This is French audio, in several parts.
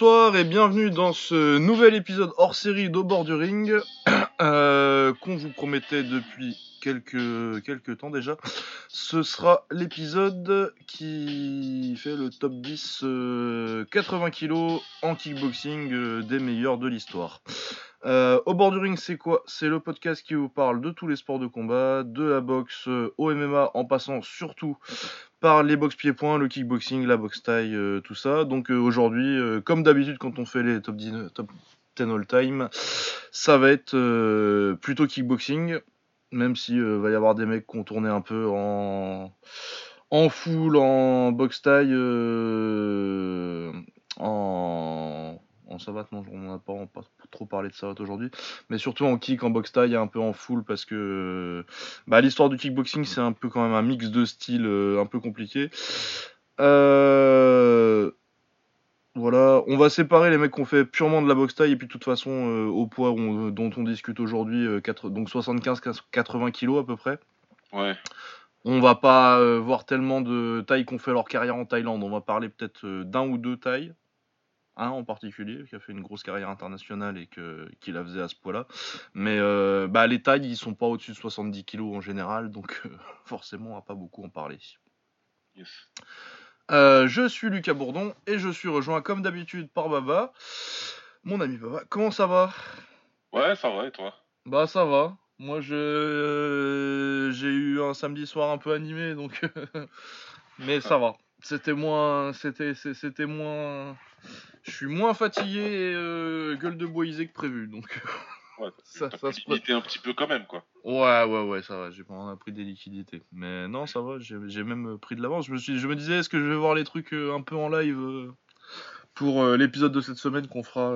Bonsoir et bienvenue dans ce nouvel épisode hors série d'Au bord du ring euh, qu'on vous promettait depuis quelques, quelques temps déjà. Ce sera l'épisode qui fait le top 10 80 kg en kickboxing euh, des meilleurs de l'histoire. Euh, au bord du ring, c'est quoi? C'est le podcast qui vous parle de tous les sports de combat, de la boxe euh, au MMA, en passant surtout par les box pieds-points, le kickboxing, la boxe taille, euh, tout ça. Donc aujourd'hui, comme d'habitude quand on fait les top 10, top 10 all time, ça va être plutôt kickboxing, même si va y avoir des mecs qui ont tourné un peu en en full, en boxe taille, en en savate, non, on n'a pas, pas, trop parlé de savate aujourd'hui, mais surtout en kick, en boxe taille, un peu en full, parce que bah, l'histoire du kickboxing, c'est un peu quand même un mix de styles euh, un peu compliqué. Euh, voilà, on va séparer les mecs qui ont fait purement de la boxe taille et puis de toute façon euh, au poids dont on discute aujourd'hui, donc 75-80 kg à peu près. Ouais. On va pas voir tellement de tailles qu'on fait leur carrière en Thaïlande. On va parler peut-être d'un ou deux tailles un en particulier qui a fait une grosse carrière internationale et que, qui la faisait à ce poids-là. Mais euh, bah, les tailles, ils sont pas au-dessus de 70 kg en général, donc euh, forcément, on va pas beaucoup en parler. Euh, je suis Lucas Bourdon et je suis rejoint comme d'habitude par Baba. Mon ami Baba, comment ça va? Ouais, ça va et toi? Bah ça va. Moi je j'ai eu un samedi soir un peu animé donc mais ça va. C'était moins c'était c'était moins je suis moins fatigué et euh, gueule de bois que prévu, donc. Ouais, ça, ça se un petit peu quand même, quoi. Ouais, ouais, ouais, ça va. J'ai pas pris des liquidités, mais non, ça va. J'ai même pris de l'avance. Je me suis, je me disais, est-ce que je vais voir les trucs euh, un peu en live euh, pour l'épisode de cette semaine qu'on fera,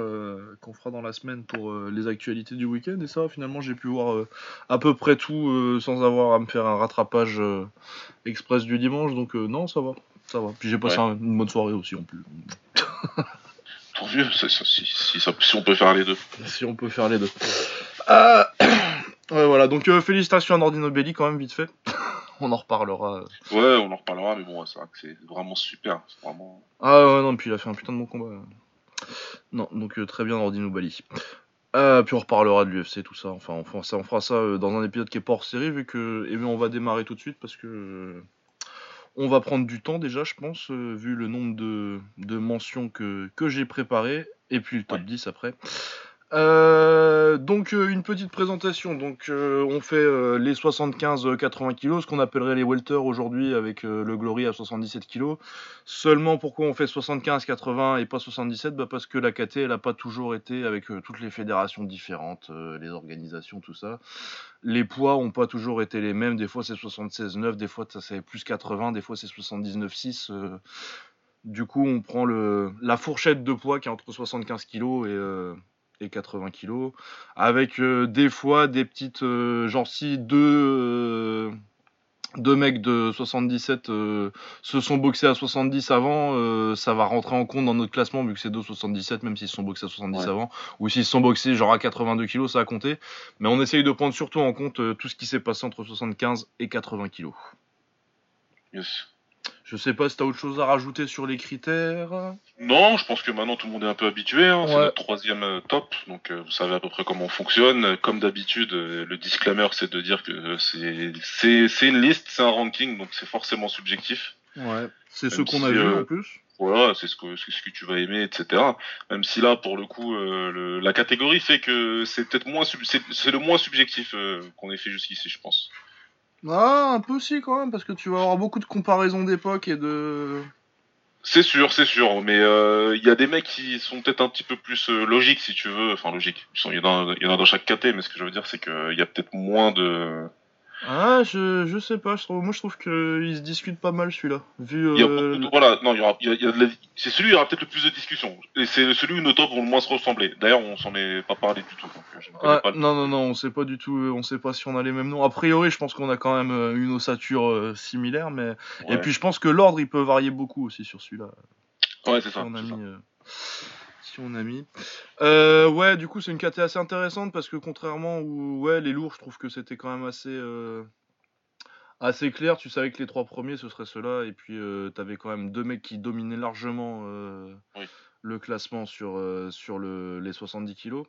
qu'on fera dans la semaine pour les actualités du week-end? Et ça, finalement, j'ai pu voir à peu près tout sans avoir à me faire un rattrapage express du dimanche. Donc non, ça va, ça va. Puis j'ai passé une bonne soirée aussi en plus. vieux, si, on peut faire les deux. Si on peut faire les deux. Euh, ouais, voilà, donc euh, félicitations à Nordino Belli quand même, vite fait. on en reparlera. Ouais, on en reparlera, mais bon, c'est vrai que c'est vraiment super. Vraiment... Ah ouais, non, puis il a fait un putain de bon combat. Non, donc euh, très bien Nordino Belli. puis on reparlera de l'UFC, tout ça. Enfin, on fera ça, on fera ça dans un épisode qui est pas hors série, vu que. Et bien, on va démarrer tout de suite parce que on va prendre du temps déjà, je pense, euh, vu le nombre de, mentions que, j'ai préparées, et puis le top 10 après. Euh, donc euh, une petite présentation. Donc on fait les 75-80 kg, ce qu'on appellerait les welter aujourd'hui avec le Glory à 77 kg. Seulement pourquoi on fait 75-80 et pas 77 bah Parce que la KT elle n'a pas toujours été avec toutes les fédérations différentes, les organisations, tout ça les poids ont pas toujours été les mêmes. Des fois, c'est 76,9, des fois, c'est plus 80, des fois, c'est 79,6. Euh. du coup, on prend la fourchette de poids qui est entre 75 kg et, et 80 kg. Avec euh, des fois des petites. Euh, genre, si deux deux mecs de 77 euh, se sont boxés à 70 avant, euh, ça va rentrer en compte dans notre classement vu que c'est 2,77 même s'ils se sont boxés à 70 avant, ou s'ils se sont boxés genre à 82 kg, ça a compté. Mais on essaye de prendre surtout en compte euh, tout ce qui s'est passé entre 75 et 80 kg. Yes. Je sais pas si t'as autre chose à rajouter sur les critères. Non, je pense que maintenant tout le monde est un peu habitué. Hein. C'est notre troisième euh, top, donc euh, vous savez à peu près comment on fonctionne. Comme d'habitude, euh, le disclaimer c'est de dire que c'est une liste, c'est un ranking, donc c'est forcément subjectif. Ouais, c'est ce qu'on a vu en plus. Voilà, c'est ce que ce que tu vas aimer, etc. Même si là, pour le coup, la catégorie fait que c'est peut-être moins c'est le moins subjectif qu'on ait fait jusqu'ici, je pense. Ah, un peu aussi quand même, parce que tu vas avoir beaucoup de comparaisons d'époque et de. C'est sûr, c'est sûr, mais euh, il y a des mecs qui sont peut-être un petit peu plus euh, logiques, si tu veux. Enfin, logiques. Il y, en a, dans chaque KT, mais ce que je veux dire, c'est qu'il y a peut-être moins de ah, je, je sais pas, je trouve, moi je trouve qu'il se discute pas mal celui-là. Vu, euh, voilà, non, il y aura, il y a, c'est celui où il y aura peut-être le plus de discussions. Et c'est celui où nos tops vont le moins se ressembler. D'ailleurs, on s'en est pas parlé du tout. Euh, non, non, non, on sait pas du tout, euh, on sait pas si on a les mêmes noms. A priori, je pense qu'on a quand même une ossature similaire, mais. Et puis je pense que l'ordre il peut varier beaucoup aussi sur celui-là. Ouais, c'est ça on a mis. Euh, ouais, du coup, c'est une KT assez intéressante parce que contrairement où ouais, les lourds, je trouve que c'était quand même assez euh, assez clair. Tu savais que les trois premiers ce serait ceux-là et puis euh, t'avais quand même deux mecs qui dominaient largement le classement sur, sur le, les 70 kilos.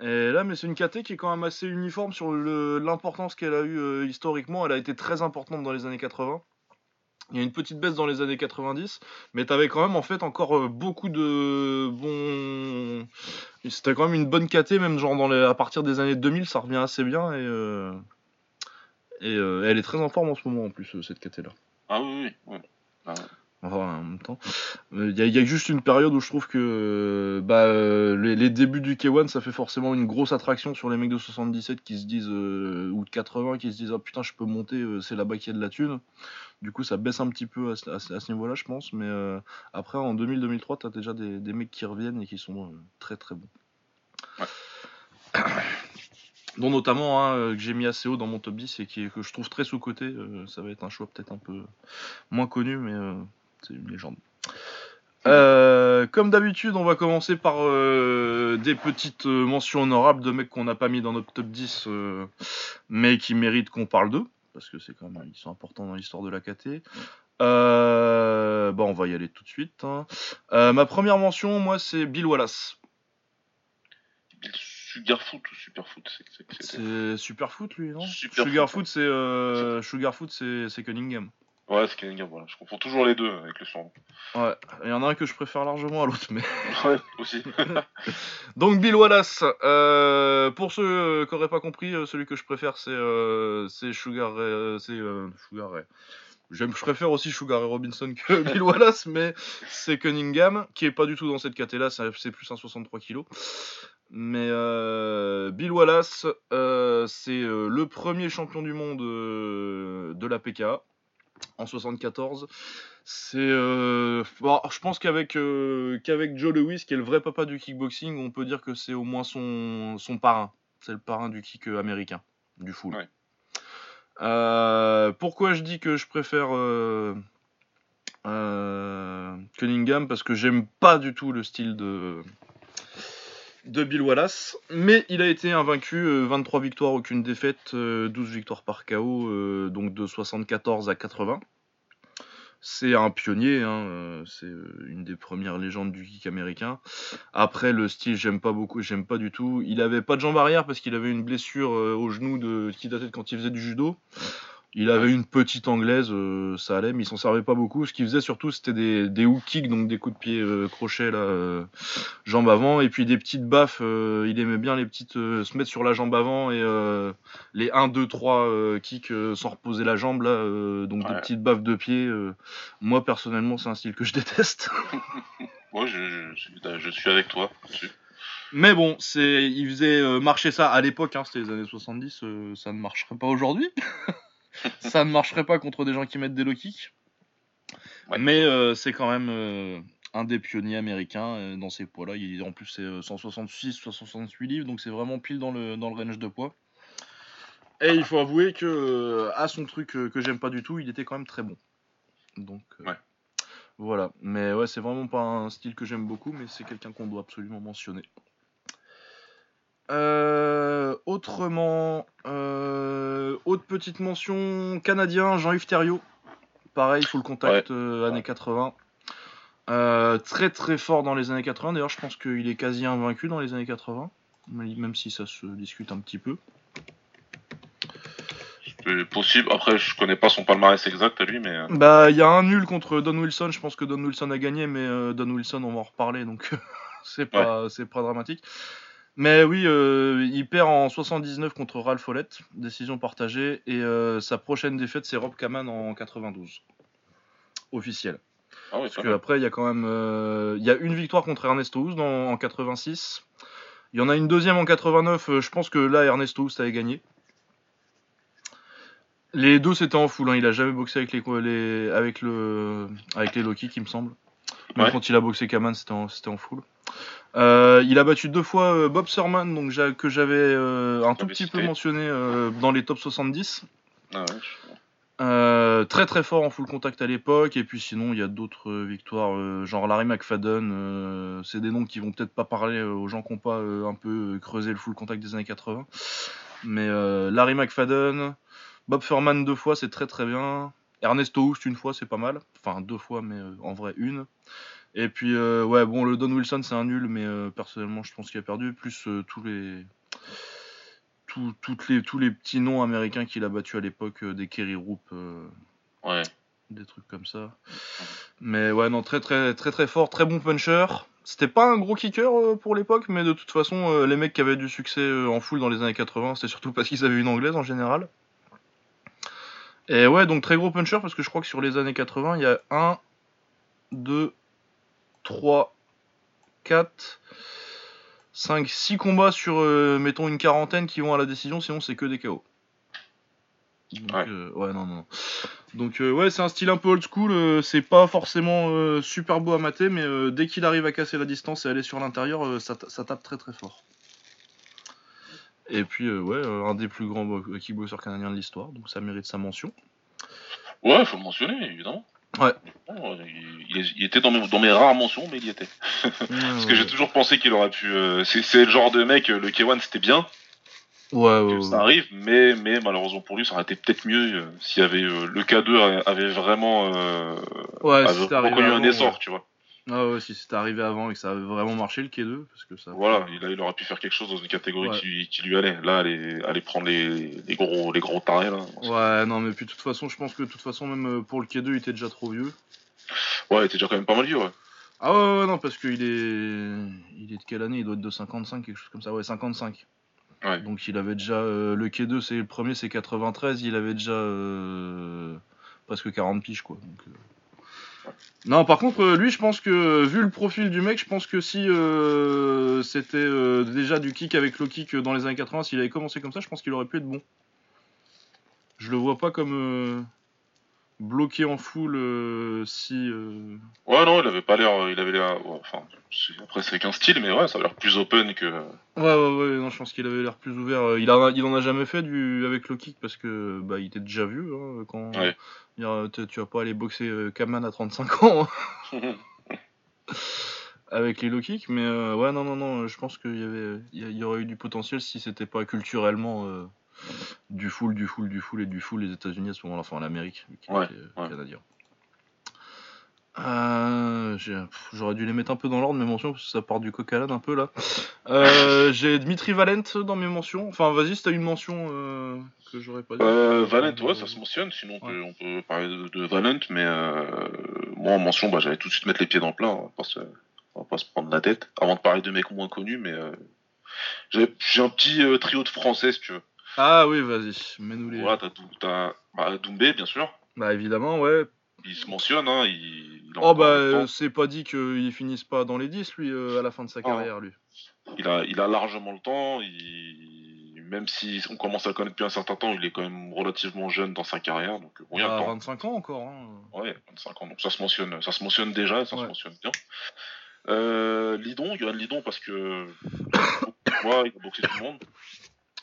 Et là, mais c'est une KT qui est quand même assez uniforme sur l'importance qu'elle a eue historiquement. Elle a été très importante dans les années 80. Il y a une petite baisse dans les années 90, mais tu avais quand même en fait encore beaucoup de bons. C'était quand même une bonne KT, même genre dans les... à partir des années 2000, ça revient assez bien et, et elle est très en forme en ce moment en plus, cette KT là. Ah oui, oui. Ah en même temps. Il y, a juste une période où je trouve que bah, les, débuts du K1, ça fait forcément une grosse attraction sur les mecs de 77 qui se disent, ou de 80, qui se disent, ah putain, je peux monter, c'est là-bas qu'il y a de la thune. Du coup, ça baisse un petit peu à, ce niveau-là, je pense. Mais après, en 2000-2003, tu as déjà des, mecs qui reviennent et qui sont très très bons. dont notamment un que j'ai mis assez haut dans mon top 10 et qui, que je trouve très sous-côté. ça va être un choix peut-être un peu moins connu, mais c'est une légende. Euh, comme d'habitude, on va commencer par euh, des petites euh, mentions honorables de mecs qu'on n'a pas mis dans notre top 10, mais qui méritent qu'on parle d'eux, parce que c'est quand même ils sont importants dans l'histoire de la KT. bon, on va y aller tout de suite. Hein. ma première mention, moi, c'est Bill Wallace. Sugarfoot ou Superfoot C'est Superfoot lui, non? Sugarfoot, c'est Sugarfoot, c'est Cunningham. Ouais, c'est Cunningham, voilà. Je confonds toujours les deux avec le son. Ouais, il y en a un que je préfère largement à l'autre, mais. ouais, aussi. Donc, Bill Wallace. Euh, pour ceux euh, qui n'auraient pas compris, euh, celui que je préfère, c'est Sugar Ray. c'est Sugar Ray. Je préfère aussi Sugar Ray Robinson que Bill Wallace, mais c'est Cunningham, qui est pas du tout dans cette catégorie là, c'est plus un 63 kg. Mais Bill Wallace, c'est le premier champion du monde de la PKA en 74. C'est, euh, je pense qu'avec euh, qu'avec Joe Lewis, qui est le vrai papa du kickboxing, on peut dire que c'est au moins son, son parrain. C'est le parrain du kick euh, américain, du full. pourquoi je dis que je préfère Cunningham? Parce que j'aime pas du tout le style de de Bill Wallace, mais il a été invaincu, 23 victoires, aucune défaite, 12 victoires par KO, donc de 74 à 80. C'est un pionnier, hein, euh, c'est euh, une des premières légendes du kick américain. Après, le style, j'aime pas beaucoup, j'aime pas du tout. Il avait pas de jambe arrière parce qu'il avait une blessure euh, au genou de, qui datait de quand il faisait du judo. Il avait une petite anglaise, euh, ça allait, mais il s'en servait pas beaucoup. Ce qu'il faisait surtout, c'était des, des hook kicks, donc des coups de pied euh, crochets, là, euh, jambe avant, et puis des petites baffes. il aimait bien les petites se mettre sur la jambe avant et les 1, 2, 3 kicks sans reposer la jambe, là, donc des petites baffes de pied. moi, personnellement, c'est un style que je déteste. moi, je, je, suis avec toi. Mais bon, c'est, il faisait marcher ça à l'époque, hein, c'était les années 70, ça ne marcherait pas aujourd'hui. ça ne marcherait pas contre des gens qui mettent des low kicks. Mais euh, c'est quand même euh, un des pionniers américains euh, dans ces poids-là. En plus, c'est 166, 168 livres, donc c'est vraiment pile dans le, dans le range de poids. Et il faut avouer que à son truc que j'aime pas du tout, il était quand même très bon. Donc voilà. Mais ouais, c'est vraiment pas un style que j'aime beaucoup, mais c'est quelqu'un qu'on doit absolument mentionner. Euh, autrement, euh, autre petite mention canadien, Jean-Yves Thériault. Pareil, full contact, euh, années 80. très très fort dans les années 80. D'ailleurs, je pense qu'il est quasi invaincu dans les années 80, même si ça se discute un petit peu. C'est possible. Après, je connais pas son palmarès exact à lui, mais. Bah, il y a un nul contre Don Wilson. Je pense que Don Wilson a gagné, mais Don Wilson, on va en reparler, donc c'est pas, c'est pas dramatique. Mais oui, euh, il perd en 79 contre Ralph Follett, décision partagée, et euh, sa prochaine défaite c'est Rob Kaman en 92, officiel. Ah Parce qu'après il y a quand même, euh, il y a une victoire contre Ernesto Houst en 86. Il y en a une deuxième en 89. je pense que là Ernesto Houst avait gagné. Les deux c'était en full. Hein. Il a jamais boxé avec les, avec le avec les Loki, qui me semble. Même quand il a boxé Kaman, c'était en, en full. Euh, il a battu deux fois euh, Bob Serman, donc que j'avais euh, un tout petit peu mentionné dans les top 70. Ah très très fort en full contact à l'époque, et puis sinon il y a d'autres victoires, genre Larry McFadden, c'est des noms qui vont peut-être pas parler aux gens qui n'ont pas un peu creusé le full contact des années 80. Mais Larry McFadden, Bob Furman deux fois, c'est très très bien. Ernesto Houst une fois, c'est pas mal. Enfin deux fois, mais en vrai une. Et puis, ouais, bon, le Don Wilson, c'est un nul, mais personnellement, je pense qu'il a perdu. Plus tous les. toutes les, tous les petits noms américains qu'il a battus à l'époque, des Kerry Roop. ouais des trucs comme ça. Mais ouais, non, très très très très fort, très bon puncher. C'était pas un gros kicker euh, pour l'époque, mais de toute façon, euh, les mecs qui avaient du succès euh, en full dans les années 80, c'était surtout parce qu'ils avaient une anglaise en général. Et ouais, donc très gros puncher parce que je crois que sur les années 80, il y a 1, 2, 3, 4, 5, 6 combats sur, mettons, une quarantaine qui vont à la décision, sinon c'est que des KO. Euh, ouais. non, non. Donc, euh, ouais, c'est un style un peu old school. Euh, c'est pas forcément super beau à mater, mais dès qu'il arrive à casser la distance et aller sur l'intérieur, ça, tape très très fort. Et puis, ouais, un des plus grands kickboxers canadiens de l'histoire, donc ça mérite sa mention. Ouais, faut le mentionner, évidemment. Ouais. Il, était dans mes, rares mentions, mais il y était. Parce que j'ai toujours pensé qu'il aurait pu. c'est le genre de mec, le K1 c'était bien, Ouais, ça arrive, mais, mais malheureusement pour lui, ça aurait été peut-être mieux euh, s'il y avait euh, le K2 avait vraiment euh, ouais, si reconnu un essor, tu vois. Ah ouais, si c'était arrivé avant et que ça avait vraiment marché le K2, parce que ça. Voilà, il, a, il aurait pu faire quelque chose dans une catégorie qui, qui, lui allait. Là, aller, aller prendre les, les, gros, les gros tarés là. Ouais, non, mais puis de toute façon, je pense que de toute façon, même pour le K2, il était déjà trop vieux. Ouais, il était déjà quand même pas mal vieux, ouais. Ah ouais, ouais non, parce qu'il est. Il est de quelle année? Il doit être de 55, quelque chose comme ça. Ouais, 55. Donc il avait déjà euh, le K2, c'est le premier, c'est 93, il avait déjà euh, presque 40 piges quoi. Euh. Non, par contre, lui, je pense que vu le profil du mec, je pense que si c'était déjà du kick avec low kick dans les années 80, s'il avait commencé comme ça, je pense qu'il aurait pu être bon. Je le vois pas comme bloqué en full euh, si. Euh, ouais, non, il avait pas l'air. Il avait l'air. enfin, après, c'est qu'un style, mais ouais, ça a l'air plus open que. Ouais, ouais, ouais, non, je pense qu'il avait l'air plus ouvert. Il, a, il en a jamais fait du, avec le kick parce que bah, il était déjà vieux. Hein, quand, ouais. tu, vas pas aller boxer euh, Kaman à 35 ans. Hein. avec les low kicks, mais ouais, non, non, non, je pense qu'il y, avait, il y, aurait eu du potentiel si c'était pas culturellement du full, du full, du full et du full les États-Unis à ce moment-là, enfin l'Amérique, qui ouais, canadien. Euh, j'aurais dû les mettre un peu dans l'ordre mes mentions parce que ça part du coq un peu là. Euh, j'ai Dmitri Valent dans mes mentions. Enfin vas-y si t'as une mention euh, que j'aurais pas dit. Valent ouais ça se mentionne sinon on, peut, parler de, Valent mais moi en mention bah, j'allais tout de suite mettre les pieds dans le plat. On va pas se, prendre la tête. Avant de parler de mecs moins connus mais j'ai un petit trio de français si tu veux. Ah oui, vas-y, mets-nous les. Voilà, t'as bah, Doumbé, bien sûr. Bah évidemment, ouais. Il se mentionne, hein. Il, oh bah, c'est pas dit qu'il finisse pas dans les 10, lui, euh, à la fin de sa carrière, lui. Il a, il a largement le temps. Il... Même si on commence à le connaître depuis un certain temps, il est quand même relativement jeune dans sa carrière. Donc, bon, il a 25 ans encore. Hein. Ouais, 25 ans. Donc ça se mentionne, ça se mentionne déjà, ça se mentionne bien. Euh, Lidon, Yoann Lidon, parce que moi, il a boxé tout le monde.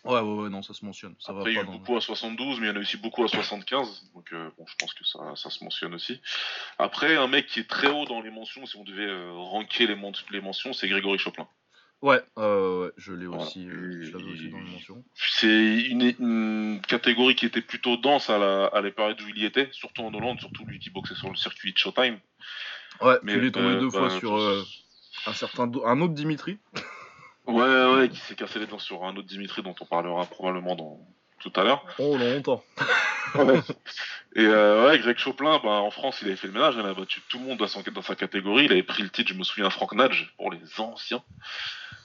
Ouais, ouais, ouais, non, ça se mentionne. Ça Après, va il y a eu beaucoup à 72, mais il y en a aussi beaucoup à 75. Donc, euh, bon, je pense que ça, ça se mentionne aussi. Après, un mec qui est très haut dans les mentions, si on devait euh, ranker les, les mentions, c'est Grégory Choplin. Ouais, euh, ouais, je l'ai aussi, euh, je aussi dans les mentions. C'est une, catégorie qui était plutôt dense à la, à périodes où il y était, surtout en Hollande, surtout lui qui boxait sur le circuit de Showtime. Ouais, mais il est tombé deux fois bah, sur un certain, un autre Dimitri. Ouais, ouais, qui s'est cassé les dents sur un autre Dimitri dont on parlera probablement dans tout à l'heure. Oh, longtemps. Et euh, ouais, Greg Choplin, bah, en France, il avait fait le ménage, il a battu tout le monde dans, dans sa catégorie. Il avait pris le titre, je me souviens, Frank Nage pour les anciens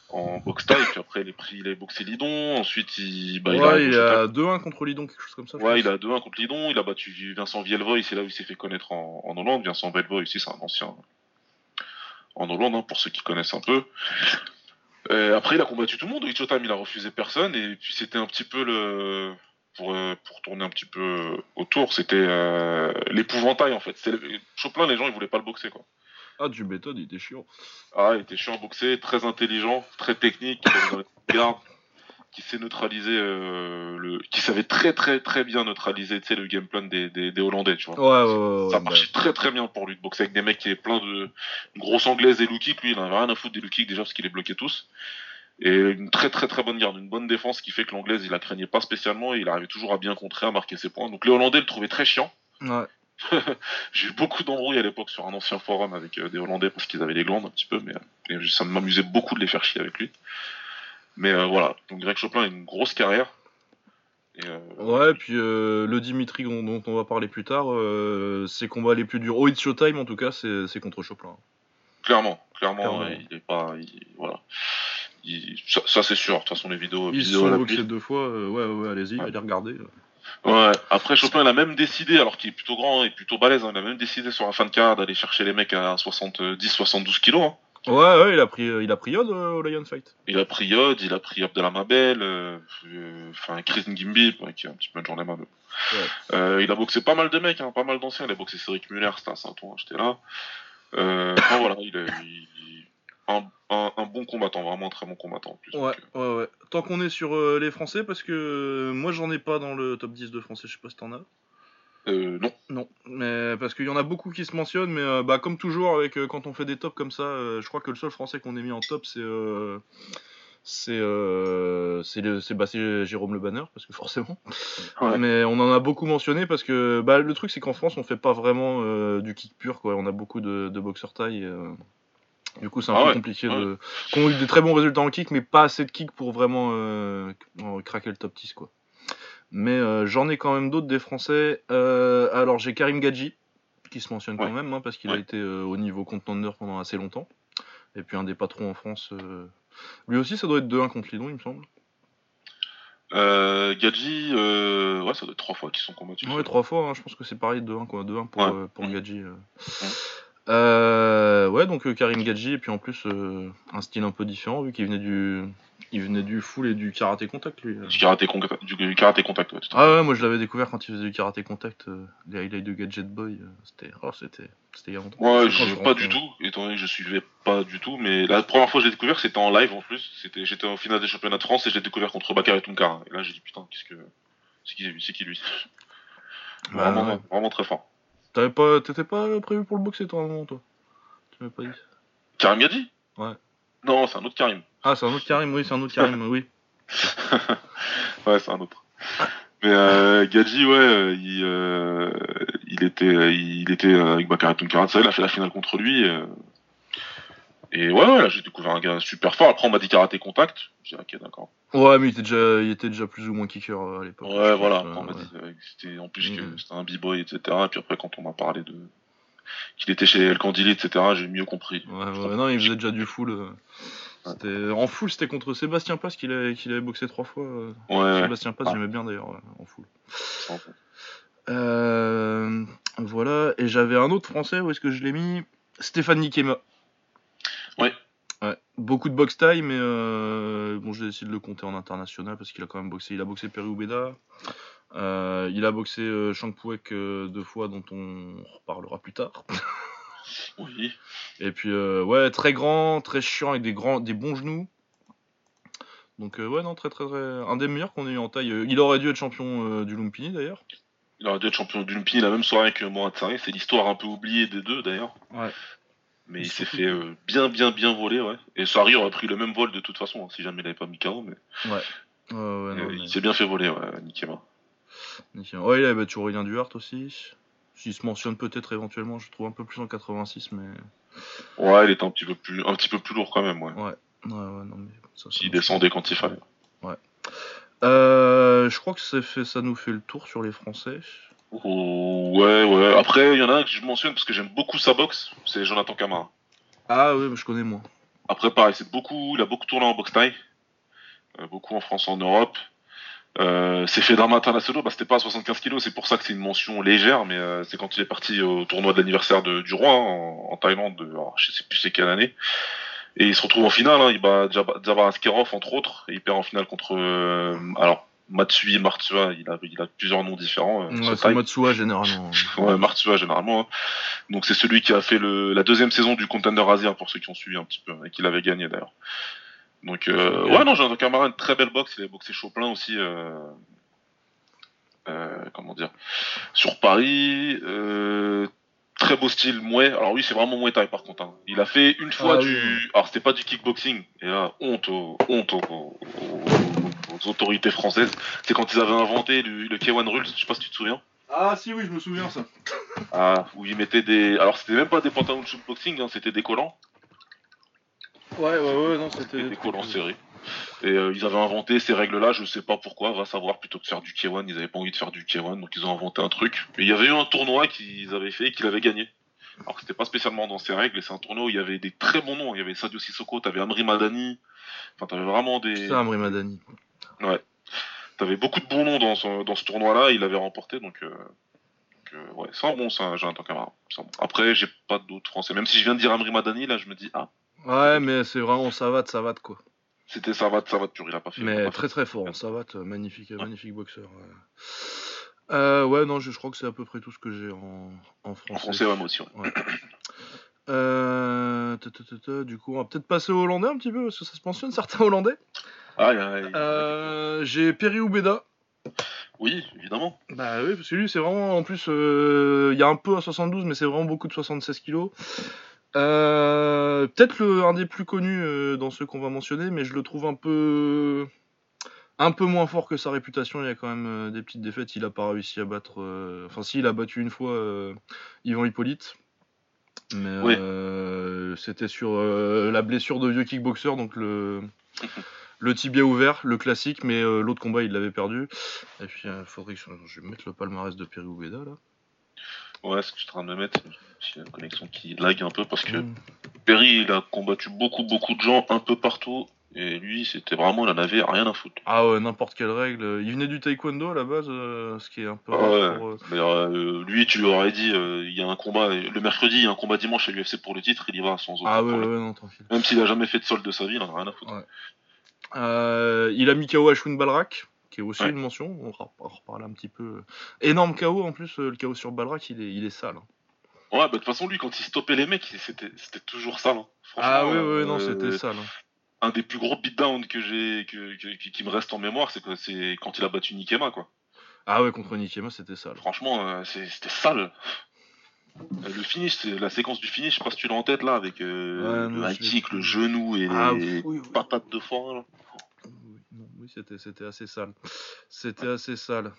en boxe taille. Puis après, il, pris, il avait boxé Lidon. Ensuite, il, bah, ouais, il a, 2-1 contre Lidon, quelque chose comme ça. Ouais, il a 2-1 contre Lidon. Il a battu Vincent Vielvoy, c'est là où il s'est fait connaître en, en Hollande. Vincent Vielvoy aussi, c'est un ancien en Hollande, hein, pour ceux qui connaissent un peu. Euh, après, il a combattu tout le monde. Il a refusé personne. Et puis, c'était un petit peu le. Pour, euh, pour tourner un petit peu autour, c'était euh, l'épouvantail en fait. Chopin, les gens, ils voulaient pas le boxer quoi. Ah, du méthode, il était chiant. Ah, il était chiant à boxer, très intelligent, très technique, dans les qui sait neutraliser euh, le, qui savait très très très bien neutraliser, tu sais, le game plan des, des, Hollandais, tu vois. Ouais, ouais, ouais, ça marchait très très bien pour lui de boxer avec des mecs qui avaient plein de une grosse anglaise et low kick, lui il en avait rien à foutre des low kicks déjà parce qu'il les bloquait tous. Et une très très très bonne garde, une bonne défense qui fait que l'anglaise il la craignait pas spécialement et il arrivait toujours à bien contrer, à marquer ses points. Donc les Hollandais le trouvaient très chiant. Ouais. j'ai eu beaucoup d'embrouilles à l'époque sur un ancien forum avec des Hollandais parce qu'ils avaient les glandes un petit peu, mais ça m'amusait beaucoup de les faire chier avec lui. Mais voilà, donc Greg Choplin a une grosse carrière. Euh, ouais, puis euh, le Dimitri dont, on va parler plus tard, euh, ses combats les plus durs, au It's Showtime en tout cas, c'est contre Choplin. Clairement, clairement, il est pas. voilà. ça, c'est sûr, de toute façon, les vidéos. Ils vidéos sont deux fois, ouais, ouais, allez-y, allez regarder. Ouais, après Choplin, il a même décidé, alors qu'il est plutôt grand et plutôt balèze, hein, il a même décidé sur la fin de carrière d'aller chercher les mecs à 70-72 kilos. Hein. Ouais, ouais, il a pris, euh, il a pris Yod euh, au Lion Fight. Il a pris Yod, il a pris Abdelhamabel, euh, enfin Chris Ngimbi, qui est un petit peu de journée ouais. Il a boxé pas mal de mecs, hein, pas mal d'anciens. Il a boxé Cédric Muller, c'était à Saint-Ouen, j'étais là. enfin voilà, il est un, un, bon combattant, vraiment un très bon combattant en plus. Ouais, ouais, ouais. Tant qu'on est sur les Français, parce que moi j'en ai pas dans le top 10 de Français, je sais pas si t'en as. Euh, non. Non, mais parce qu'il y en a beaucoup qui se mentionnent, mais euh, bah, comme toujours, avec euh, quand on fait des tops comme ça, je crois que le seul français qu'on ait mis en top, c'est c'est c'est bah, Jérôme Le Banner, parce que forcément. Mais on en a beaucoup mentionné parce que bah, le truc, c'est qu'en France, on fait pas vraiment du kick pur, quoi. On a beaucoup de, de boxeurs taille. du coup, c'est un ah peu compliqué de. Qui ont eu des très bons résultats en kick, mais pas assez de kick pour vraiment craquer le top 10, quoi. Mais euh, j'en ai quand même d'autres des Français. Euh, alors j'ai Karim Gadji, qui se mentionne quand même, hein, parce qu'il a été euh, au niveau contender pendant assez longtemps. Et puis un des patrons en France. Lui aussi, ça doit être 2-1 contre Lidon, il me semble. Gadji, ouais, ça doit être trois fois qu'ils sont combattus. Ouais, trois fois, hein, je pense que c'est pareil, 2-1 quoi. 2-1 pour, pour Gadji. ouais, donc Karim Gadji, et puis en plus, un style un peu différent, vu qu'il venait du, il venait du full et du karaté contact, lui. Du karaté, contact, du, karaté contact, ouais. ah ouais, moi je l'avais découvert quand il faisait du karaté contact, euh, les highlights de Gadget Boy. Euh, c'était, oh, c'était, c'était il y a longtemps. Ouais, je pas du tout, étant donné que je suivais pas du tout, mais la première fois que j'ai découvert, c'était en live en plus. C'était, j'étais au final des championnats de France et j'ai découvert contre Bakar et Tunkar. Et là, j'ai dit putain, qu'est-ce que, c'est qui, c'est qui lui? Bah, vraiment, vraiment très fort. T'avais pas, t'étais pas prévu pour le boxer toi, à un moment, toi? Tu m'avais pas dit Karim Gadji Ouais. Non, c'est un autre Karim. Ah, c'est un autre Karim, oui, c'est un autre Karim, oui. ouais, c'est un autre. Mais euh, Gadji, ouais, euh, il, euh, il était, il était avec Bakary Tunkara, il a fait la finale contre lui. et ouais, ouais, là j'ai découvert un gars super fort. Après, on m'a dit karaté contact. J'ai dit, ok, d'accord. Ouais, mais il était, déjà, il était déjà plus ou moins kicker à l'époque. Ouais, voilà. on m'a dit c'était en plus que mm. c'était un b-boy, etc. Et puis après, quand on m'a parlé de qu'il était chez El Candili, etc., j'ai mieux compris. Ouais, ouais, non, il faisait déjà du full. En full, c'était contre Sébastien Paz qu'il avait, avait, boxé trois fois. Ouais, Sébastien Paz, j'aimais bien d'ailleurs en full. Euh, voilà, et j'avais un autre français, où est-ce que je l'ai mis? Stéphane Nikema. Ouais. ouais. Beaucoup de box taille, mais euh, bon, j'ai essayé de le compter en international parce qu'il a quand même boxé. Il a boxé Perry Oubeda. Euh, il a boxé euh, deux fois, dont on reparlera plus tard. Oui. Et puis, euh, ouais, très grand, très chiant, avec des, grands, des bons genoux. Donc, euh, ouais, non, très, très, très. Un des meilleurs qu'on ait eu en taille. Il aurait dû être champion euh, du Lumpini d'ailleurs. Il aurait dû être champion du Lumpini la même soirée que Mourad C'est l'histoire un peu oubliée des deux d'ailleurs. Ouais. Mais il, s'est fait bien, bien, bien voler, ouais. Et Sari aurait pris le même vol de toute façon, hein, si jamais il n'avait pas mis KO. Mais... Ouais. ouais Il s'est bien fait voler, ouais, Nikema. Ouais, il avait battu Aurélien Duhart aussi. S'il se mentionne peut-être éventuellement, je trouve un peu plus en 86, mais. Ouais, il était un petit peu plus, un petit peu plus lourd quand même, ouais. Ouais, ouais, ouais non, mais. Ça, S'il descendait quand il fallait. Ouais. Euh, je crois que ça, fait, ça nous fait le tour sur les Français. Oh, ouais, ouais. Après, il y en a un que je mentionne parce que j'aime beaucoup sa boxe, c'est Jonathan Camara. Ah oui, mais je connais moi. Après, pareil, c'est beaucoup, il a beaucoup tourné en boxe taille, euh, beaucoup en France, en Europe. Euh, c'est fait d'un international, bah, c'était pas à 75 kilos, c'est pour ça que c'est une mention légère, mais euh, c'est quand il est parti au tournoi de l'anniversaire du roi hein, en, Thaïlande, de, je sais plus c'est quelle année, et il se retrouve en finale, hein, il bat Jabbar Askerov entre autres, et il perd en finale contre euh, alors Matsui et Martsua, il a, il a plusieurs noms différents. Euh, c'est Matsua généralement. ouais, Martsua généralement. Hein. Donc c'est celui qui a fait le, la deuxième saison du Contender Asia pour ceux qui ont suivi un petit peu, et qui l'avait gagné d'ailleurs. Donc, euh, ouais, non, j'ai un camarade, une très belle boxe. Il a boxé Chopin aussi. Euh, euh, comment dire Sur Paris. très beau style mouet. Alors, oui, c'est vraiment mouet taille par contre. Hein. Il a fait une fois ah du. Alors, c'était pas du kickboxing. Et là, honte, honte aux, autorités françaises. C'est quand ils avaient inventé le, K1 Rules. Je sais pas si tu te souviens. Ah, si, oui, je me souviens ça. Ah, où il mettait des. Alors c'était même pas des pantalons de shootboxing, hein, c'était des collants. Ouais, ouais, ouais, non, c'était. Des collants serrés. Et euh, ils avaient inventé ces règles-là, je sais pas pourquoi, va savoir, plutôt que de faire du K1, ils avaient pas envie de faire du K1, donc ils ont inventé un truc. Mais il y avait eu un tournoi qu'ils avaient fait et qu'ils avaient gagné. Alors c'était pas spécialement dans ces règles, et c'est un tournoi où il y avait des très bons noms. Il y avait Sadio Sissoko, t'avais Amri Madani, enfin t'avais vraiment des. C'est Amri Madani. Ouais. T'avais beaucoup de bons noms dans ce, dans ce tournoi-là, il avait remporté, donc. Euh... euh ouais, c'est un bon, c'est un Jonathan Camara. Bon. Après, j'ai pas d'autres français. Même si je viens de dire Amri Madani, là, je me dis, ah. Ouais, mais c'est vraiment savate, savate, quoi. C'était savate, savate pur, il a pas fait. Mais très très fort en savate, magnifique, magnifique boxeur. Ouais. Euh, ouais, non, je, je, crois que c'est à peu près tout ce que j'ai en, en français. En français, moi aussi. Ouais. Euh, du coup, on va peut-être passer au hollandais un petit peu, parce que ça se mentionne, certains hollandais. Ah, euh, j'ai Perry Oubeda. Oui, évidemment. Bah oui, parce que lui, c'est vraiment, en plus, euh, il y a un peu à 72, mais c'est vraiment beaucoup de 76 kilos. Euh, peut-être un des plus connus euh, dans ceux qu'on va mentionner, mais je le trouve un peu un peu moins fort que sa réputation. Il y a quand même euh, des petites défaites. Il a pas réussi à battre. Enfin, si, il a battu une fois Yvan Hippolyte. Mais c'était sur la blessure de vieux kickboxer, donc le, le tibia ouvert, le classique, mais l'autre combat il l'avait perdu. Et puis il faudrait que je, vais mettre le palmarès de Perry Oubeda là. Ouais, ce que je suis en train de me mettre. J'ai la connexion qui lag un peu parce que mm. Perry, il a combattu beaucoup, beaucoup de gens un peu partout. Et lui, c'était vraiment, il en avait rien à foutre. Ah ouais, n'importe quelle règle. Il venait du taekwondo à la base, euh, ce qui est un peu. Ah ouais. Pour, euh, lui, tu lui aurais dit, euh, il y a un combat, le mercredi, il y a un combat dimanche à l'UFC pour le titre, il y va sans aucun Ah ouais, ouais, non, tranquille. Même s'il a jamais fait de solde de sa vie, il en a rien à foutre. il a mis KO Ashwin Balrak qui est aussi une mention. On reparler un petit peu. Énorme KO en plus, le KO sur Balrak, il est, il est sale. Hein. Ouais, bah de toute façon, lui, quand il stoppait les mecs, c'était, c'était toujours sale. Hein. Ah ouais, ouais, non, c'était euh, sale. Hein. Un des plus gros beatdowns que j'ai, que, qui me reste en mémoire, c'est, quand il a battu Nikema, quoi. Ah ouais, contre Nikema, c'était sale. Franchement, euh, c'était sale. Euh, le finish, la séquence du finish, je sais pas si tu l'as en tête là, avec le high kick, le genou et ah, les patates de foin. Oui, c'était, c'était assez sale. C'était assez sale.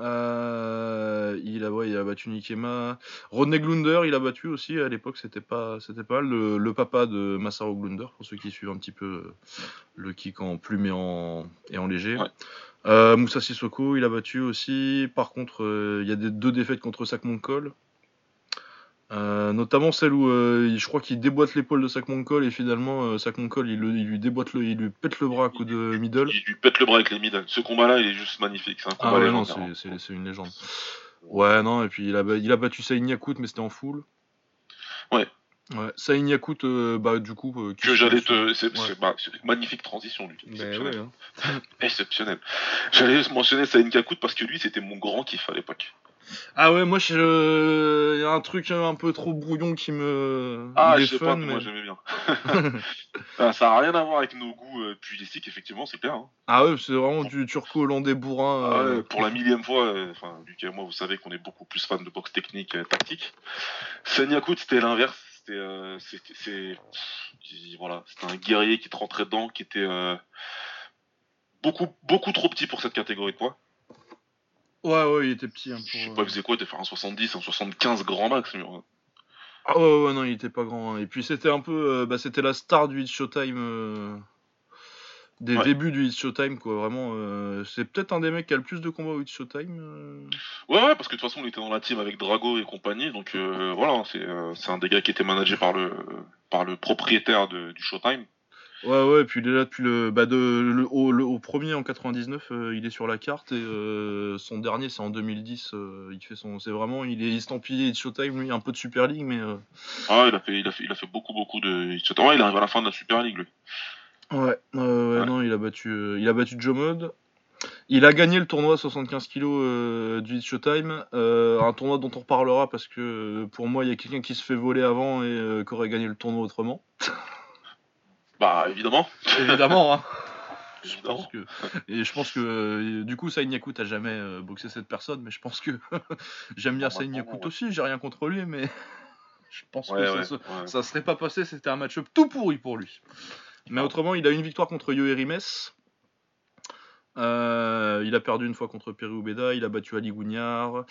Euh, il, a, ouais, il a battu Nikema. Rodney Glunder, il a battu aussi. À l'époque, c'était pas, c'était pas le, le, papa de Masaru Glunder, pour ceux qui suivent un petit peu le kick en plume et en, et en léger. Euh, Moussa Sissoko, il a battu aussi. Par contre, euh, il y a des, deux défaites contre Sakmon Cole. Euh, notamment celle où euh, je crois qu'il déboîte l'épaule de Sakmonkol et finalement euh, Sakmonkol il, il, lui déboîte le, il lui pète le bras à coup de middle. Il, lui pète le bras avec les middle. Ce combat-là il est juste magnifique. C'est un combat ah ouais, c'est une légende. Ouais non et puis il a, il a battu Saïn Yakut mais c'était en full. Ouais. Ouais, Saïn Yakut, euh, bah du coup. Euh, que j'allais te. C'est bah, magnifique transition lui. Exceptionnel. hein. Exceptionnel. J'allais mentionner Saïn Yakut parce que lui c'était mon grand kiff à l'époque. Ah ouais, moi, il y a un truc un peu trop brouillon qui me. Ah, je sais pas, moi j'aimais bien. Ah, ça a rien à voir avec nos goûts euh, effectivement, c'est clair. Hein. Ah ouais, c'est vraiment du turco-hollandais bourrin. Ah euh. pour la millième fois, euh, enfin, Lucas et moi, vous savez qu'on est beaucoup plus fan de boxe technique et tactique. Senyakut, c'était l'inverse. C'était, c'est, voilà, c'était un guerrier qui te rentrait dedans, qui était beaucoup, beaucoup trop petit pour cette catégorie de poids. Ouais, ouais, il était petit. Hein, pour, je sais pas, il faisait quoi Il était faire un 70, un 75 grand max. Mais... Ah ouais, ouais, non, il était pas grand. Hein. Et puis c'était un peu. Euh, bah, c'était la star du Hit Showtime. Euh, des débuts du Hit Showtime, quoi. Vraiment, euh, c'est peut-être un des mecs qui a le plus de combats au Hit Showtime. Ouais, ouais, parce que de toute façon, il était dans la team avec Drago et compagnie. Donc voilà, c'est un des gars qui était managé par le, par le propriétaire de, du Showtime. Ouais, ouais, et puis il est là depuis le. Bah de, le, au, premier en 99, euh, il est sur la carte, et euh, son dernier, c'est en 2010. Euh, il fait son. C'est vraiment. Il est estampillé de Showtime, lui, un peu de Super League, mais. Ah, il a, fait, il, a fait, il a fait beaucoup, beaucoup de. Showtime. Ouais, il arrive à la fin de la Super League, lui. Ouais, ouais, non, il a battu, il a battu Joe Mode. Il a gagné le tournoi 75 kg du Showtime, un tournoi dont on reparlera parce que pour moi il y a quelqu'un qui se fait voler avant et qui aurait gagné le tournoi autrement. Bah, évidemment. Évidemment, hein. Je pense que et je pense que euh, du coup Saïn Yakut a jamais euh, boxé cette personne mais je pense que j'aime bien Saïn Yakut aussi j'ai rien contre lui mais je pense que ça, serait pas passé c'était un match-up tout pourri pour lui. Mais autrement il a une victoire contre Yoeri Euh, il a perdu une fois contre Perry Oubeda, il a battu Ali Gougnard,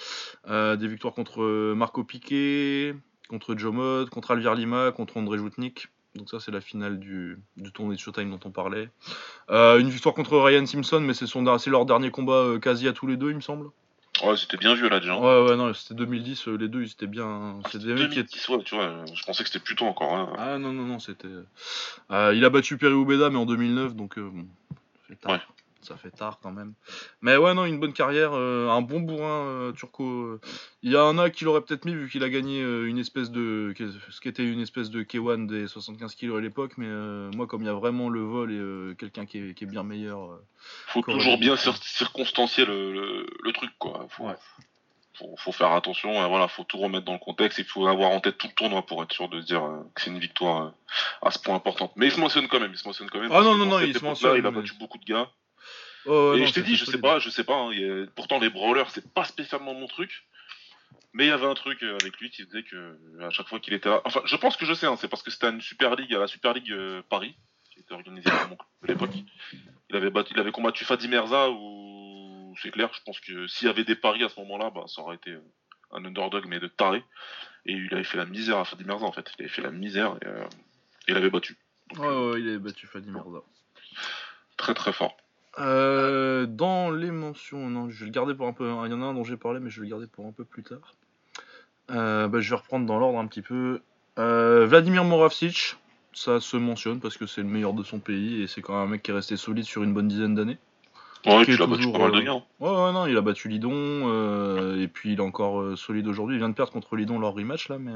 euh, des victoires contre Marco Piquet, contre Joe Mode, contre Alvier Lima, contre André Joutnik. Donc ça c'est la finale du, du, tournoi de Showtime dont on parlait. Euh, une victoire contre Ryan Simpson, mais c'est leur dernier combat quasi à tous les deux, il me semble. Ouais, c'était bien vieux là déjà. Ouais, ouais, non, c'était 2010, les deux ils étaient bien. Ah, c'était 2010, ouais, tu vois, je pensais que c'était plus tôt encore. Hein. Ah non, non, non, c'était. il a battu Perry Oubeda, mais en 2009, donc bon, Ouais ça fait tard quand même. Mais ouais, non, une bonne carrière, euh, un bon bourrin euh, turco. Il y a un A qui l'aurait peut-être mis vu qu'il a gagné euh, une espèce de. ce qui était une espèce de K1 des 75 kilos à l'époque, mais moi, comme il y a vraiment le vol et quelqu'un qui, est, bien meilleur. faut toujours bien circonstancier le, le, truc, quoi. Faut, faut, faire attention, voilà, faut tout remettre dans le contexte, il faut avoir en tête tout le tournoi pour être sûr de se dire que c'est une victoire à ce point importante. Mais il se mentionne quand même, il se mentionne quand même. Ah non, non, non, il se mentionne. il a battu beaucoup de gars et je t'ai dit, je sais pas, je sais pas. Hein, pourtant, les brawlers, c'est pas spécialement mon truc. Mais il y avait un truc euh, avec lui qui disait que à chaque fois qu'il était là. Enfin, je pense que je sais, hein, c'est parce que c'était une Super League, à la Super League euh, Paris, qui était organisée mon à l'époque. Il avait, battu, il avait combattu Fadi Merza, ou c'est clair, je pense que s'il y avait des paris à ce moment-là, bah, ça aurait été euh, un underdog, mais de taré. Et il avait fait la misère à Fadi Merza, en fait. Il avait fait la misère et il avait battu. ouais, ouais, il avait battu Fadi Merza. Très très fort. Euh, dans les mentions, non, je vais le garder pour un peu. Il y en a un dont j'ai parlé, mais je vais le garder pour un peu plus tard. Euh, bah, je vais reprendre dans l'ordre un petit peu. Euh, Vladimir Moravcic, ça se mentionne parce que c'est le meilleur de son pays et c'est quand même un mec qui est resté solide sur une bonne dizaine d'années. Ouais, il a battu pas mal de. Ouais, ouais, non, il a battu Lidon et puis il est encore solide aujourd'hui. Il vient de perdre contre Lidon leur rematch là, mais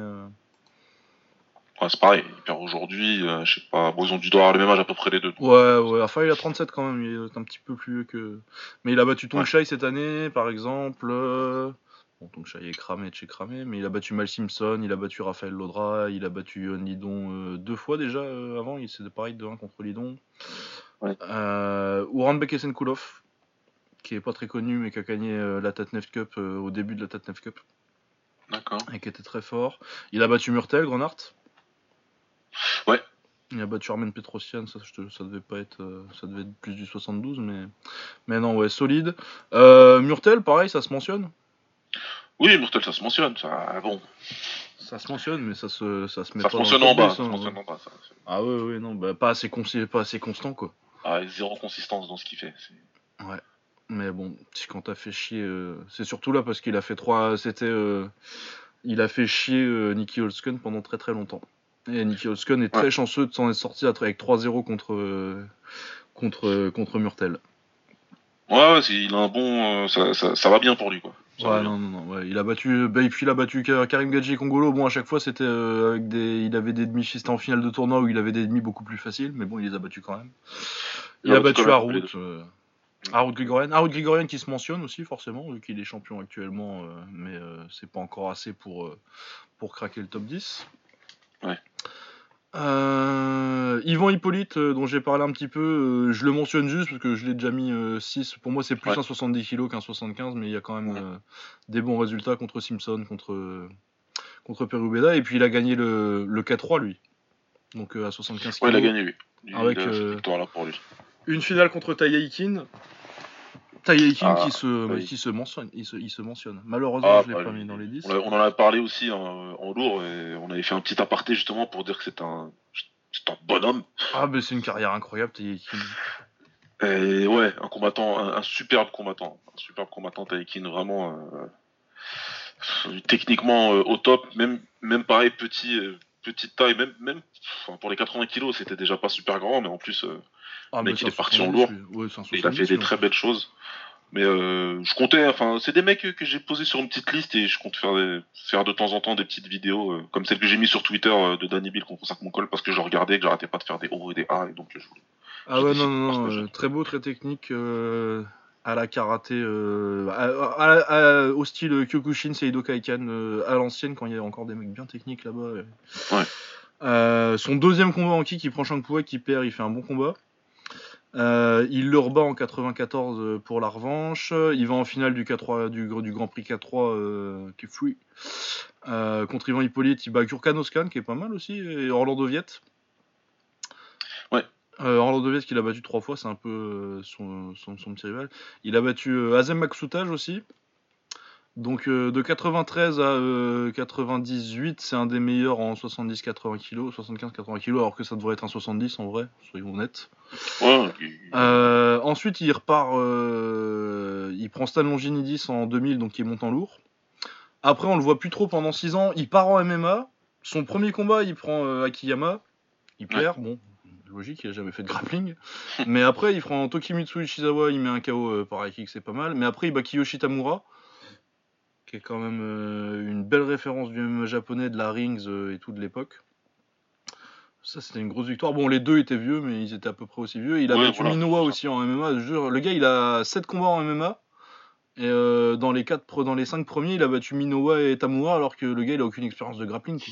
c'est pareil, il perd aujourd'hui, euh, je sais pas, bon, ils ont dû avoir le même âge à peu près les deux. Ouais, ouais, enfin il a 37 quand même, il est un petit peu plus vieux que. Mais il a battu Tongshai cette année, par exemple. Euh, bon, Tongshai est cramé, chez cramé, mais il a battu Mal Simpson, il a battu Raphaël Lodra, il a battu Yon Lidon euh, deux fois déjà avant, il s'est pareil de 1 contre Lidon. Ouais. Esenkulov, qui est pas très connu, mais qui a gagné la Tatnef Cup au début de la Tatnef Cup. D'accord. Et qui était très fort. Il a battu Murtel, Grenart. Ouais. Il a battu Armen Petrosian, ça, ça devait pas être, euh, ça devait être plus du 72, mais, mais non, ouais, solide. Euh, Murtel, pareil, ça se mentionne? Oui, Murtel, ça se mentionne, ça, bon. Ça se mentionne, mais ça se, ça se met ça pas se mentionne en bas. Ça se mentionne en bas ça, ah ouais, ouais, non, bah, pas assez pas assez constant, quoi. Ah, zéro consistance dans ce qu'il fait. Ouais. Mais bon, quand t'as fait chier, euh, c'est surtout là parce qu'il a fait trois, c'était, il a fait chier Nicky Holsken pendant très très longtemps. Et Nicky Holsken est très chanceux de s'en être sorti avec 3-0 contre, contre, contre Murtel. Ouais, ouais il a un bon. Euh, ça, ça, ça, va bien pour lui, quoi. ouais, non, non, non, ouais. Il a battu. Bah, et puis il a battu Karim Gadji et Congolo. Bon, à chaque fois, c'était euh, avec des. Il avait des demi. C'était en finale de tournoi où il avait des demi beaucoup plus faciles, mais bon, il les a battus quand même. Il, a, battu Harout. Euh, Harout Grigorian. Harout Grigorian qui se mentionne aussi, forcément, vu qu'il est champion actuellement, euh, mais c'est pas encore assez pour, pour craquer le top 10. Ouais. Euh, Yvan Hippolyte, euh, dont j'ai parlé un petit peu, euh, je le mentionne juste parce que je l'ai déjà mis 6. Pour moi, c'est plus un 70 kg qu'un 75, mais il y a quand même des bons résultats contre Simpson, contre, contre Perubeda. Et puis, il a gagné le, le 4-3, lui. Donc, à 75 kg. Ouais, il a gagné, lui. Avec, victoire là pour lui. Une finale contre Taïaikin. Taïe ah, qui, se, qui se mentionne, il se, mentionne. Malheureusement, ah, je l'ai bah, pas mis dans les 10. On, en a parlé aussi en, lourd et on avait fait un petit aparté justement pour dire que c'est un, un bonhomme. Ah, mais c'est une carrière incroyable, Taïekin. Et ouais, un combattant, un, superbe combattant. Un superbe combattant, Taïekin, vraiment. Euh, techniquement euh, au top, même, même pareil, petit, euh, petite taille, même, même pour les 80 kilos, c'était déjà pas super grand, mais en plus. Ah, mec, il est parti en lourd. il a fait des très belles choses. Mais euh, je comptais, enfin, c'est des mecs que j'ai posés sur une petite liste et je compte faire, faire de temps en temps des petites vidéos euh, comme celle que j'ai mis sur Twitter euh, de Danny Bill contre mon col parce que je regardais que j'arrêtais pas de faire des O et des A et donc je voulais. Ah ouais, non, non, non, très beau, très technique à la karaté, au style Kyokushin, Seido Kaikan à l'ancienne quand il y a encore des mecs bien techniques là-bas. Ouais. son deuxième combat en kick, il prend Shankpua qui perd, il fait un bon combat. Euh, il le rebat en 94 euh, pour la revanche. Il va en finale du, 3 du, Grand Prix K3 euh, qui est free. contre Ivan Hippolyte, il bat Gurkan Oskan qui est pas mal aussi, et Orlando Viet. Ouais. Euh, Orlando Vies, qu'il a battu trois fois, c'est un peu son, son, petit rival. Il a battu Azem Maksoutage aussi. Donc de 93 à 98, c'est un des meilleurs en 70-80 kg, 75-80 kg, alors que ça devrait être un 70 en vrai, soyons honnêtes. ensuite, il repart, il prend Stan Longinidis en 2000, donc il monte en lourd. Après, on le voit plus trop pendant 6 ans. Il part en MMA. Son premier combat, il prend Akiyama. Il perd, bon, logique, il a jamais fait de grappling. mais après, il prend Tokimitsu Ishizawa, il met un KO euh, par kick, c'est pas mal. Mais après, il bat Kiyoshi Tamura, qui est quand même euh, une belle référence du MMA japonais, de la Rings euh, et tout de l'époque. Ça, c'était une grosse victoire. Bon, les deux étaient vieux, mais ils étaient à peu près aussi vieux. Il a battu Minowa aussi en MMA. le gars, il a 7 combats en MMA. Et dans les quatre, dans les 5 premiers, il a battu Minowa et Tamura, alors que le gars, il a aucune expérience de grappling.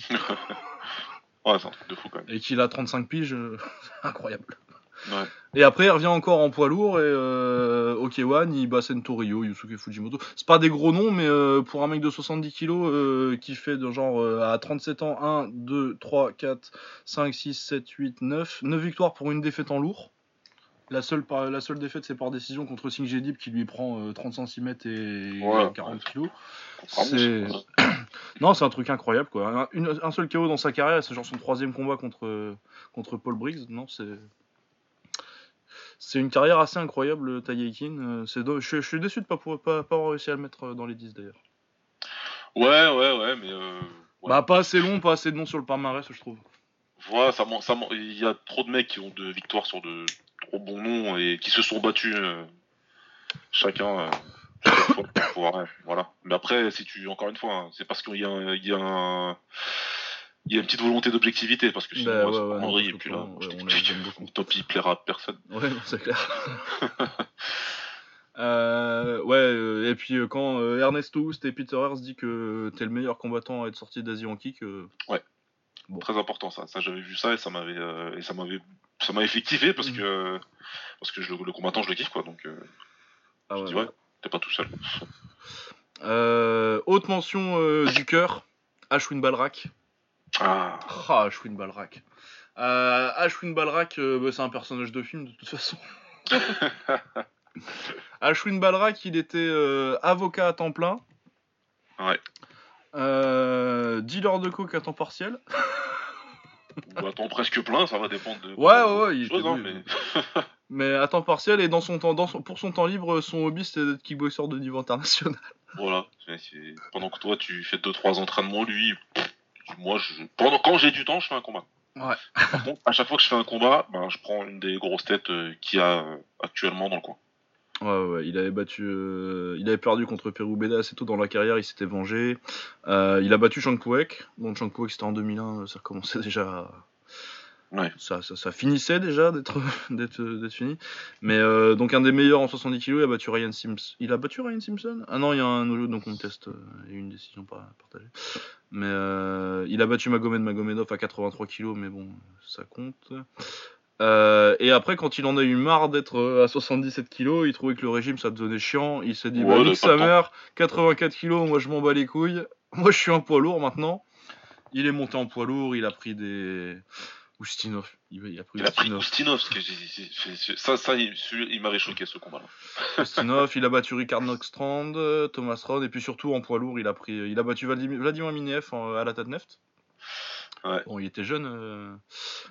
Et qu'il a 35 piges, euh, incroyable. Et après, il revient encore en poids lourd et euh, Okewan, il bat Sentorio, Yusuke Fujimoto. C'est pas des gros noms, mais euh, pour un mec de 70 kilos euh, qui fait de genre à 37 ans 1, 2, 3, 4, 5, 6, 7, 8, 9. 9 victoires pour une défaite en lourd. La seule, la seule défaite, c'est par décision contre Singh Jedip qui lui prend 30 cm et 40 kg. C'est... non, c'est un truc incroyable quoi. Un, seul KO dans sa carrière, c'est genre son troisième combat contre, contre Paul Briggs. Non, c'est. C'est une carrière assez incroyable, Taïekin. je, je, suis déçu de pas, pas, pas avoir réussi à le mettre dans les 10 d'ailleurs. Ouais, ouais, ouais, mais. Euh, bah, pas assez long, pas assez de noms sur le palmarès, je trouve. Voilà, ça, ça, il y a trop de mecs qui ont de victoires sur de trop bons noms et qui se sont battus euh, chacun. Euh, voilà. Mais après, si tu, encore une fois, hein, c'est parce qu'il y a, il y a il y a une petite volonté d'objectivité parce que sinon bah, ouais, Henri et puis là on top il plaira à personne ouais c'est clair euh, ouais et puis quand Ernesto Houst et Peter Hers dit que t'es le meilleur combattant à être sorti d'Asie en kick ouais Très important ça. Ça j'avais vu ça et ça m'avait euh, et ça m'avait ça fait kiffer parce mm. que parce que je, le, combattant je le kiffe quoi donc. Euh, ah ouais, dis, ouais, t'es pas tout seul. Euh, haute mention du cœur, Ashwin Balrak. Ah. Ah, Ashwin Balrak. Ashwin Balrak, bah, c'est un personnage de film de toute façon. Ashwin Balrak, il était avocat à temps plein. Ouais. Euh, dealer de coke à temps partiel. Ou à temps presque plein, ça va dépendre de. Ouais, ouais, ouais. Il hein, mais... mais... à temps partiel et dans son temps, dans pour son temps libre, son hobby c'était d'être kickboxer de niveau international. Voilà. Pendant que toi tu fais 2-3 entraînements, lui, moi, je... Pendant... quand j'ai du temps, je fais un combat. Ouais. Par contre, à chaque fois que je fais un combat, ben, je prends une des grosses têtes euh, qu'il y a euh, actuellement dans le coin. Ouais, ouais, il avait battu, euh, il avait perdu contre Peru Beda assez tôt dans la carrière, il s'était vengé. Il a battu Chang Puek, donc Chang c'était en 2001, ça commençait déjà. Ouais. Ça, ça, finissait déjà d'être, fini. Mais euh, donc un des meilleurs en 70 kg, il a battu Ryan Simpson. Il a battu Ryan Simpson? Ah non, il y a un autre donc on teste, il y a une décision pas partagée. Mais il a battu Magomed Magomedov à 83 kg, mais bon, ça compte. Euh, et après, quand il en a eu marre d'être euh, à 77 kilos, il trouvait que le régime ça devenait chiant. Il s'est dit, bah, nique sa mère, 84 kilos, moi je m'en bats les couilles. Moi je suis un poids lourd maintenant. Il est monté en poids lourd, il a pris des. Oustinov. Il, a pris, il a pris Oustinov. Ça, ça, il, m'avait choqué ce combat-là. Oustinov, il a battu Ricard Nockstrand, Thomas Rod, et puis surtout en poids lourd, il a, pris, il a battu Vladimir Miniev à la Tatneft. Bon, il était jeune, euh,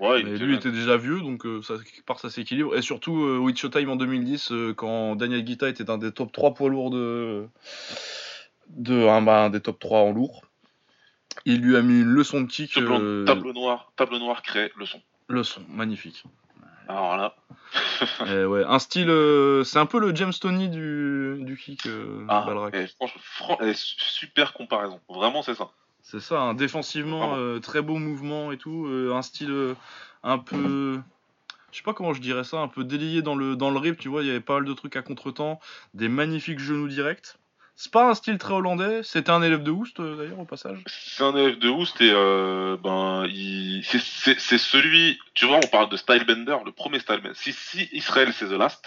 mais lui était déjà vieux, donc euh, ça, part ça s'équilibre. Et surtout, euh, With Showtime en 2010, quand Daniel Guita était un des top 3 poids lourds de, de un, bah, des top 3 en lourd, il lui a mis une leçon de kick. Tableau, noir, tableau noir créé, leçon. Leçon, magnifique. Alors là. ouais, un style, c'est un peu le James Tony du, du kick, ah, franchement, super comparaison. Vraiment, c'est ça. C'est ça, un défensivement, euh, très beau mouvement et tout, euh, un style euh, un peu. Je sais pas comment je dirais ça, un peu délié dans le, dans le rip, tu vois, il y avait pas mal de trucs à contre-temps, des magnifiques genoux directs. C'est pas un style très hollandais, c'était un élève de Houst d'ailleurs au passage. C'est un élève de Houst et ben il... c'est celui, tu vois, on parle de Stylebender, le premier Stylebender. Si, si Israël c'est The Last,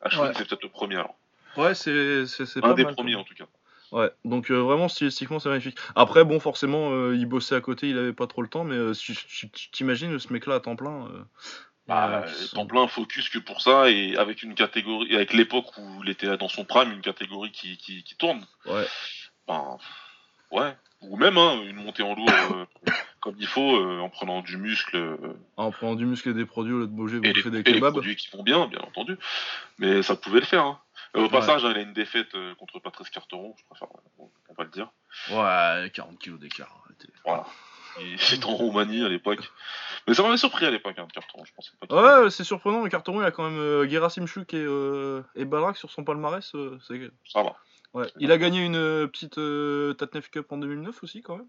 Ashwin c'est peut-être le premier alors. Ouais, c'est un des premiers en tout cas. Ouais, donc euh, vraiment stylistiquement c'est magnifique. Après, bon, forcément, euh, il bossait à côté, il avait pas trop le temps, mais euh, si tu t'imagines ce mec-là à temps plein, Bah, en plein focus que pour ça et avec une catégorie, avec l'époque où il était dans son prime, une catégorie qui, qui, tourne. Ouais. Ben, ouais. Ou même hein, une montée en lourd euh, comme il faut euh, en prenant du muscle. Euh, en prenant du muscle et des produits au lieu de bouger, et, des et produits qui vont bien, bien entendu. Mais ça pouvait le faire. Hein. au passage, hein, il a une défaite contre Patrice Carteron, je préfère, on, va le dire. Ouais, 40 kilos d'écart. Voilà. Il était en Roumanie à l'époque. Mais ça m'avait surpris à l'époque, hein, Carteron. Je pensais pas ouais, c'est surprenant. Mais Carteron, il a quand même euh, Gerasim Chuk et, euh, et Balrak sur son palmarès. Euh, ça va. Ouais. Il a gagné une euh, petite Tatnef Cup en 2009 aussi, quand même.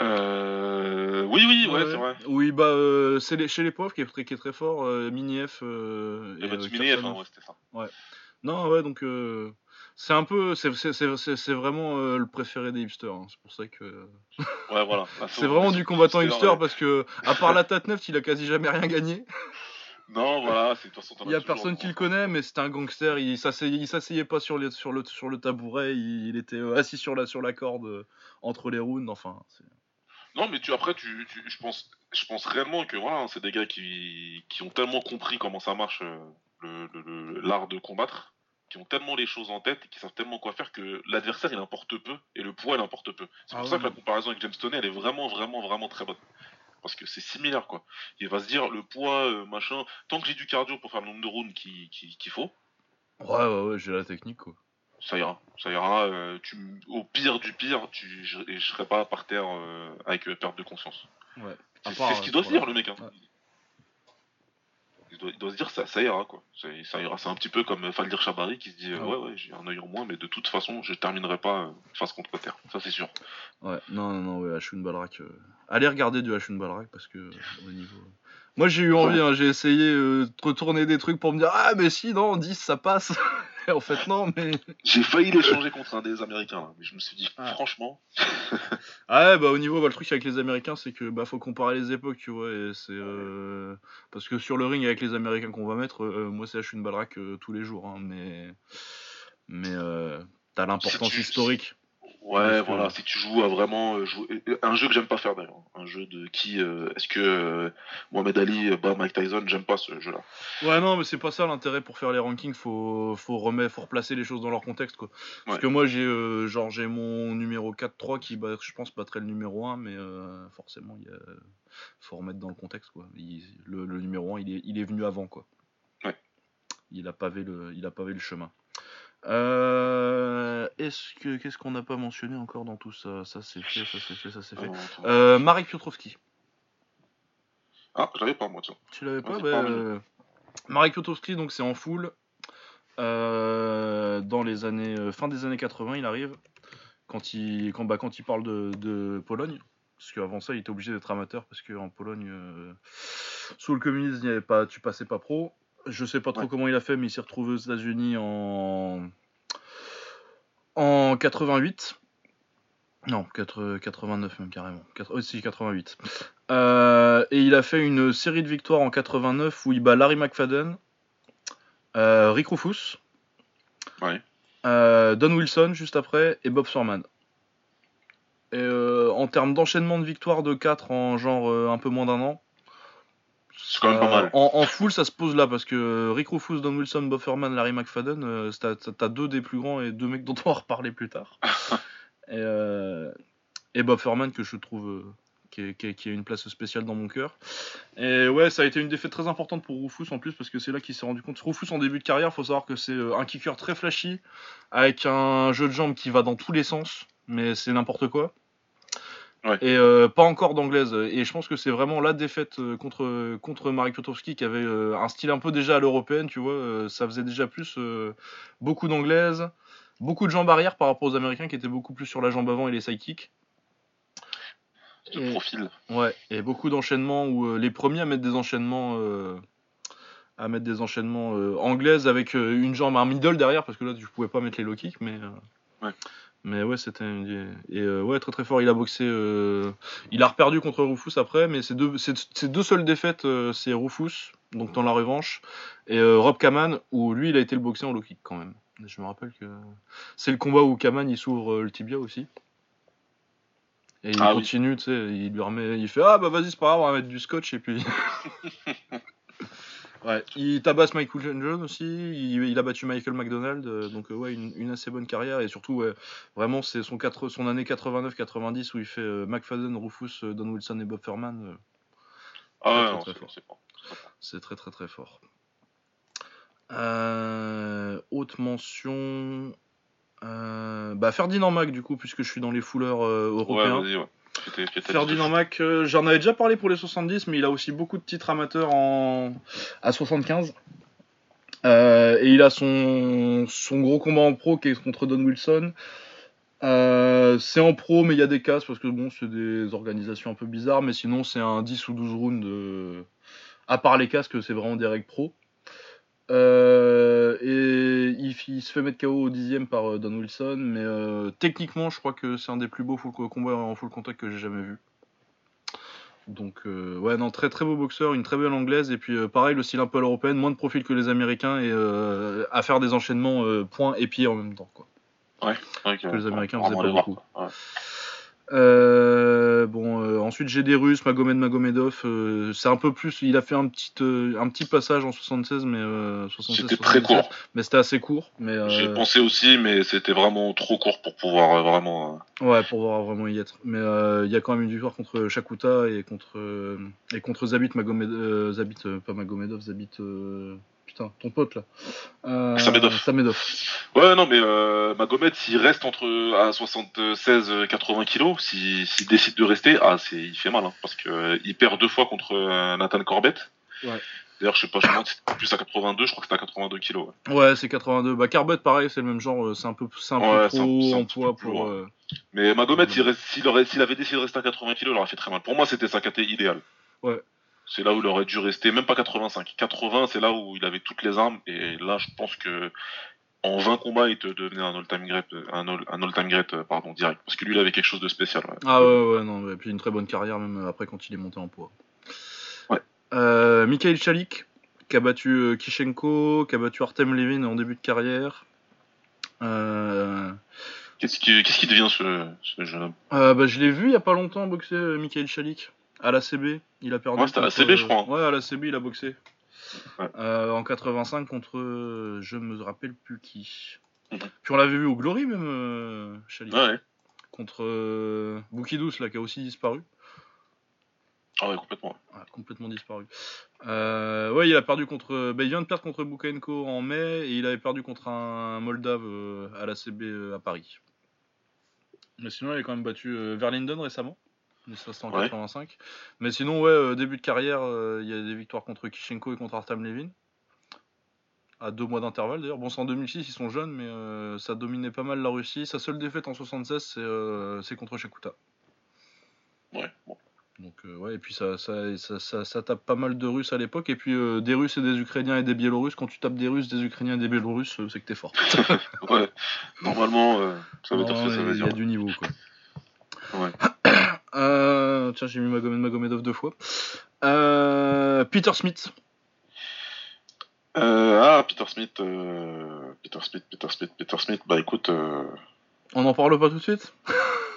Euh... Oui, oui, ouais, c'est vrai. Oui, bah, c'est chez les pauvres qui est, très, qui est très fort. Mini F. Euh, et, Mini F, hein, ouais, c'était ça. Ouais. Non, ouais, donc c'est un peu, c'est vraiment euh, le préféré des hipsters. Hein. C'est pour ça que. Ouais, voilà. c'est vraiment du combattant hipster parce que, à part la Tatneft, il a quasi jamais rien gagné. Non, voilà, c'est Il y a personne qui le connaît, mais c'était un gangster. Il s'asseyait pas sur, les, sur, le, sur le tabouret. Il, était euh, assis sur la, sur la corde euh, entre les rounds. Enfin. Non, mais tu après, tu, je pense, je pense réellement que voilà, c'est des gars qui, qui ont tellement compris comment ça marche l'art de combattre qui ont tellement les choses en tête et qui savent tellement quoi faire que l'adversaire il importe peu et le poids il importe peu. C'est pour ah ça que la comparaison avec James Toney elle est vraiment vraiment vraiment très bonne. Parce que c'est similaire quoi. Il va se dire le poids, euh, machin, tant que j'ai du cardio pour faire le nombre de rounds qu'il faut. Ouais ouais ouais j'ai la technique quoi. Ça ira, ça ira. Euh, tu, au pire du pire, tu, je, je serai pas par terre euh, avec perte de conscience. Ouais. C'est ce qu'il doit se dire le mec. Hein il doit, se dire ça, ça ira quoi. Ça, ira. C'est un petit peu comme Faldir Chabari qui se dit ah ouais ouais j'ai un œil en moins mais de toute façon je terminerai pas euh, face contre terre. Ça c'est sûr. Ouais non non non ouais Hashun Balrak. Euh, allez regarder du Hashun Balrak parce que au niveau. Moi j'ai eu envie, hein, j'ai essayé euh, de retourner des trucs pour me dire ah mais si non 10 ça passe. en fait, non, mais. J'ai failli l'échanger contre un des Américains, mais je me suis dit, ah. franchement. ah ouais, bah au niveau, bah, le truc avec les Américains, c'est que bah faut comparer les époques, tu vois, et c'est. Euh, parce que sur le ring, avec les Américains qu'on va mettre, euh, moi c'est une Balrak euh, tous les jours, hein, mais. Mais t'as l'importance historique. Ouais, voilà, si tu joues à vraiment euh, euh, un jeu que j'aime pas faire d'ailleurs, un jeu de qui euh, est-ce que Mohamed Ali bat Mike Tyson, j'aime pas ce jeu-là. Ouais, non, mais c'est pas ça l'intérêt pour faire les rankings, faut faut remettre, faut replacer les choses dans leur contexte quoi. Parce que moi j'ai genre j'ai mon numéro 4-3 qui bah, je pense battrait le numéro 1 mais forcément il faut remettre dans le contexte quoi. le, le, numéro 1 il est, il est venu avant quoi. Ouais. Il a pavé le il a pavé le chemin. Euh, est-ce que qu'est-ce qu'on n'a pas mentionné encore dans tout ça? Ça c'est fait, ça c'est fait, ça c'est fait. Euh, Marek Piotrowski. Ah, je l'avais pas moi ça. Tu l'avais pas, bah, Marek Piotrowski donc c'est en full. Euh, dans les années fin des années 80, il arrive quand il quand, bah, quand il parle de, de Pologne parce qu'avant ça il était obligé d'être amateur parce qu'en Pologne sous le communisme il avait pas tu passais pas pro je sais pas trop comment il a fait, mais il s'est retrouvé aux États-Unis en en 88. Non, 89 même carrément. Aussi 88. Euh, et il a fait une série de victoires en 89 où il bat Larry McFadden, euh, Rick Rufus, euh, Don Wilson juste après et Bob Sorman. Et en termes d'enchaînement de victoires de 4 en genre un peu moins d'un an, c'est quand même pas mal. En, en, full, ça se pose là parce que Rick Rufus, Don Wilson, Bufferman, Larry McFadden, euh, t'as deux des plus grands et deux mecs dont on va reparler plus tard. et, euh, et Bob Furman que je trouve euh, qui, a une place spéciale dans mon cœur. Et ouais, ça a été une défaite très importante pour Rufus en plus parce que c'est là qu'il s'est rendu compte. Rufus en début de carrière, faut savoir que c'est euh, un kicker très flashy avec un jeu de jambes qui va dans tous les sens, mais c'est n'importe quoi. Et euh, pas encore d'anglaise. Et je pense que c'est vraiment la défaite euh, contre, contre Marek Piotrowski qui avait euh, un style un peu déjà à l'européenne, tu vois. ça faisait déjà plus beaucoup d'anglaise, beaucoup de jambes arrière par rapport aux Américains qui étaient beaucoup plus sur la jambe avant et les sidekicks. De profil. Ouais, et beaucoup d'enchaînements où les premiers à mettre des enchaînements à mettre des enchaînements anglaises avec une jambe, un middle derrière, parce que là tu pouvais pas mettre les low kicks, mais. Ouais. Mais ouais, c'était et euh, ouais très très fort. Il a boxé. Euh, il a reperdu contre Rufus après, mais ses deux, ses, deux seules défaites, euh, c'est Rufus, donc dans la revanche, et Rob Kaman où lui il a été le boxer en low kick quand même. Je me rappelle que c'est le combat où Kaman il s'ouvre le tibia aussi. Et il Ah oui. continue, tu sais, il lui remet, il fait ah bah vas-y c'est pas grave, on va mettre du scotch et puis. ouais, il tabasse Michael Johnson aussi, il, il a battu Michael McDonald, euh, donc euh, ouais une, une assez bonne carrière et surtout ouais, vraiment c'est son, année 89-90 où il fait euh, McFadden, Rufus, euh, Don Wilson et Bob Furman, Ah ouais, très, non, très c'est- très très très fort. Haute mention. bah Ferdinand Mac du coup puisque je suis dans les fouleurs européens. ouais. Ferdinand. Mac, euh, j'en avais déjà parlé pour les 70, mais il a aussi beaucoup de titres amateurs en... à 75. Euh, et il a son... son gros combat en pro qui est contre Don Wilson. Euh, c'est en pro, mais il y a des casses parce que bon, c'est des organisations un peu bizarres. Mais sinon, c'est un 10 ou 12 rounds. À part les casques, c'est vraiment des règles pro. Euh, et il, il se fait mettre KO au dixième par euh, Don Wilson, mais euh, techniquement, je crois que c'est un des plus beaux full combats en full contact que j'ai jamais vu. Donc, euh, ouais, non, très très beau boxeur, une très belle anglaise, et puis pareil, le style un peu à l'européenne, moins de profil que les américains, et à faire des enchaînements points et pieds en même temps, quoi. Ouais, que les Américains faisaient pas beaucoup. Ouais. Euh, bon, euh, ensuite j'ai des Russes, Magomed Magomedov. euh, c'est un peu plus. Il a fait un petit, un petit passage en 76, mais euh, 76, C'était très 77, court. Mais c'était assez court. Mais J'ai pensé aussi, mais c'était vraiment trop court pour pouvoir vraiment. ouais, pour voir vraiment y être. Mais il y a quand même une victoire contre Shakuta et contre et contre Zabit Magomed, Zabit, pas Magomedov, Zabit. Putain, ton pote là. Euh, Samedov. Samedov. Ouais, non, mais euh, Magomed, s'il reste entre à 76-80 kilos, s'il s'il décide de rester, ah, c'est, il fait mal, hein, parce que euh, perd deux fois contre euh, Nathan Corbett. Ouais. D'ailleurs, je sais pas, je me c'était plus à 82, je crois que c'était à 82 kilos. ouais. Ouais, c'est 82. Bah Carbet, pareil, c'est le même genre. euh, C'est un peu, c'est un peu Ouais, un- trop en poids peu pour. euh, Mais Magomed, s'il avait décidé de rester à 80 kilos, il aurait fait très mal. Pour moi, c'était sa caté idéale. Ouais. C'est là où il aurait dû rester, même pas 85. 80, c'est là où il avait toutes les armes, et là, je pense que en 20 combats, il te devenait un all-time great, un all- un all-time great, euh, pardon, direct. Parce que lui, il avait quelque chose de spécial. ouais. Ah ouais, ouais, non, et puis une très bonne carrière même après quand il est monté en poids. Ouais. Euh, Mikhail Chalik, qui a battu euh, Kishenko, qui a battu Artem Levin en début de carrière. Euh, Qu'est-ce qui, devient ce, ce jeune homme? Euh, bah, je l'ai vu il y a pas longtemps boxer euh, Mikhail Chalik à la CB. Il a perdu. Ouais, c'était à la CB, je crois. Ouais, à la CB, il a boxé. Ouais. Euh, en 85 contre, euh, je me rappelle plus qui. Mhm. Puis on l'avait vu au Glory même, euh, Chalik. Ouais. Contre Boukidous, là, qui a aussi disparu. Ah ouais, complètement. Ouais, complètement disparu. Euh, ouais, il a perdu contre. bah, il vient de perdre contre Boukenko en mai et il avait perdu contre un Moldave euh, à la CB euh, à Paris. Mais sinon, il a quand même battu Verlinden récemment. Mais ça, c'était en Ouais. 85. Mais sinon, ouais, euh, début de carrière, euh, il y a des victoires contre Kishenko et contre Artem Levin. À deux mois d'intervalle d'ailleurs. Bon, c'est en 2006, ils sont jeunes, mais euh, ça dominait pas mal la Russie. Sa seule défaite en 76, c'est contre Shakuta. Ouais, bon. Donc euh, ouais, et puis ça, ça, ça, ça, ça tape pas mal de Russes à l'époque, et puis euh, des Russes et des Ukrainiens et des Biélorusses, quand tu tapes des Russes, des Ukrainiens et des Biélorusses, euh, c'est que t'es fort. Ouais. Normalement, ça veut dire que ça veut Il y dire. a du niveau quoi. Ouais. Euh, tiens, j'ai mis Magomed Magomedov deux fois. Euh, Peter Smith. Euh, ah, Peter Smith, Peter Smith, Peter Smith, Peter Smith, bah écoute, On n'en parle pas tout de suite?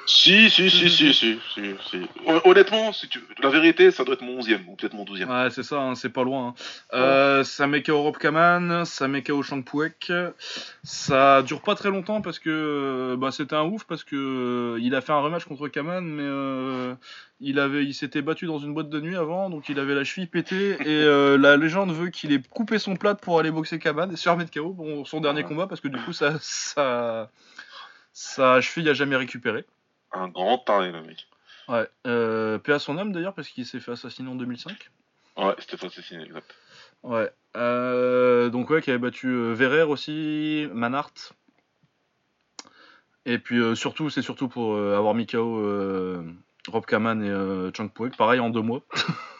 Si, si, si, si, si, si, si. Hon- Honnêtement, si tu... la vérité, ça doit être mon 11e, ou peut-être mon 12e. Ouais, c'est ça, hein, c'est pas loin. hein. Euh, ça met KO Rob Kaman, ça met KO Shangpuek. Ça dure pas très longtemps parce que euh, bah, c'était un ouf parce que euh, il a fait un rematch contre Kaman, mais euh, il avait, il s'était battu dans une boîte de nuit avant, donc il avait la cheville pétée et euh, la légende veut qu'il ait coupé son plat pour aller boxer Kaman et se faire mettre KO bon, son dernier combat parce que du coup ça, ça, sa cheville a jamais récupéré. Un grand taré, le mec. Ouais, euh, paix à son âme d'ailleurs parce qu'il s'est fait assassiner en 2005. Ouais, c'était c'est signé, exact. Ouais. Euh, donc ouais, qui avait battu euh, Verrer aussi, Manhart. Et puis euh, surtout, c'est surtout pour euh, avoir mis KO euh, Rob Kaman et Chang Puek, pareil en deux mois.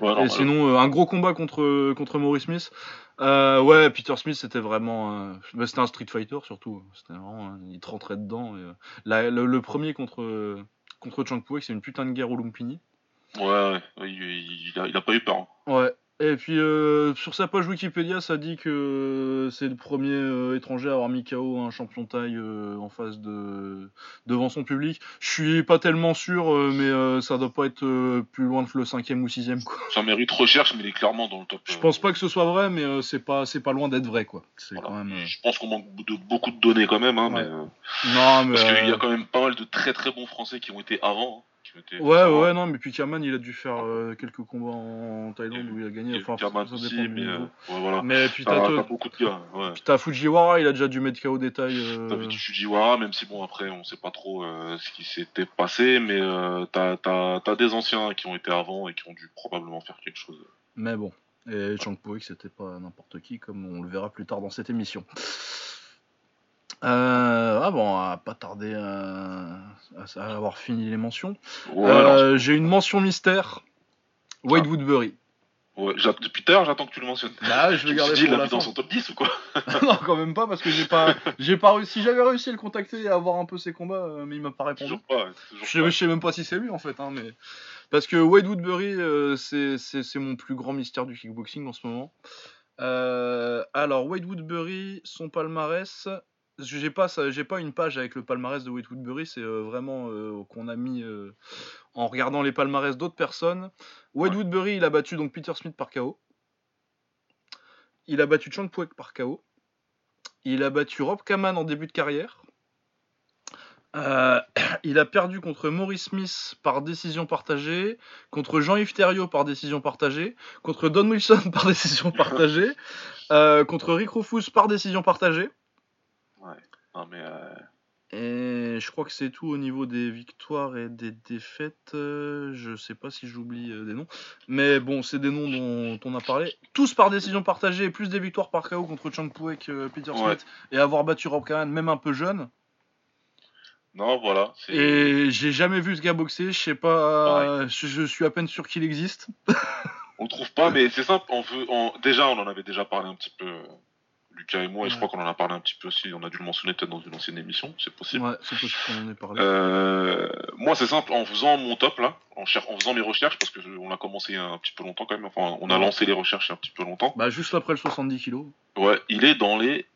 Ouais, non, et sinon, euh, un gros combat contre, contre Maurice Smith. Euh, ouais, Peter Smith, c'était vraiment. euh, bah, c'était un Street Fighter surtout. C'était vraiment. euh, il te rentrait dedans. et, la- le, le premier contre, contre Chang c'est une putain de guerre au Lumpini. Ouais, il, il a, il a pas eu peur. hein. Ouais. Et puis euh, sur sa page Wikipédia, ça dit que c'est le premier euh, étranger à avoir mis KO un champion taille euh, en face de devant son public. Je suis pas tellement sûr, mais ça doit pas être plus loin que le cinquième ou sixième. Quoi. Ça mérite recherche, mais il est clairement dans le top. Je pense pas que ce soit vrai, mais c'est pas c'est pas loin d'être vrai quoi. Je pense qu'on manque de beaucoup de données quand même, hein, mais non, mais parce qu'il y a quand même pas mal de très très bons Français qui ont été avant. Hein. Ouais, ouais, non, mais puis Kaman, il a dû faire euh, quelques combats en, Thaïlande où il a gagné. Enfin, dépend aussi, mais, euh, ouais, voilà. mais puis t'as beaucoup de gars. Ouais. Puis t'as Fujiwara, il a déjà dû mettre KO détail. Euh... T'as Fujiwara, même si bon, après, on sait pas trop euh, ce qui s'était passé, mais t'as as, des anciens qui ont été avant et qui ont dû probablement faire quelque chose. Mais bon. Et Chang Poek, c'était pas n'importe qui, comme on le verra plus tard dans cette émission. Euh, ah bon, on va pas tarder à, avoir fini les mentions. Euh, j'ai une mention mystère. Wade ah. Woodbury. Ouais, depuis tard, j'attends que tu le mentionnes. Bah, je vais garder pour la dans son top 10 ou quoi Non, quand même pas, parce que j'ai pas, j'ai pas réussi. J'avais réussi à le contacter et à voir un peu ses combats, euh, mais il m'a pas répondu. Toujours pas, je, sais même pas si c'est lui en fait, hein, mais parce que Wade Woodbury, c'est mon plus grand mystère du kickboxing en ce moment. alors Wade Woodbury, son palmarès, j'ai pas j'ai pas une page avec le palmarès de Wade Woodbury, c'est euh, vraiment euh, qu'on a mis euh, en regardant les palmarès d'autres personnes. Wade Woodbury, il a battu donc Peter Smith par KO. Il a battu Chang Puek par KO. Il a battu Rob Kaman en début de carrière. il a perdu contre Maurice Smith par décision partagée, contre Jean-Yves Thériault par décision partagée, contre Don Wilson par décision partagée, contre Rick Rufus par décision partagée. Euh, et je crois que c'est tout au niveau des victoires et des défaites. Euh, je sais pas si j'oublie euh, des noms. Mais bon, c'est des noms dont on a parlé. Tous par décision partagée, plus des victoires par KO contre Chang Puek, Peter Smith, et avoir battu Rob Kahan, même un peu jeune. Non, voilà. Et j'ai jamais vu ce gars boxer. Je sais pas. Je, suis à peine sûr qu'il existe. on trouve pas, mais c'est simple. On veut, Déjà, on en avait déjà parlé un petit peu Lucas et moi, et je crois qu'on en a parlé un petit peu aussi, on a dû le mentionner peut-être dans une ancienne émission, c'est possible. Ouais, c'est possible qu'on en ait parlé. Euh, moi, c'est simple, en faisant mon top là, en, en faisant mes recherches, parce qu'on a commencé un petit peu longtemps quand même, enfin, on a lancé les recherches un petit peu longtemps. Bah, juste après le 70 kg. Ouais, il est dans les,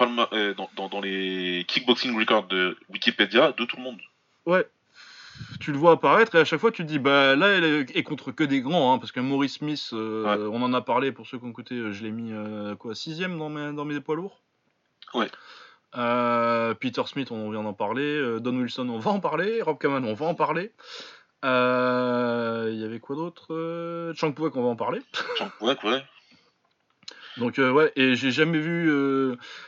euh, dans, dans les kickboxing records de Wikipédia de tout le monde. Ouais, tu le vois apparaître et à chaque fois tu te dis bah là elle est contre que des grands hein, parce que Maurice Smith euh, on en a parlé pour ceux qui ont écouté euh, je l'ai mis euh, quoi sixième dans mes dans mes poids lourds. Ouais. Peter Smith on vient d'en parler Don Wilson on va en parler Rob Kaman on va en parler. Il y avait quoi d'autre Chang Puek on va en parler. Chang Puek ouais. Donc ouais, et j'ai jamais vu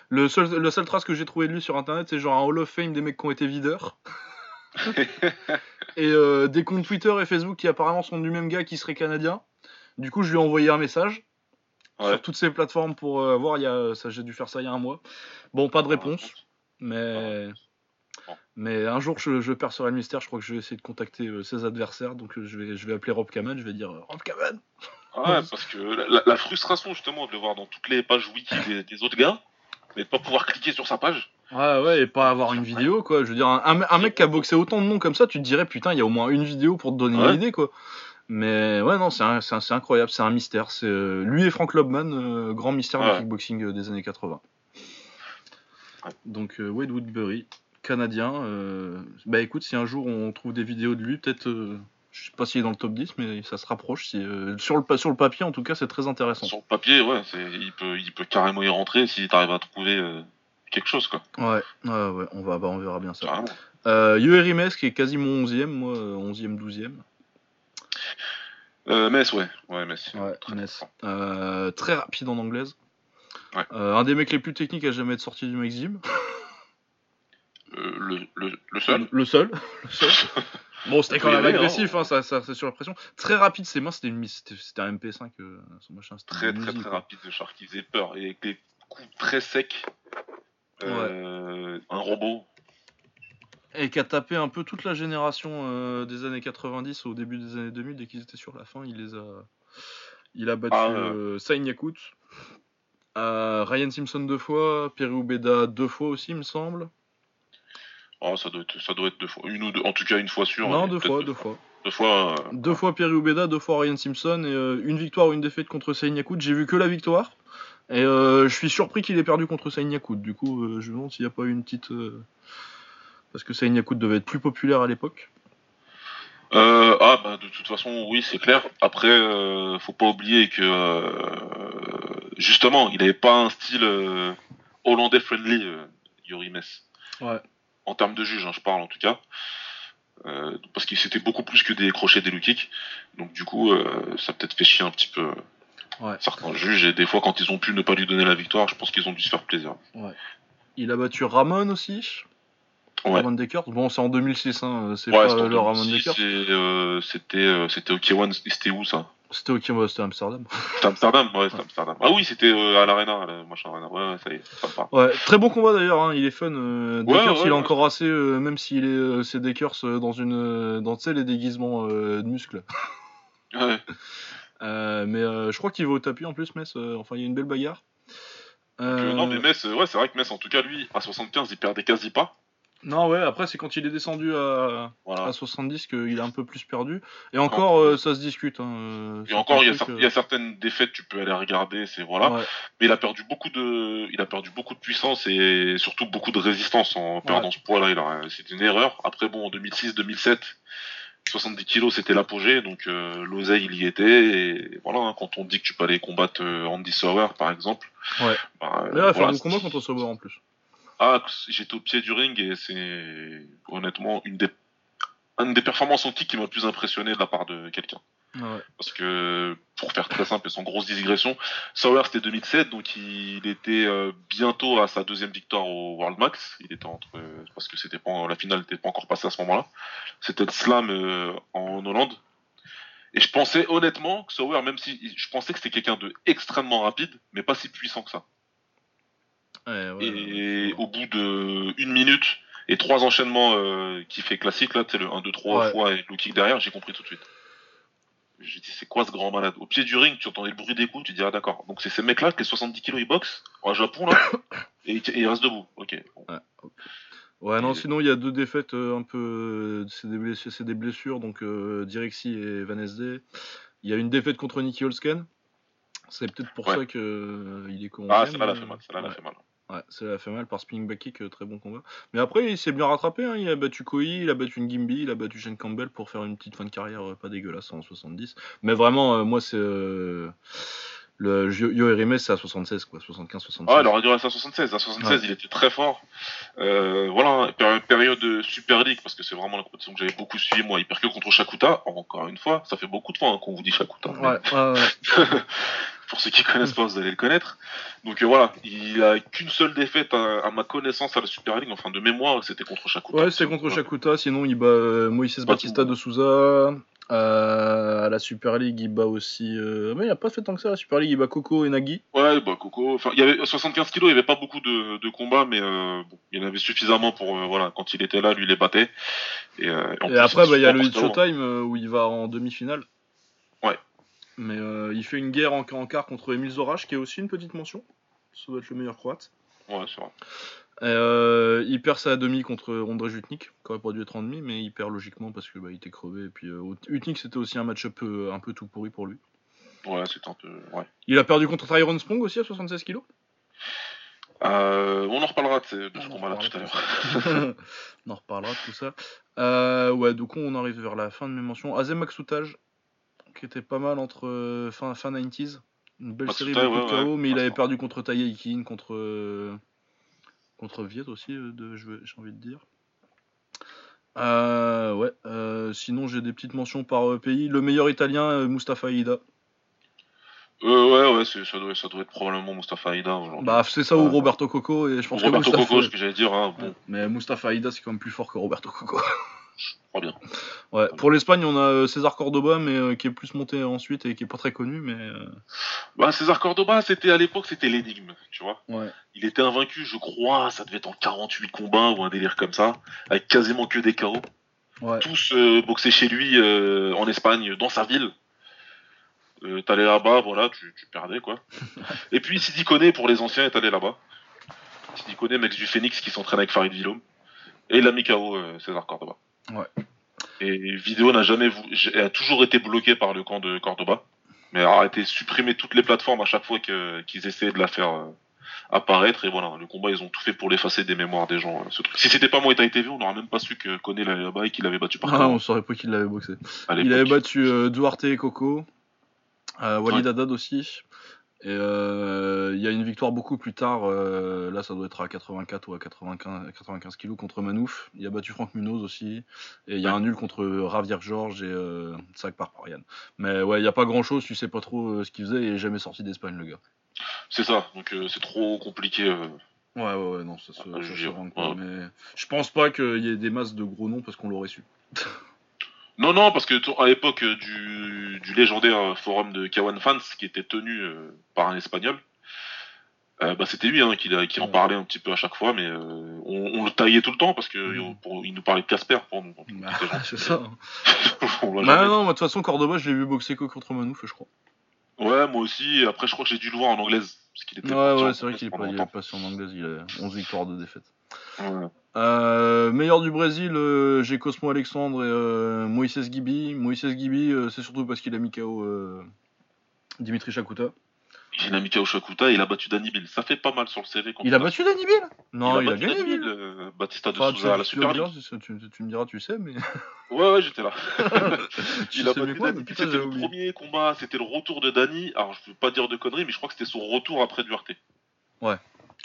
le seul le seul trace que j'ai trouvé de lui sur internet, c'est genre un Hall of Fame des mecs qui ont été videurs. et euh, des comptes Twitter et Facebook qui apparemment sont du même gars qui serait canadien. Du coup, je lui ai envoyé un message sur toutes ces plateformes pour euh, voir. Il y a, ça, j'ai dû faire ça il y a un mois. Bon, pas de réponse, mais mais un jour je, je, percerai le mystère. Je crois que je vais essayer de contacter euh, ses adversaires. Donc je vais je vais appeler Rob Kaman. Je vais dire Rob Kaman. Ouais, parce que la, frustration justement de le voir dans toutes les pages wiki des, des autres gars, mais de pas pouvoir cliquer sur sa page. Ouais, ouais, et pas avoir une vidéo, quoi. Je veux dire, un, mec qui a boxé autant de noms comme ça, tu te dirais, putain, il y a au moins une vidéo pour te donner une idée, quoi. Mais ouais, non, c'est incroyable, c'est un mystère. C'est euh, lui et Frank Lobman, euh, grand mystère du kickboxing euh, des années 80. Donc Wade Woodbury, canadien. bah écoute, si un jour on trouve des vidéos de lui, peut-être, je sais pas s'il est dans le top 10, mais ça se rapproche. Si, sur, le, sur le papier, en tout cas, c'est très intéressant. Sur le papier, ouais, il peut, il peut carrément y rentrer si tu arrives à trouver quelque chose, quoi. Ouais, ouais, ouais, on, va, bah, on verra bien ça. Euh, Rimes, qui est quasiment 11ème, moi, 11ème, 12ème. Euh, Metz, ouais. Ouais, Metz. Ouais, Metz. Euh, très rapide en anglaise. Ouais. Euh, un des mecs les plus techniques à jamais être sorti du Maxim. Euh, le, le, le, seul Le seul. Le seul. bon, c'était quand même agressif, hein, ça, ça c'est sur la pression. Très rapide, ses mains, c'était un MP5, son machin. Très, très, très rapide, le char qui faisait peur. Et avec des coups très secs. Euh, un robot. Et qui a tapé un peu toute la génération euh, des années 90 au début des années 2000, dès qu'ils étaient sur la fin, il les a. Il a battu ah, euh, Sain Yakut, Ryan Simpson deux fois, Pierre Oubeda deux fois aussi, il me semble. Oh, ça doit être, ça doit être deux fois, une ou deux, en tout cas une fois sûr. Non, deux fois, deux fois. Deux fois. Euh, deux fois Pierre Ubeda, deux fois Ryan Simpson et euh, une victoire ou une défaite contre Saïn J'ai vu que la victoire. Et euh, je suis surpris qu'il ait perdu contre Saïn Du coup, je me demande s'il n'y a pas eu une petite. Parce que Saïn devait être plus populaire à l'époque. ah bah de toute façon oui c'est clair. Après faut pas oublier que justement il n'avait pas un style hollandais friendly Yori Mess. Ouais. En termes de juge, hein, je parle en tout cas. Euh, parce que c'était beaucoup plus que des crochets des low kicks. Donc du coup, euh, ça peut-être fait chier un petit peu certains juges. Et des fois, quand ils ont pu ne pas lui donner la victoire, je pense qu'ils ont dû se faire plaisir. Il a battu Ramon aussi. Ramon Dekers. Bon, c'est en 2006, hein. c'est pas le Ramon Dekers. C'était c'était OK c'était où ça c'était ok, c'était Amsterdam. C'était Amsterdam, ouais, c'était Amsterdam. Ah oui, c'était euh, à l'Arena, à machin Arena. Ouais, ça y est, sympa. Ouais, très bon combat d'ailleurs, hein, il est fun. Euh, Dekers, il est encore assez, euh, même s'il est, euh, c'est Dekers dans une, dans tu sais, les déguisements de muscles. ouais. mais je crois qu'il va au tapis en plus, Metz. enfin, il y a une belle bagarre. non, mais Metz, ouais, c'est vrai que Metz, en tout cas, lui, à 75, il perdait quasi pas. Non, ouais, après, c'est quand il est descendu à, à 70 qu'il a un peu plus perdu. Et encore, euh, ça se discute. Hein, euh, et encore, il y, a, certaines défaites, tu peux aller regarder, c'est voilà. Mais il a perdu beaucoup de, il a perdu beaucoup de puissance et surtout beaucoup de résistance en perdant ce poids-là. C'est une erreur. Après, bon, en 2006-2007, 70 kilos, c'était l'apogée, donc euh, l'oseille, il y était. Et voilà, hein, quand on dit que tu peux aller combattre Andy Sauer, par exemple. Ouais. Bah, là, faire un combat contre Sauer en plus. Ah, j'étais au pied du ring et c'est honnêtement une des, une des performances antiques qui m'a le plus impressionné de la part de quelqu'un. Parce que, pour faire très simple et sans grosse digression, Sauer c'était 2007, donc il était euh, bientôt à sa deuxième victoire au World Max. Il était entre, parce que c'était pas, la finale n'était pas encore passée à ce moment-là. C'était le slam euh, en Hollande. Et je pensais honnêtement que Sauer, même si je pensais que c'était quelqu'un de extrêmement rapide, mais pas si puissant que ça et au bout de une minute et trois enchaînements euh, qui fait classique là, tu le 1, 2, 3 fois et le kick derrière, j'ai compris tout de suite. J'ai dit c'est quoi ce grand malade? Au pied du ring, tu entendais le bruit des coups, tu dis ah d'accord. Donc c'est ces mecs-là, qui les 70 kilos ils boxent au Japon là, et, ils restent debout. Ok. Ouais, non, sinon il y a deux défaites euh, un peu. C'est des, blessures, des blessures, donc euh, Direxi et Van SD. Il y a une défaite contre Nicky Holsken. C'est peut-être pour ça qu'il il est con. Ah, ça l'a fait mal, ça l'a fait mal. Ouais, ça l'a fait mal par spinning back kick, euh, très bon combat. Mais après, il s'est bien rattrapé. Hein. Il a battu Koi, il a battu une Gimby, il a battu Shane Campbell pour faire une petite fin de carrière euh, pas dégueulasse en 70. Mais vraiment, euh, moi, c'est. le Yo c'est à 76, quoi. 75, 76. Ah, il aurait dû rester à 76. À 76, il était très fort. voilà, période de Super League, parce que c'est vraiment la compétition que j'avais beaucoup suivi, moi. Il perd que contre Shakuta. Encore une fois, ça fait beaucoup de fois hein, qu'on vous dit Shakuta. Ouais, ouais, ouais. Pour ceux qui connaissent pas, vous allez le connaître. Donc euh, voilà, il a qu'une seule défaite à, ma connaissance à la Super League, enfin de mémoire, c'était contre Shakuta. Ouais, c'est contre Shakuta, sinon il bat euh, Moïse Batista de Souza. Euh, à la Super League, il bat aussi. Mais il a pas fait tant que ça. À la Super League, il bat Coco et Nagui. Ouais, bah Coco. Enfin, il y avait 75 kilos, il y avait pas beaucoup de, combats, mais il y en avait suffisamment pour voilà, quand il était là, lui il les battait. Et, après, bah, il y a le Hit Showtime où il va en demi-finale. Mais euh, il fait une guerre en, quart contre Emile Zorache, qui est aussi une petite mention. Ça doit être le meilleur croate. Ouais, c'est vrai. Euh, il perd sa demi contre André Jutnik, qui aurait pas dû être en demi, mais il perd logiquement parce que bah, il était crevé. Et puis euh, Jutnik, c'était aussi un match-up un peu tout pourri pour lui. Ouais, c'est un peu. Ouais. Il a perdu contre Tyron Sprong aussi à 76 kg on en reparlera de, ce combat-là tout à l'heure. on en reparlera de tout ça. ouais, du coup, on arrive vers la fin de mes mentions. Azem Soutage, qui était pas mal entre euh, fin, fin 90s. Une belle série, de KO, mais il avait perdu contre Taïa contre, euh, contre Viet aussi, euh, j'ai envie de dire. ouais, sinon j'ai des petites mentions par pays. Le meilleur italien, Mustafa Aida. ouais, ouais, ça doit, ça doit être probablement Mustafa aujourd'hui. Bah, c'est ça ou Roberto Coco, et je pense Roberto Coco, ce que j'allais dire. Hein, Mais Mustafa Aida, c'est quand même plus fort que Roberto Coco. bien. Ouais, pour l'Espagne, on a euh, César Cordoba, mais euh, qui est plus monté ensuite et qui est pas très connu, mais. Euh, bah, César Cordoba, c'était à l'époque, c'était l'énigme, tu vois. Il était invaincu, je crois, ça devait être en 48 combats ou un délire comme ça, avec quasiment que des KO. Tous boxés chez lui en Espagne, dans sa ville. t'allais là-bas, voilà, tu, perdais quoi. et puis Sidi Koné pour les anciens est allé là-bas. Sidi Koné, mec du Phoenix qui s'entraîne avec Farid Villom. Et il a mis KO César Cordoba. Ouais. Et Vidéo n'a jamais a toujours été bloqué par le camp de Cordoba, mais a été supprimé toutes les plateformes à chaque fois qu'ils essayaient de la faire apparaître et voilà le combat ils ont tout fait pour l'effacer des mémoires des gens ce truc. si c'était pas Muay Thai TV on n'aurait même pas su que Koné l'avait là-bas et qu'il avait battu par ah, on saurait pas qu'il l'avait boxé il avait battu Duarte et Coco euh, Walid Haddad aussi. Et euh, il y a une victoire beaucoup plus tard, euh, là ça doit être à 84 ou à 95, 95 kilos contre Manouf. Il a battu Franck Munoz aussi. Et il y a un nul contre Ravier Georges et euh, Sac par Parian. Mais ouais, il n'y a pas grand chose, tu sais pas trop ce qu'il faisait et il est jamais sorti d'Espagne le gars. C'est ça, donc c'est trop compliqué. Ouais, ouais, ouais, non, ça se, ça Mais je pense pas qu'il y ait des masses de gros noms parce qu'on l'aurait su. Non, non, parce que à l'époque euh, du, légendaire euh, forum de Kawan Fans, qui était tenu euh, par un espagnol, bah, c'était lui hein, qui, en parlait un petit peu à chaque fois, mais on, le taillait tout le temps parce qu'il mm. nous parlait de Casper pour nous. Bah, c'est ça. bah, non, de toute façon, Cordoba, je l'ai vu boxer que contre Manouf, je crois. Ouais, moi aussi. Après, je crois que j'ai dû le voir en anglaise. ouais, ouais, c'est vrai qu'il est pas, est passé en anglaise, il a 11 victoires de défaite. Euh, meilleur du Brésil, euh, j'ai Cosmo Alexandre et euh, Moïse Gibi. Moïse Gibi, c'est surtout parce qu'il a mis KO Dimitri Chakuta. Il a mis KO Chakuta et il a battu Danny Bill. Ça fait pas mal sur le CV. Il a battu Danny Bill? Non, il a, gagné Bill. Batista de Souza à la Super League. Tu, me diras, tu sais, mais. ouais, ouais, j'étais là. il a battu Danny. C'était le premier combat, c'était le retour de Danny. Alors, je veux pas dire de conneries, mais je crois que c'était son retour après Duarte. Ouais.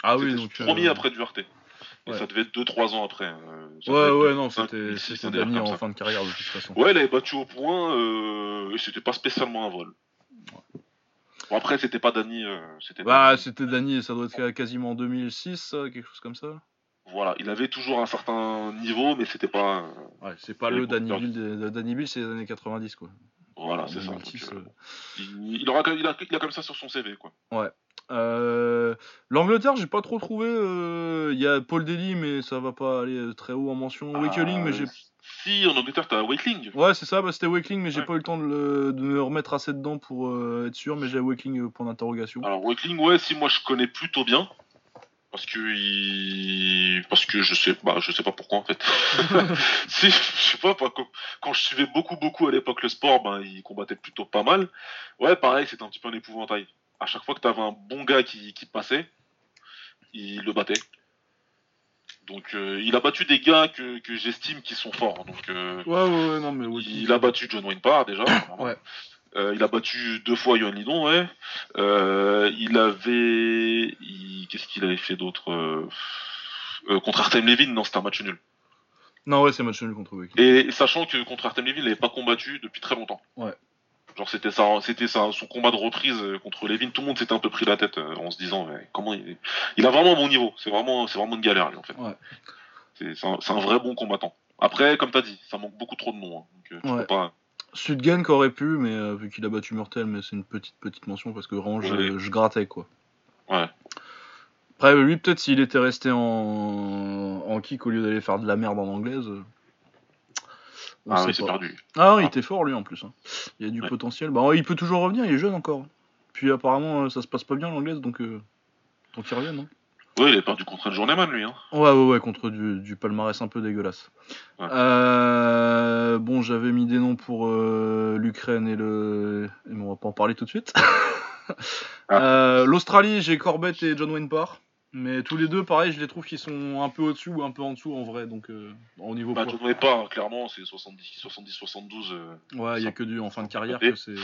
Ah oui, donc. Premier après Duarte ça devait être 2-3 ans après. Hein. ouais, ouais, non, c'était Dany en fin de carrière de toute façon. Ouais, il avait battu au point euh, et c'était pas spécialement un vol. Bon, après, c'était pas Dany. Euh, bah, c'était Dany, ça doit être quasiment 2006, quelque chose comme ça. Voilà, il avait toujours un certain niveau, mais c'était pas. Ouais, c'est pas le Danny Bill, Danny Bill, c'est les années 90, quoi. Voilà, c'est ça. Euh, il, aura, il, a, il a comme ça sur son CV, quoi. Ouais. Euh, L'Angleterre, j'ai pas trop trouvé. euh, Il y a Paul Daly, mais ça va pas aller très haut en mention. Ah, Wakeling, mais j'ai. Si, en Angleterre, t'as Wakeling. Ouais, c'est ça, bah, c'était Wakeling, mais j'ai pas eu le temps de, me remettre assez dedans pour euh, être sûr, mais j'ai Wakeling euh, point d'interrogation. Alors, Wakeling, ouais, si moi je connais plutôt bien. Parce que il... parce que je sais bah je sais pas pourquoi en fait. si, je sais pas, quand, je suivais beaucoup beaucoup à l'époque le sport, ben il combattait plutôt pas mal. Ouais, pareil, c'était un petit peu un épouvantail à chaque fois que tu avais un bon gars qui, passait, il le battait. Donc euh, il a battu des gars que, j'estime qui sont forts. Donc euh, ouais, ouais, non, mais il a battu John Wayne Parr déjà. ouais. Euh, il a battu deux fois Yohan Lidon, ouais. il avait, qu'est-ce qu'il avait fait d'autre contre Artem Levin Non, c'était un match nul. Non, ouais, c'est un match nul contre Wiki. Et sachant que contre Artem Levin, il n'avait pas combattu depuis très longtemps. Ouais. Genre c'était ça, c'était ça, son combat de reprise euh, contre Levin. Tout le monde s'était un peu pris la tête euh, en se disant mais comment il, il a vraiment un bon niveau. C'est vraiment, c'est vraiment une galère lui en fait. C'est un, vrai bon combattant. Après, comme t'as dit, ça manque beaucoup trop de noms. Hein, donc, euh, Sudgen qui aurait pu, mais vu qu'il a battu Mortel, mais c'est une petite petite mention parce que vraiment je, grattais quoi. Ouais. Après lui peut-être s'il était resté en, en kick au lieu d'aller faire de la merde en anglaise ah oui, c'est perdu. Ah, il était fort lui en plus. Hein. Il y a du potentiel. Bah, il peut toujours revenir, il est jeune encore. Puis apparemment, euh, ça se passe pas bien l'anglaise, donc euh... donc il revient, non? Oui, il est perdu contre un journeyman lui. Hein. Ouais, ouais, ouais, contre du, palmarès un peu dégueulasse. Euh, bon, j'avais mis des noms pour euh, l'Ukraine et le. Et on va pas en parler tout de suite. Ah. L'Australie, j'ai Corbett et John Wayne Parr. Mais tous les deux, pareil, je les trouve qu'ils sont un peu au-dessus ou un peu en dessous en vrai. Donc euh, au niveau. Bah, pas, hein, clairement, c'est 70, 70, 72. ouais, il y a que du en fin de carrière que c'est.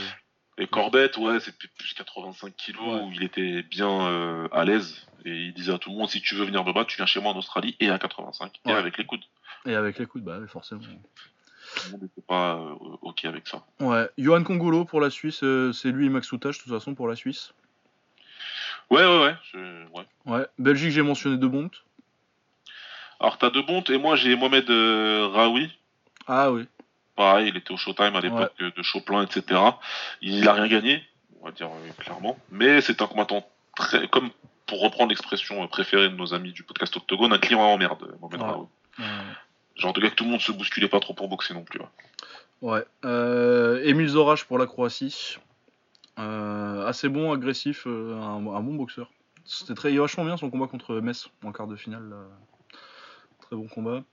Et Corbett, ouais, c'est plus 85 kilos où il était bien euh, à l'aise et il disait à tout le monde si tu veux venir me battre, tu viens chez moi en Australie et à 85 et avec les coudes. Et avec les coudes, bah forcément. Tout le monde n'était pas euh, ok avec ça. Ouais, Johan Congolo pour la Suisse, c'est lui et Max Soutage de toute façon pour la Suisse. Ouais, ouais, ouais. ouais. ouais. Belgique, j'ai mentionné De Bonte. Alors, t'as De Bonte et moi, j'ai Mohamed euh, Raoui. Ah oui. Pareil, il était au Showtime à l'époque de Chopin, etc. Il a rien gagné, on va dire euh, clairement. Mais c'est un combattant très. Comme pour reprendre l'expression préférée de nos amis du podcast Octogone, un client en merde, Mohamed Raoui. Genre de gars que tout le monde se bousculait pas trop pour boxer non plus. Ouais. Euh, Émile Zorache pour la Croatie. Euh, assez bon, agressif, euh, un, bon boxeur. C'était très vachement bien son combat contre Metz en quart de finale. Très bon combat.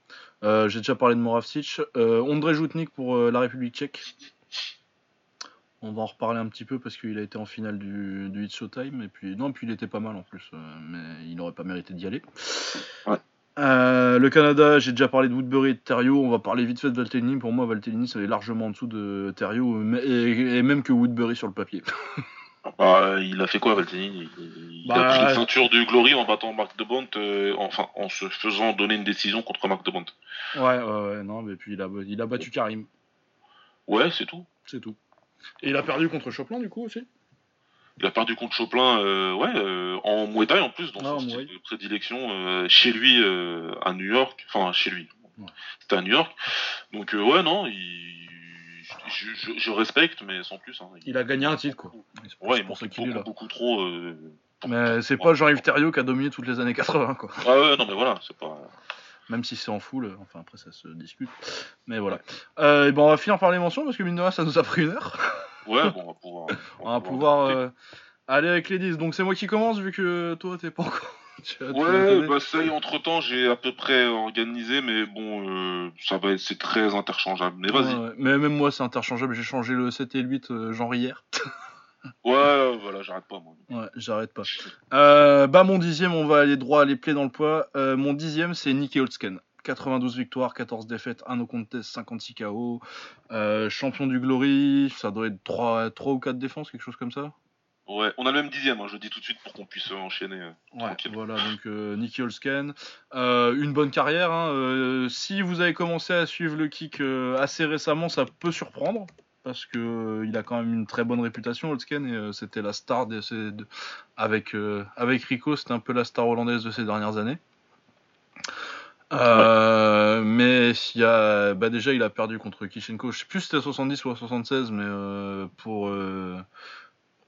Euh, j'ai déjà parlé de Moravcic. Euh, Ondrej Joutnik pour la République tchèque. On va en reparler un petit peu parce qu'il a été en finale du, du Hit Showtime. Et puis, non, puis il était pas mal en plus. mais il n'aurait pas mérité d'y aller. Le Canada, j'ai déjà parlé de Woodbury et de Terrio. On va parler vite fait de Valtellini. Pour moi, Valtellini, ça est largement en dessous de Terrio et, et même que Woodbury sur le papier. Bah, il a fait quoi, Valtteri Il, a bah, pris la ceinture du Glory en battant Marc de Bont, euh, enfin, en se faisant donner une décision contre Marc de Bont. Ouais, ouais, ouais, non, mais puis il a, il a battu Karim. Ouais, c'est tout. C'est tout. Et il a perdu contre Choplin, du coup, aussi? Il a perdu contre Choplin, euh, ouais, euh, en Muay Thai en plus, dans ah, son style de prédilection, chez lui, à New York, enfin, chez lui. C'était à New York. Donc, ouais, non, il je, respecte, mais sans plus. Hein. Il a gagné un titre, quoi. Ouais, pour beaucoup, beaucoup, beaucoup trop. Euh, mais c'est pas Jean-Yves Thériault qui a dominé toutes les années 80, quoi. Ah ouais, non, mais voilà, c'est pas. Même si c'est en full, enfin après ça se discute. Mais voilà. Euh, et ben on va finir par les mentions parce que mine de rien ça nous a pris une heure. Ouais, bon, on va pouvoir. On va, pouvoir, euh, aller avec les 10. Donc c'est moi qui commence vu que toi t'es pas encore. ouais, bah ça y est, entre temps, j'ai à peu près organisé, mais bon, euh, ça va c'est très interchangeable. Mais vas-y. Mais même moi, c'est interchangeable. J'ai changé le 7 et le 8, euh, genre hier. ouais, voilà, j'arrête pas, moi. Ouais, j'arrête pas. Euh, bah, mon dixième, on va aller droit à les plaies dans le poids. mon dixième, c'est Nicky Holtzken. 92 victoires, 14 défaites, 1 no contest, 56 KO. champion du Glory, ça doit être 3, 3 ou 4 défenses, quelque chose comme ça? Ouais, on a le même dixième, hein, je le dis tout de suite pour qu'on puisse enchaîner. Euh, ouais, voilà, donc euh, Nicky Holsken. Euh, une bonne carrière. Hein, si vous avez commencé à suivre le kick assez récemment, ça peut surprendre. Parce que il a quand même une très bonne réputation, Holsken, et c'était la star de, avec, avec Rico, c'était un peu la star hollandaise de ces dernières années. Mais il y a, bah déjà, il a perdu contre Kishenko. Je sais plus si c'était à 70 ou à 76, mais pour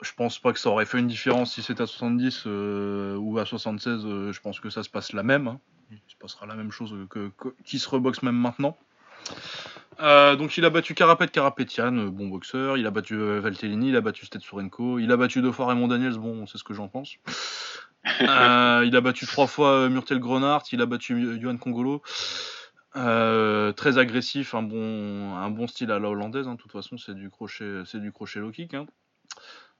je pense pas que ça aurait fait une différence si c'était à 70 euh, ou à 76. Euh, je pense que ça se passe la même. Hein. Il se passera la même chose que, qui se reboxe même maintenant. Euh, donc il a battu Karapet Karapetian, bon boxeur. Il a battu Valtellini, il a battu Stetsurenko, il a battu deux fois Raymond Daniels. Bon, c'est ce que j'en pense. Il a battu trois fois Murtel Grenard, il a battu Johan Congolo. très agressif, un bon, un bon style à la hollandaise. Hein. De toute façon, c'est du crochet, c'est du crochet low kick. Hein.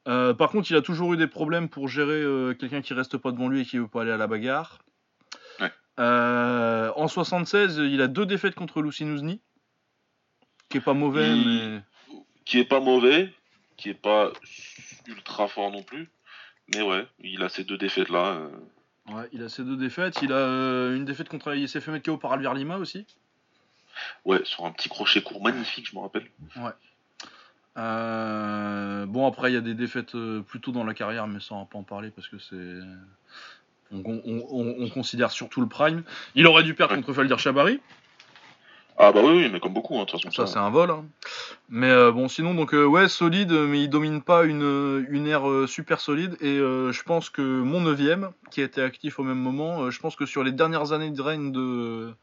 Euh, par contre, il a toujours eu des problèmes pour gérer euh, quelqu'un qui reste pas devant lui et qui veut pas aller à la bagarre. Euh, en 76, il a deux défaites contre Lucinuzny, qui est pas mauvais, mais qui est pas mauvais, qui est pas ultra fort non plus. Mais ouais, il a ces deux défaites là. Ouais, il a ces deux défaites. Il a une défaite contre il s'est fait mettre KO par Alvier Lima aussi. Ouais, sur un petit crochet court magnifique, je me rappelle. Ouais. Euh, bon, après, il y a des défaites euh, plus tôt dans la carrière, mais ça, on va pas en parler parce que c'est. On, considère surtout le prime. Il aurait dû perdre contre Faldir Chabari. Ah, bah oui, mais comme beaucoup, hein, de toute façon. Ça, c'est un vol. Hein. Mais euh, bon, sinon, donc, ouais, solide, mais il domine pas une, une ère super solide. Et je pense que mon 9 qui a été actif au même moment, je pense que sur les dernières années de règne de,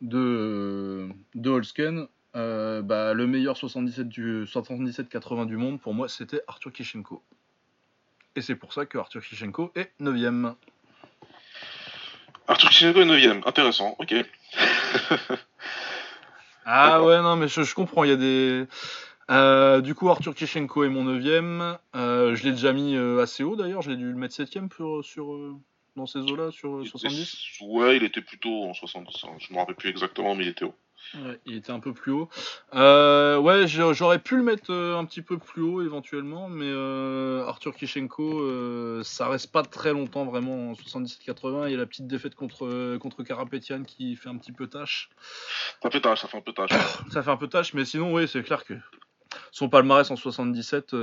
de, de Holsken, euh, bah, le meilleur 77 du 77-80 du monde pour moi c'était Arthur Kishenko. Et c'est pour ça que Arthur Kishenko est 9ème. Arthur Kishenko est 9ème, intéressant, ok. ah ouais, non, mais je, comprends, il y a des. Euh, du coup, Arthur Kishenko est mon 9ème. Euh, je l'ai déjà mis assez haut d'ailleurs, je l'ai dû le mettre 7ème sur, sur, dans ces eaux-là, sur 70 Ouais, il était plutôt en 70, hein. je ne me rappelle plus exactement, mais il était haut. Ouais, il était un peu plus haut. Euh, ouais, j'aurais pu le mettre euh, un petit peu plus haut éventuellement, mais euh, Arthur Kishenko, ça reste pas très longtemps vraiment en 77-80. Il y a la petite défaite contre, contre Karapetian qui fait un petit peu tâche. Ça fait tâche, ça fait un peu tâche. ça fait un peu tâche, mais sinon, oui, c'est clair que son palmarès en 77,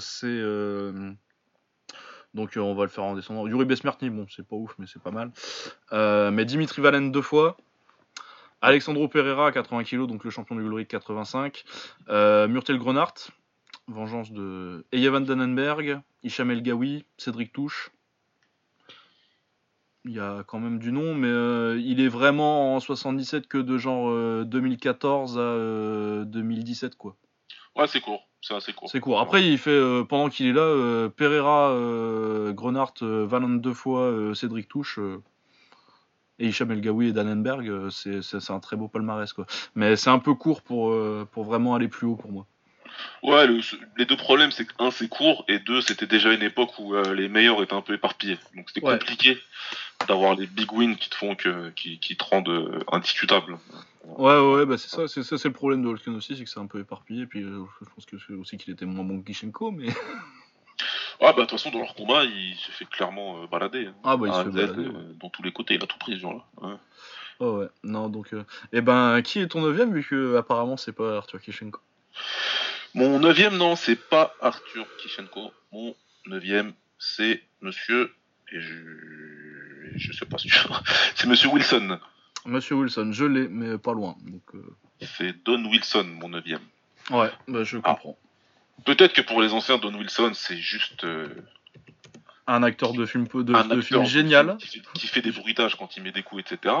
c'est. Donc on va le faire en descendant. Yuri Besmertny, bon, c'est pas ouf, mais c'est pas mal. mais Dimitri Valen deux fois. Alexandro Pereira à 80 kg, donc le champion du Glory 85. Euh, Murtel Grenart, vengeance de Eyevan Dannenberg, Hicham El Gawi, Cédric Touche. Il y a quand même du nom, mais euh, il est vraiment en 77 que de genre 2014 euh, à 2017 quoi. Ouais, c'est court, c'est assez court. C'est court. Après, il fait pendant qu'il est là, Pereira, Grenart, Valente deux fois, Cédric Touche et Hicham El Gaoui et Dannenberg, c'est un très beau palmarès quoi. Mais c'est un peu court pour, pour vraiment aller plus haut pour moi. Ouais, les deux problèmes, c'est que un, c'est court, et deux, c'était déjà une époque où euh, les meilleurs étaient un peu éparpillés. Donc c'était compliqué d'avoir les big wins qui te font que, qui, qui te rendent euh, indiscutable. Ouais, ouais, bah c'est ça, c'est ça, c'est le problème de Holken aussi, c'est que c'est un peu éparpillé. Et puis euh, je pense que aussi qu'il était moins bon que Kishenko, mais. Ah bah de toute façon dans leur combat il se fait clairement balader. Hein. Ah bah il se fait balader. dans tous les côtés, il a tout pris ce genre-là. Ouais. Oh ouais, non donc. Et eh ben qui est ton neuvième vu que apparemment c'est pas Arthur Kishenko mon neuvième, non, c'est pas Arthur Kishenko. Mon neuvième, c'est monsieur, et je, je sais pas si c'est monsieur Wilson. Monsieur Wilson, je l'ai, mais pas loin. Donc, euh. C'est Don Wilson, mon neuvième. Ouais, bah, je comprends. Peut-être que pour les anciens, Don Wilson, c'est juste. Euh, un acteur de film, de, de film génial. Qui fait, qui fait, des bruitages quand il met des coups, etc.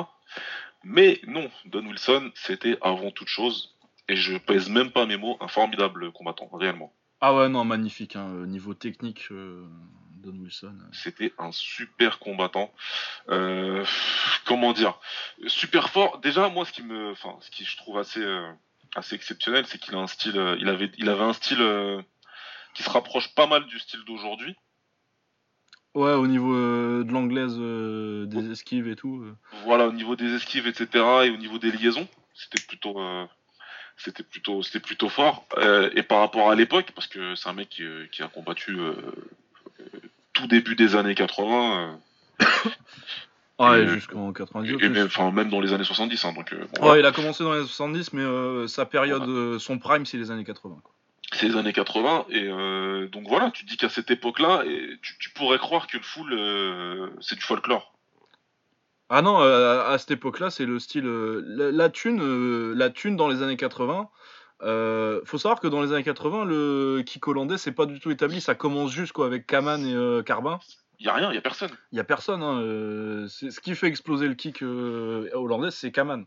Mais non, Don Wilson, c'était avant toute chose et je pèse même pas mes mots, un formidable combattant, réellement. Ah ouais, non, magnifique, hein, euh, niveau technique, euh, Don Wilson. Euh. C'était un super combattant. comment dire? Super fort. Déjà, moi, ce qui me, enfin, ce qui je trouve assez, assez exceptionnel, c'est qu'il a un style, il avait, il avait un style qui se rapproche pas mal du style d'aujourd'hui. Ouais, au niveau de l'anglaise, des esquives et tout. Voilà, au niveau des esquives, etc., et au niveau des liaisons, c'était plutôt, c'était plutôt c'était plutôt fort euh, et par rapport à l'époque parce que c'est un mec qui, euh, a combattu euh, tout début des années 80 ouais jusqu'en 90 et, même, enfin, même dans les années 70 hein, donc ouais il a commencé dans les années 70 mais sa période son prime c'est les années 80 c'est les années 80 et donc voilà tu te dis qu'à cette époque là et tu, tu, pourrais croire que le full c'est du folklore ah non, euh, à cette époque-là, c'est le style. Euh, la, thune, euh, la thune dans les années 80. faut savoir que dans les années 80, le kick hollandais, c'est pas du tout établi. Ça commence juste quoi, avec Kaman et Carbin. Il y a rien, il y a personne. Il y a personne. Hein, ce qui fait exploser le kick hollandais, c'est Kaman.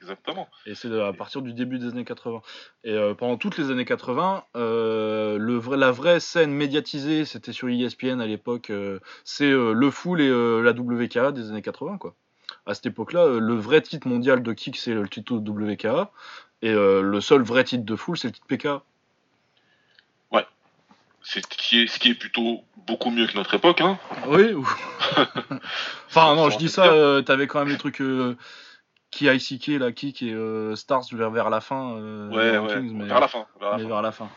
Exactement. Et c'est à partir du début des années 80. Et euh, pendant toutes les années 80, euh, le vrai, la vraie scène médiatisée, c'était sur ESPN à l'époque, euh, c'est le full et la WKA des années 80. Quoi. À cette époque-là, le vrai titre mondial de kick, c'est le titre WKA. Et le seul vrai titre de full, c'est le titre PK. C'est ce qui est, ce qui est plutôt beaucoup mieux que notre époque. Hein oui. enfin, non, je dis ça, t'avais quand même les trucs qui ICK là qui qui est euh, Stars vers, vers la fin euh, ouais, ouais. mais, vers la fin vers la, fin. Vers la fin.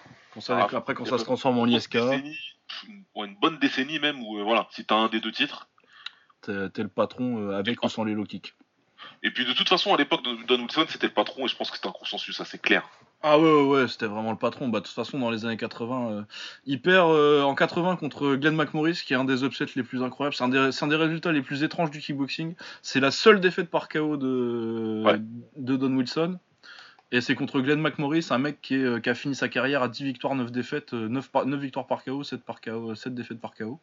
après quand ça se transforme en ISK une bonne décennie même où euh, voilà si t'as un des deux titres t'es le patron avec ou sans les low kicks et puis de toute façon à l'époque de Don Wilson c'était le patron et je pense que c'était un consensus assez clair ah ouais, ouais, c'était vraiment le patron. Bah, de toute façon, dans les années 80, euh, il perd euh, en 80 contre Glenn McMorris, qui est un des upsets les plus incroyables. C'est un, des, résultats les plus étranges du kickboxing. C'est la seule défaite par KO de, de Don Wilson. Et c'est contre Glenn McMorris, un mec qui, euh, qui, a fini sa carrière à 10 victoires, 9 défaites, 9, euh, 9 victoires par KO, 7, par KO, 7 défaites par KO.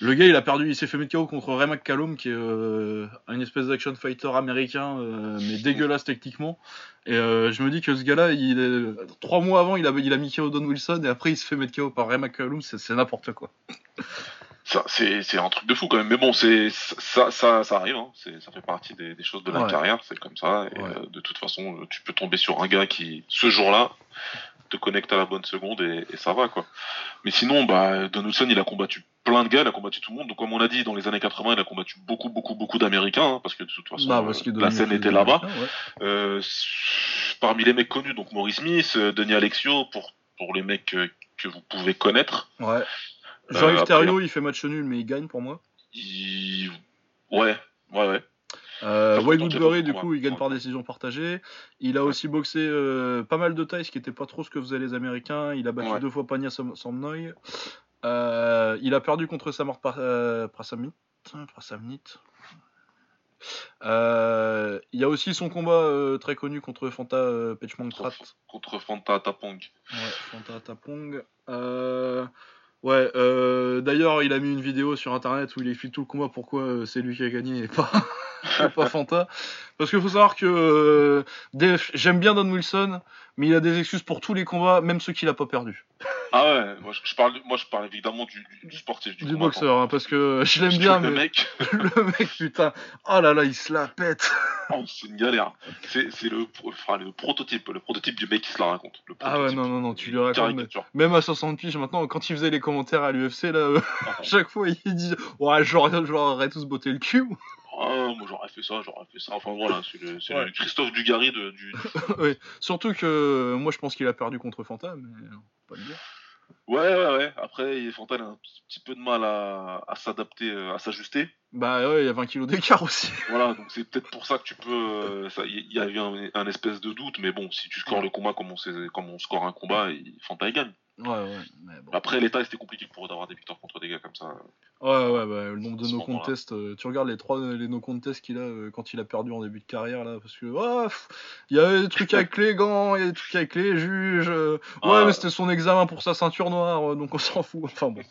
Le gars, il a perdu, il s'est fait mettre KO contre Ray McCallum, qui est euh, une espèce d'action fighter américain, mais dégueulasse techniquement. Et je me dis que ce gars-là, il est... trois mois avant, il a, il a mis KO Don Wilson, et après, il se fait mettre KO par Ray McCallum, c'est n'importe quoi c'est un truc de fou quand même. Mais bon, c'est ça, ça, ça arrive. Hein. Ça fait partie des, choses de la carrière. C'est comme ça. Et euh, de toute façon, tu peux tomber sur un gars qui, ce jour-là, te connecte à la bonne seconde et, ça va quoi. Mais sinon, bah, Donaldson, il a combattu plein de gars, il a combattu tout le monde. Donc comme on a dit, dans les années 80, il a combattu beaucoup, beaucoup, beaucoup d'Américains, hein, parce que de toute façon, bah, la scène était là-bas. Euh, parmi les mecs connus, donc Maurice Smith, euh, Denis Alexio, pour pour les mecs que vous pouvez connaître. Ouais. Jean-Yves euh, il fait match nul, mais il gagne pour moi. Ouais, ouais, ouais. Euh, Wade Woodbury, du coup, il gagne par décision partagée. Il a aussi boxé euh, pas mal de tailles, ce qui n'était pas trop ce que faisaient les Américains. Il a battu deux fois Pania Samnoy. Euh, il a perdu contre Samar Prasamnit. Prasamnit. Euh, il y a aussi son combat très connu contre Fanta Pechmangtrat. Contre Fanta Tapong. Ouais, Fanta Tapong. Ouais, euh, d'ailleurs, il a mis une vidéo sur internet où il explique tout le combat pourquoi euh, c'est lui qui a gagné et pas, pas Fanta. Parce qu'il faut savoir que euh, j'aime bien Don Wilson, mais il a des excuses pour tous les combats, même ceux qu'il a pas perdu. Ah ouais, moi je, parle, moi je parle évidemment du, sportif, du, boxeur, hein, parce que je l'aime bien, mais le mec, le mec, putain, oh là là, il se la pète. Oh, c'est une galère. C'est le, enfin, le prototype, le prototype du mec qui se la raconte. ah ouais, non, non, non, tu lui racontes. Même à 60 piges maintenant, quand il faisait les commentaires à l'UFC, là, ah chaque fois il dit, ouais, j'aurais tous botté le cul. Ah, moi j'aurais fait ça, j'aurais fait ça. Enfin voilà, c'est le, Christophe Dugarry de, du. surtout que moi je pense qu'il a perdu contre Fanta, mais pas le dire. Ouais, ouais, ouais. Après, Fanta a un petit peu de mal à, s'adapter, euh, à s'ajuster. Bah ouais, il y a 20 kilos d'écart aussi. voilà, donc c'est peut-être pour ça que tu peux. Euh, il y, a eu un, espèce de doute, mais bon, si tu scores le combat comme on, comme on score un combat, Fanta il gagne. Ouais, ouais. Après, l'état, c'était compliqué pour eux d'avoir des victoires contre des gars comme ça. Ouais, ouais, bah, le nombre de no contests. Euh, tu regardes les trois les no contests qu'il a euh, quand il a perdu en début de carrière, là, parce que. il y avait des trucs avec les gants, il y a des trucs avec les juges. Euh, ouais, ah. mais c'était son examen pour sa ceinture noire, donc on s'en fout. Enfin bon.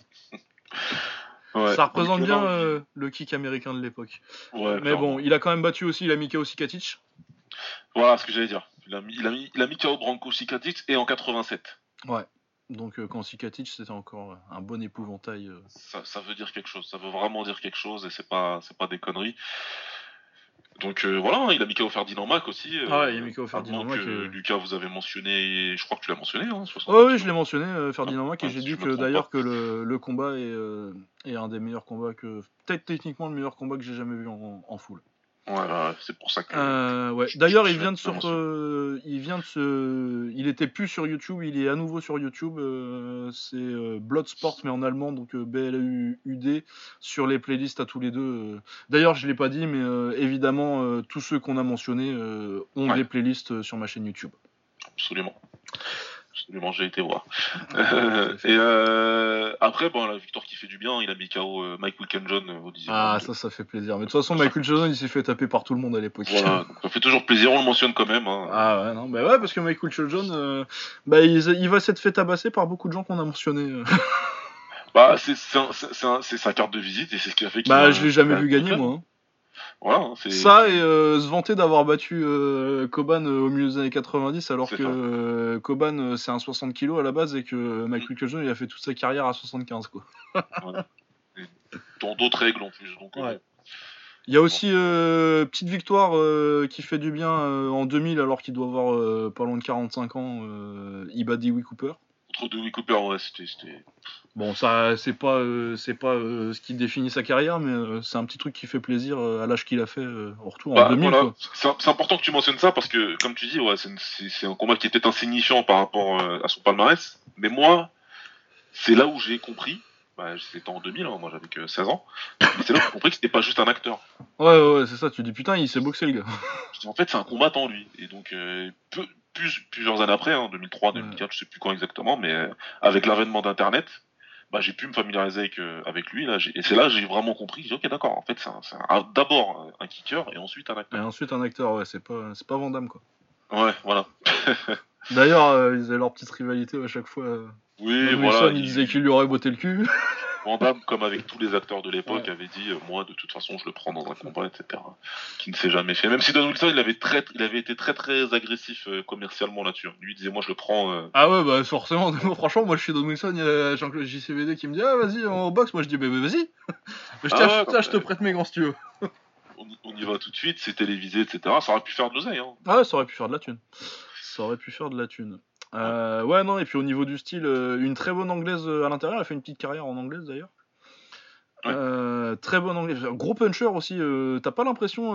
ça représente bien le kick américain de l'époque. Ouais, mais bon, il a quand même battu aussi, il a mis KO Sikatic. Voilà ce que j'allais dire. Il a mis, il a mis, il a mis KO Branco Sikatic et en 87. Ouais. Donc euh, quand Sikatic c'était encore un bon épouvantail. Euh. Ça, veut dire quelque chose, ça veut vraiment dire quelque chose et c'est pas c'est pas des conneries. Donc euh, voilà, il a mis KO Ferdinand Mac aussi. ah ouais, il a mis KO Ferdinand Mac. Lucas, vous avez mentionné, je crois que tu l'as mentionné. Hein, oui, je l'ai mentionné, Ferdinand Mac, et j'ai dit que d'ailleurs que le, combat est, est, un des meilleurs combats que. Peut-être techniquement le meilleur combat que j'ai jamais vu en, en full. C'est pour ça que. Euh, ouais. D'ailleurs, il vient de euh, il vient de se, il était plus sur YouTube, il est à nouveau sur YouTube. Euh, c'est Bloodsport mais en allemand, donc B L U D sur les playlists à tous les deux. D'ailleurs, je l'ai pas dit, mais évidemment, tous ceux qu'on a mentionnés ont des playlists sur ma chaîne YouTube. Absolument absolument, j'ai été voir. et euh, après, bon, la victoire qui fait du bien, il a mis KO euh, Michael John au 10 Ah, ça, ça fait plaisir. Mais de toute façon, Michael Johnson, il s'est fait taper par tout le monde à l'époque. Voilà, ça fait toujours plaisir, on le mentionne quand même. Hein. Ah ouais, non, bah ouais, parce que Michael John, euh, bah, il, va s'être fait tabasser par beaucoup de gens qu'on a mentionnés. bah, c'est sa carte de visite et c'est ce qui a fait qu'il Bah, je l'ai jamais vu gagner, moi. Hein. Voilà, ça et euh, se vanter d'avoir battu euh, Koban euh, au milieu des années 90 alors que Koban c'est un 60 kg à la base et que Mike mm. il a fait toute sa carrière à 75 quoi. Dans d'autres règles en plus. Il y a aussi petite victoire qui fait du bien en 2000 alors qu'il doit avoir pas loin de 45 ans, Iba Dewey Cooper. Contre Dewey Cooper, ouais, c'était Bon, ça, c'est pas, euh, c'est pas euh, ce qui définit sa carrière, mais euh, c'est un petit truc qui fait plaisir à l'âge qu'il a fait au retour en 2000. Bah, c'est important que tu mentionnes ça parce que, comme tu dis, ouais, c'est un combat qui est peut-être insignifiant par rapport à son palmarès. Mais moi, c'est là où j'ai compris. Bah, c'était en 2000, hein, moi j'avais que 16 ans. C'est là où j'ai compris que c'était pas juste un acteur. Ouais, ouais, c'est ça. Tu dis putain, il s'est boxé le gars. en fait, c'est un combattant lui. Et donc, plusieurs années après, hein, 2003, 2004, je sais plus quand exactement, mais avec l'avènement d'Internet, bah, j'ai pu me familiariser avec, euh, avec lui. Là, et c'est là que j'ai vraiment compris. J'ai ok, d'accord, en fait, c'est d'abord un, kicker et ensuite un acteur. Et ensuite un acteur, ouais, c'est pas, c'est pas Vandame, quoi. Ouais, voilà. D'ailleurs, euh, ils avaient leur petite rivalité à chaque fois. Oui, voilà. il disait qu'il lui aurait botté le cul. Van comme avec tous les acteurs de l'époque, avait dit euh, moi de toute façon je le prends dans un combat, etc. Qui ne s'est jamais fait. Même si Don Wilson il avait très, il avait été très très agressif euh, commercialement là-dessus. Lui il disait moi je le prends. Euh. Ah ouais bah forcément. franchement moi je suis Don Wilson, il y a Jean-Claude JCVD qui me dit ah vas-y en boxe. Moi je dis bah, bah vas-y. je, ah je te prête mes gants si tu veux. on, y va tout de suite, c'est télévisé, etc. Ça aurait pu faire de l'oseille. Hein. Ah ouais, ça aurait pu faire de la thune. Ça aurait pu faire de la thune. Euh, ouais, non, et puis au niveau du style, euh, une très bonne anglaise euh, à l'intérieur. Elle a fait une petite carrière en anglaise d'ailleurs. très bonne anglaise. Gros puncher aussi. T'as pas l'impression,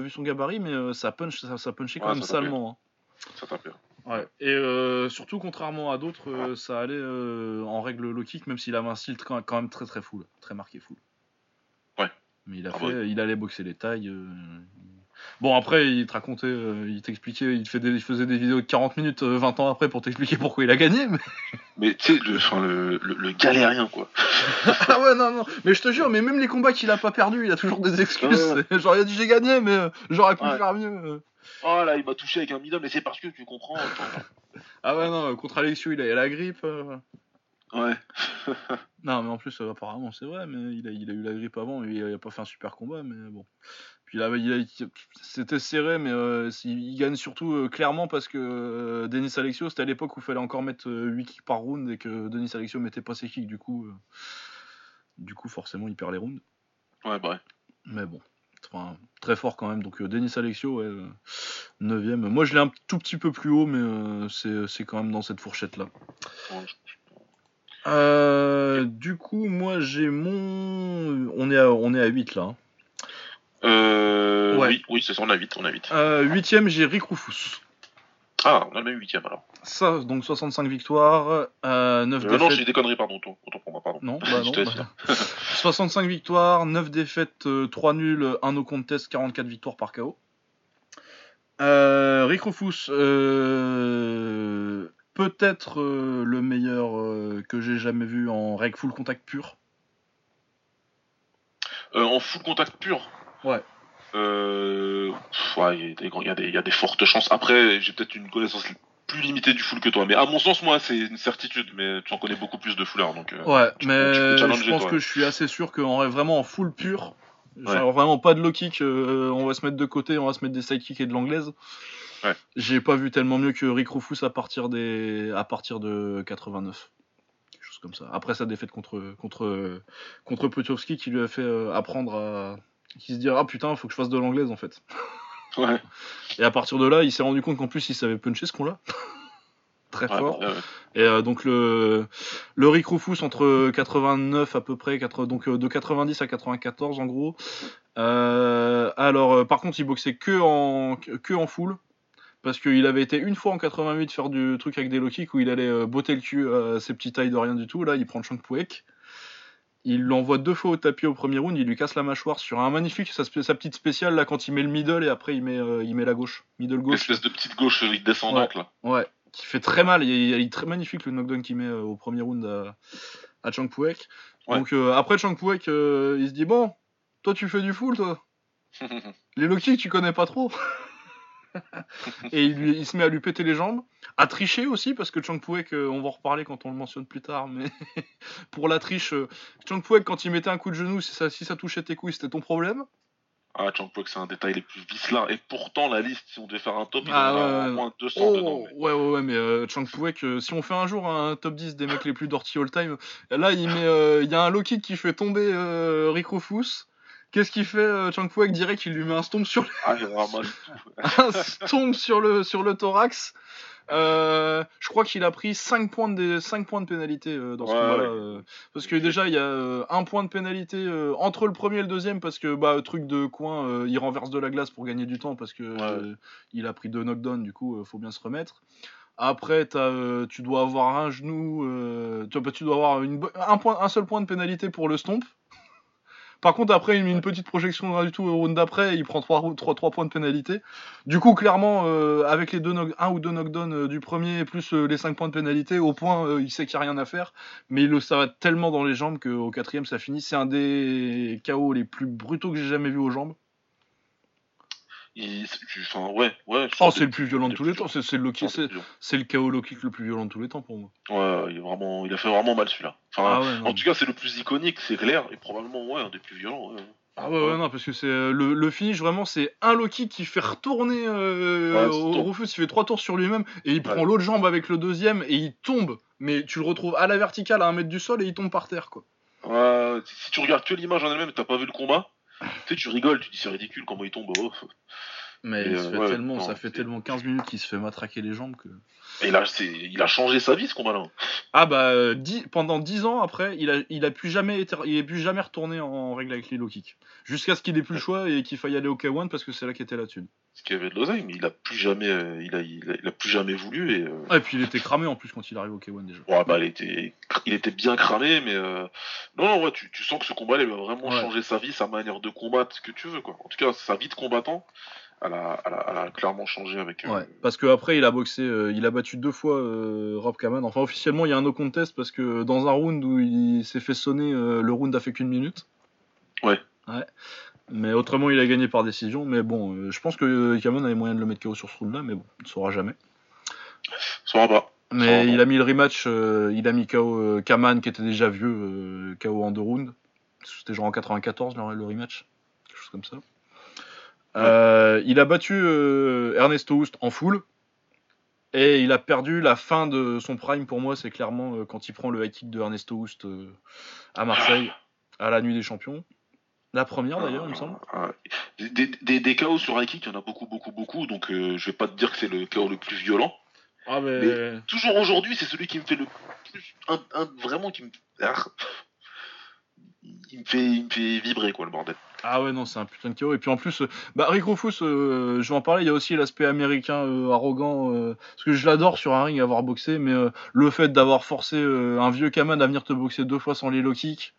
vu son gabarit, mais ça punch, ça, punchait quand même salement. Hein. Ça tape Ouais. Et surtout, contrairement à d'autres, ça allait en règle low kick, même s'il avait un style quand même très très full, très marqué full. Ouais. Mais il a ah fait, il allait boxer les tailles. Bon, après, il te racontait, euh, il t'expliquait, il, faisait des vidéos de 40 minutes 20 euh, ans après pour t'expliquer pourquoi il a gagné. Mais, tu sais, le, galérien, quoi. ah ouais, non, non. Mais je te jure, mais même les combats qu'il a pas perdu, il a toujours des excuses. Genre, il a dit j'ai gagné, mais euh, j'aurais pu faire mieux. Oh là, il m'a touché avec un middle, mais c'est parce que tu comprends. ah ouais, non, contre Alexiou, il a la grippe. Ouais. non, mais en plus, apparemment, c'est vrai, mais il a, il a eu la grippe avant, et il a pas fait un super combat, mais bon. Puis là, il c'était serré, mais euh, il gagne surtout euh, clairement parce que euh, Denis Alexio, c'était à l'époque où il fallait encore mettre 8 kicks par round et que Denis Alexio mettait pas ses kicks, du coup, du coup forcément, il perd les rounds. Ouais, bah Mais bon, très fort quand même. Donc Denis Alexio, 9ème. Moi, je l'ai un tout petit peu plus haut, mais c'est quand même dans cette fourchette-là. du coup, moi, j'ai mon. On est à, on est à 8 là. Hein. Euh, Oui, oui c'est ça, on a 8. On a 8. Euh, huitième, j'ai Rick Rufus. Ah, on a le même huitième alors. Ça, donc 65 victoires, euh, 9 euh, défaites. Non, j'ai des conneries, pardon, autant pour moi, pardon. Non, bah non. 65 bah. victoires, 9 défaites, 3 euh, nuls, 1 no contest, 44 victoires par KO. Euh, Rick Rufus, euh, peut-être le meilleur que j'ai jamais vu en règle full contact pur. en full contact pur? Ouais. Euh, il y, a des fortes chances. Après, j'ai peut-être une connaissance plus limitée du full que toi. Mais à mon sens, moi, c'est une certitude. Mais tu en connais beaucoup plus de fullers. Donc, euh, ouais, mais je pense que je suis assez sûr qu'en vraiment en full pur, vraiment pas de low kick, euh, on va se mettre de côté, on va se mettre des side kicks et de l'anglaise. Ouais. J'ai pas vu tellement mieux que Rick Rufus à partir, des... à partir de 89 comme ça. Après sa défaite contre contre contre Petrovski qui lui a fait apprendre à, qui se dit ah putain faut que je fasse de l'anglaise en fait. Ouais. Et à partir de là, il s'est rendu compte qu'en plus il savait puncher ce qu'on là Très fort. Et euh, donc le, le Rick Rufus entre 89 à peu près, donc euh, de 90 à 94 en gros. Euh, alors par contre il boxait que en, que en full. Parce qu'il avait été une fois en 88 faire du truc avec des low kicks où il allait botter le cul à ses petits tailles de rien du tout. Là, il prend le Chang Puek. Il l'envoie deux fois au tapis au premier round, il lui casse la mâchoire sur un magnifique, sa, petite spéciale là quand il met le middle et après il met, euh, il met la gauche, middle gauche. Espèce de petite gauche descendante là. Ouais, qui fait très mal. Il, est très magnifique le knockdown qu'il met euh, au premier round à, à Chang Puek. Donc euh, après Chang Puek, il se dit bon, toi tu fais du full toi. Les low tu connais pas trop. et il, se met à lui péter les jambes, à tricher aussi, parce que Chang Puek, on va en reparler quand on le mentionne plus tard, mais pour la triche, euh, Chang Puek, quand il mettait un coup de genou, si ça, si ça touchait tes couilles, c'était ton problème? Ah, Chang Puek, c'est un détail les plus vicelins, et pourtant, la liste, si on devait faire un top, il y en a au moins 200 dedans. Ouais, ouais, ouais, mais euh, Chang Puek, euh, si on fait un jour un top 10 des mecs les plus dirty all time, là, il met, il y a un low kick qui fait tomber Rick Rufus. Qu'est-ce qu'il fait euh, Chang Puek dirait qu'il lui met un stomp sur le... Ah, un stomp sur le, sur le thorax. Euh, je crois qu'il a pris 5 points de, 5 points de pénalité euh, dans ce combat-là. parce que déjà, il y a un point de pénalité entre le premier et le deuxième, parce que, bah, truc de coin, il renverse de la glace pour gagner du temps, parce que il a pris deux knockdowns, du coup, faut bien se remettre. Après, tu dois avoir un genou, tu, tu, dois avoir une, un, point, un seul point de pénalité pour le stomp. Par contre, après, il met une petite projection du tout au round d'après, il prend 3, 3, 3, points de pénalité. Du coup, clairement, euh, avec les deux un ou deux knockdowns euh, du premier, plus euh, les 5 points de pénalité, au point, il sait qu'il n'y a rien à faire. Mais il le tellement dans les jambes qu'au quatrième, ça finit. C'est un des KO les plus brutaux que j'ai jamais vu aux jambes ouais, ouais. Oh, c'est le plus violent de tous les temps. C'est le, c'est le KO low kick le plus violent de tous les temps pour moi. Ouais, il, est vraiment, il a fait vraiment mal celui-là. Enfin, ah en tout cas, c'est le plus iconique, c'est clair, et probablement ouais, un des plus violents. Ah ouais, ouais, non, parce que c'est euh, le, le, finish vraiment, c'est un low kick qui fait retourner euh, au Rufus, il fait trois tours sur lui-même et il prend l'autre jambe avec le deuxième et il tombe. Mais tu le retrouves à la verticale à un mètre du sol et il tombe par terre, quoi. Ouais, si tu regardes que l'image en elle-même, t'as pas vu le combat, tu sais, tu rigoles, tu dis c'est ridicule comment il tombe. Oh. Mais il se fait tellement, ça fait tellement 15 minutes qu'il se fait matraquer les jambes que. Et là, il a changé sa vie ce combat-là. Ah bah, pendant 10 ans après, il a, il a plus jamais été, il est plus jamais retourné en règle avec les low kicks. Jusqu'à ce qu'il ait plus le choix et qu'il faille aller au K1 parce que c'est là qu'était la thune. Ce qui avait de l'oseille, mais il a plus jamais, euh, il a, il a, plus jamais voulu et. Euh, ah, et puis il était cramé en plus quand il arrive au K1 déjà. Ouais bah il était, il était bien cramé, mais euh, non non ouais, tu, tu sens que ce combat il va vraiment changer sa vie, sa manière de combattre, ce que tu veux quoi. En tout cas sa vie de combattant elle a, clairement changé avec. Euh, ouais, parce qu'après, il a boxé, euh, il a battu deux fois euh, Rob Kaman. Enfin, officiellement, il y a un no contest parce que dans un round où il s'est fait sonner, le round a fait qu'une minute. Ouais. Ouais. Mais autrement, il a gagné par décision. Mais bon, je pense que Kaman avait moyen de le mettre KO sur ce round-là, mais bon, il ne saura jamais. Il saura pas. Mais il a mis le rematch, il a mis KO Kaman qui était déjà vieux, KO en deux rounds. C'était genre en 94 le rematch, quelque chose comme ça. Il a battu Ernesto Houst en full. Et il a perdu la fin de son prime pour moi, c'est clairement quand il prend le high kick de Ernesto Houst à Marseille, à la nuit des champions. La première d'ailleurs, il me semble. Des, des, chaos sur high kick, il y en a beaucoup, beaucoup, beaucoup. Donc je vais pas te dire que c'est le chaos le plus violent. Ah, mais... toujours aujourd'hui, c'est celui qui me fait le plus. Un, vraiment qui me. Ah. il me, fait, il me fait vibrer, quoi, le bordel. Ah ouais, non, c'est un putain de chaos. Et puis en plus, euh, bah, Rick Rufus, euh, je vais en parler, il y a aussi l'aspect américain euh, arrogant. parce que je l'adore sur un ring avoir boxé, mais le fait d'avoir forcé un vieux Kaman à venir te boxer deux fois sans les low kicks.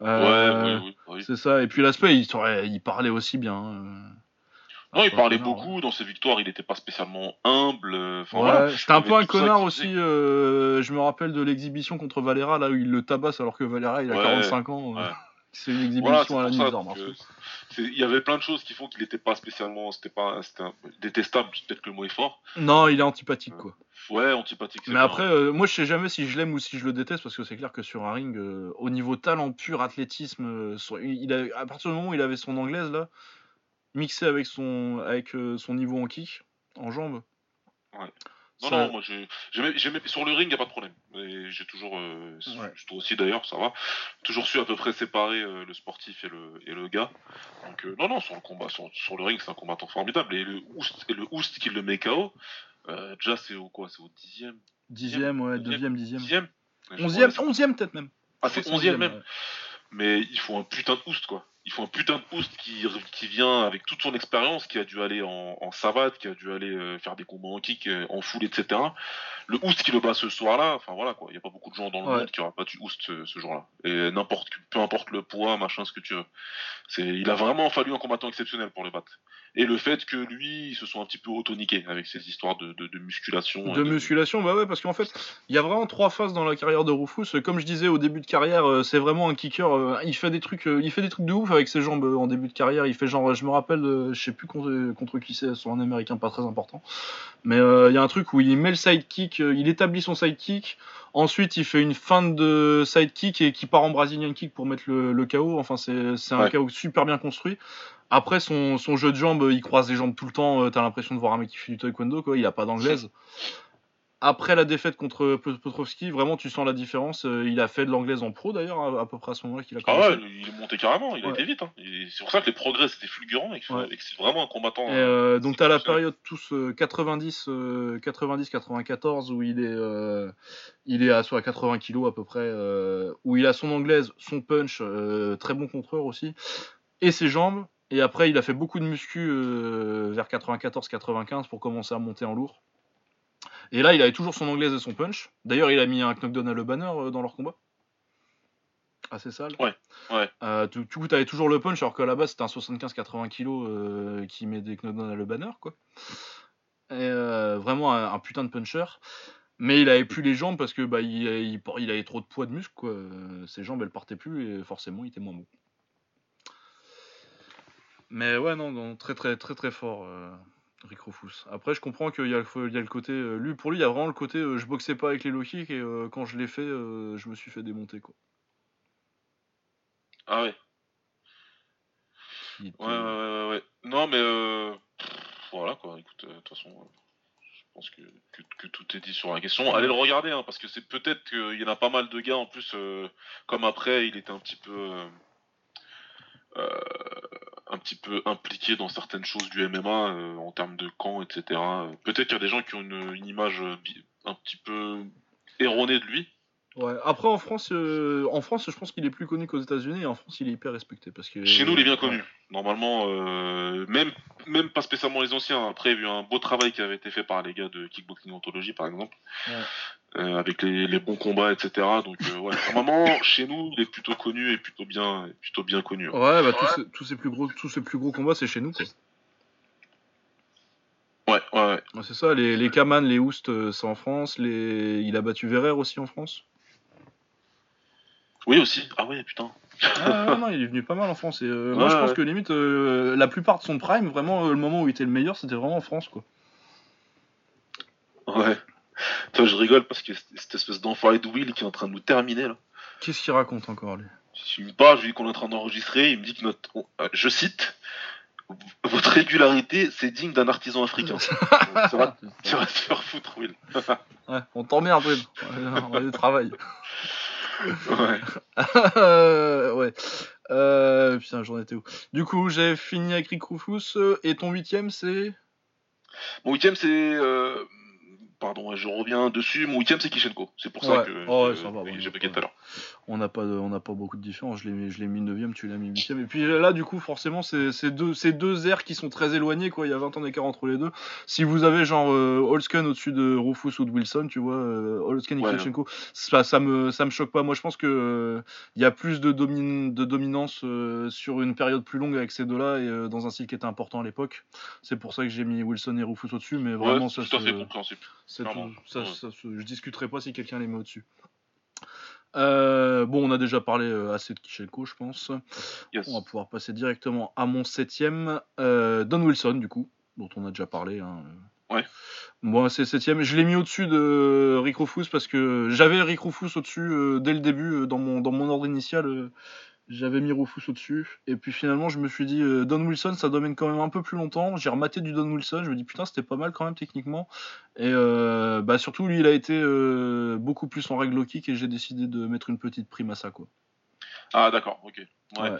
ouais, oui, oui, C'est ça. Et puis l'aspect, il, il, parlait aussi bien. Hein. Non, il parlait beaucoup. Dans ses victoires, il n'était pas spécialement humble. ouais, c'était un peu un connard aussi. Je me rappelle de l'exhibition contre Valera, là où il le tabasse alors que Valera, il a 45 ans. Euh. C'est une exhibition à la nuit Il y avait plein de choses qui font qu'il n'était pas spécialement. C'était pas détestable, peut-être que le mot est fort. Non, il est antipathique, quoi. Ouais, antipathique. Mais après, euh, moi, je sais jamais si je l'aime ou si je le déteste, parce que c'est clair que sur un ring, au niveau talent pur, athlétisme, il a, à partir du moment où il avait son anglaise, là, mixé avec son, avec, euh, son niveau en kick, en jambes. Ouais. Non, non, moi, j'ai, sur le ring, il n'y a pas de problème. j'ai toujours, euh, toi aussi d'ailleurs, ça va, toujours su à peu près séparer euh, le sportif et le, et le gars. Donc, non, non, sur le combat, sur, sur le ring, c'est un combattant formidable. Et le Oust, et le Oust qui le met KO, déjà, c'est au quoi? C'est au dixième? Dixième, ouais, deuxième, dixième. Dixième? Onzième, onzième peut-être même. Ah, c'est onzième même. Mais il faut un putain de Oust, quoi il faut un putain de boost qui, qui vient avec toute son expérience, qui a dû aller en, en savate, qui a dû aller euh, faire des combats en kick, euh, en foule, etc. Le Oust qui le bat ce soir-là, enfin voilà quoi, il n'y a pas beaucoup de gens dans le monde qui auraient battu Oust ce, ce jour-là. Et n'importe, peu importe le poids, machin, ce que tu veux. C'est, il a vraiment fallu un combattant exceptionnel pour le battre. Et le fait que lui, il se soit un petit peu auto-niqué avec ses histoires de, de, de musculation. De, musculation, bah ouais, parce qu'en fait, il y a vraiment trois phases dans la carrière de Rufus. Comme je disais au début de carrière, euh, c'est vraiment un kicker. Il fait des trucs, il fait des trucs de ouf avec ses jambes en début de carrière. Il fait genre, je me rappelle, je sais plus contre, contre qui c'est, sur un américain pas très important. Mais euh, il y a un truc où il met le sidekick, euh, il établit son sidekick. Ensuite, il fait une feinte de sidekick et qui part en Brazilian kick pour mettre le, le KO. Enfin, c'est un KO super bien construit. Après, son, son, jeu de jambes, il croise les jambes tout le temps. Euh, t'as l'impression de voir un mec qui fait du taekwondo, quoi. Il a pas d'anglaise après la défaite contre Petrovski, vraiment tu sens la différence. Euh, il a fait de l'anglaise en pro d'ailleurs, à, peu près à ce moment-là qu'il a commencé. Ah ouais, il est monté carrément, il a été vite. Hein. C'est pour ça que les progrès c'était fulgurant et que, c'est vraiment un combattant. Euh, donc tu as la période tous 90, 90, 94 où il est, euh, il est à, soit à 80 kg à peu près, où il a son anglaise, son punch, très bon contreur aussi, et ses jambes. Et après il a fait beaucoup de muscu vers 94-95 pour commencer à monter en lourd. Et là, il avait toujours son anglaise et son punch. D'ailleurs, il a mis un knockdown à le banner euh, dans leur combat. Assez sale. Ouais, ouais. Euh, toujours le punch, alors qu'à la base, c'était un 75-80 kg euh, qui met des knockdowns à le banner, quoi. Et, vraiment un, putain de puncher. Mais il avait plus les jambes parce que bah, il, il, avait trop de poids de muscle, quoi. Ses jambes, elles partaient plus et forcément, il était moins bon. Mais ouais, non, non très, très, très, très fort. Rick Rufus. Après, je comprends qu'il y, a le côté. Euh, lui, pour lui, il y a vraiment le côté euh, je boxais pas avec les low kicks et euh, quand je l'ai fait, je me suis fait démonter. quoi. Ah ouais. Ouais, ouais, ouais, ouais. Non, mais. voilà, quoi. Écoute, de toute façon. Je pense que, que, tout est dit sur la question. Allez le regarder, hein, parce que c'est peut-être qu'il y en a pas mal de gars en plus, comme après, il était un petit peu un petit peu impliqué dans certaines choses du MMA euh, en termes de camp, etc. Peut-être qu'il y a des gens qui ont une, image euh, un petit peu erronée de lui. Ouais. Après en France, euh, en France, je pense qu'il est plus connu qu'aux États-Unis en France, il est hyper respecté parce que. Chez nous, il est bien connu. Normalement, même même pas spécialement les anciens. Après, il y a eu un beau travail qui avait été fait par les gars de Kickboxing Anthology, par exemple. Ouais. Euh, avec les, bons combats, etc. Donc euh, ouais, normalement chez nous il est plutôt connu et plutôt bien, plutôt bien connu. Ouais, bah Tous, ces, plus gros, tous ces plus gros combats c'est chez nous quoi. Ouais, ouais, ouais. c'est ça, les, les Kaman, les Oust, euh, c'est en France. Les... Il a battu Verrer aussi en France. Oui, aussi. Ah ouais, putain. ah, non, il est venu pas mal en France. Et, moi, je pense que limite, la plupart de son prime, vraiment, le moment où il était le meilleur, c'était vraiment en France, quoi. Ouais. Toi, je rigole parce que cette espèce d'enfoiré de Will qui est en train de nous terminer là. Qu'est-ce qu'il raconte encore lui? Je me parle, je lui dis qu'on est en train d'enregistrer, il me dit que notre. Euh, je cite votre régularité, c'est digne d'un artisan africain. tu, vas, te faire foutre, Will. ouais, on t'emmerde, Will. On a du travail. Ouais. Euh, ouais. Euh, putain, j'en étais où? Du coup, j'ai fini avec Rick Rufus. euh, Et ton huitième, c'est? Mon huitième, c'est. euh, Pardon, je reviens dessus. Mon huitième, c'est Kishenko. C'est pour ça que Oh, ouais, ouais, j'ai bloqué tout à l'heure. On n'a pas, de- on n'a pas beaucoup de différence. Je l'ai, mis- je l'ai mis 9ème, tu l'as mis 8ème. Et puis là, du coup, forcément, c'est, c'est deux, c'est deux airs qui sont très éloignés, quoi. Il y a 20 ans d'écart entre les deux. Si vous avez genre euh, Holsken au-dessus de Rufus ou de Wilson, tu vois, euh, Holsken et Ouais. Ça, ça me, ça me choque pas. Moi, je pense que euh, y a plus de, domin- de dominance euh, sur une période plus longue avec ces deux-là et euh, dans un style qui était important à l'époque. C'est pour ça que j'ai mis Wilson et Rufus au-dessus, mais vraiment, Ouais, ça c'est c'est tout. Ça, ouais. ça se- je discuterai pas si quelqu'un les met au-dessus. Euh, bon, on a déjà parlé euh, assez de Kishenko, je pense. Yes. On va pouvoir passer directement à mon septième, euh, Don Wilson, du coup, dont on a déjà parlé. hein. Ouais. Moi, c'est septième. Je l'ai mis au-dessus de Rick Rufus parce que j'avais Rick Rufus au-dessus euh, dès le début, dans, mon, dans mon ordre initial. J'avais mis Rufus au-dessus. Et puis finalement, je me suis dit, euh, Don Wilson, ça domine quand même un peu plus longtemps. J'ai rematé du Don Wilson. Je me dis, putain, c'était pas mal quand même techniquement. Et euh, bah, surtout, lui, il a été euh, beaucoup plus en règle low kick et j'ai décidé de mettre une petite prime à ça. Quoi. Ah, d'accord, ok. Ouais, Ouais.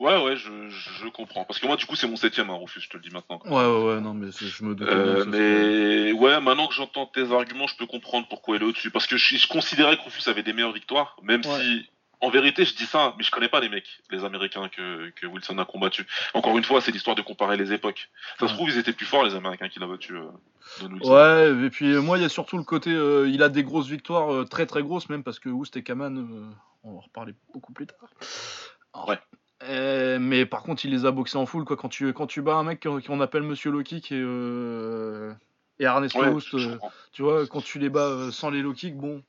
ouais, ouais, je, je comprends. Parce que moi, du coup, c'est mon septième, hein, Rufus, je te le dis maintenant. Ouais, ouais, ouais, non, mais je me bien Euh, mais ouais, maintenant que j'entends tes arguments, je peux comprendre pourquoi il est au-dessus. Parce que je, je considérais que Rufus avait des meilleures victoires, même Ouais. si, en vérité, je dis ça, mais je connais pas les mecs, les Américains que, que Wilson a combattu. Encore une fois, c'est l'histoire de comparer les époques. Ça se trouve, ils étaient plus forts, les Américains qu'il a battu. Euh, Don Wilson. Ouais, et puis euh, moi, il y a surtout le côté. euh, il a des grosses victoires, très très grosses même, parce que Woust et Kaman, on va en reparler beaucoup plus tard. Alors, Ouais. euh, mais par contre, il les a boxés en full, quoi. Quand tu, quand tu bats un mec qu'on appelle Monsieur Low Kick et, euh, et Ernesto Ouais, euh, tu vois, quand tu les bats sans les low kicks, bon,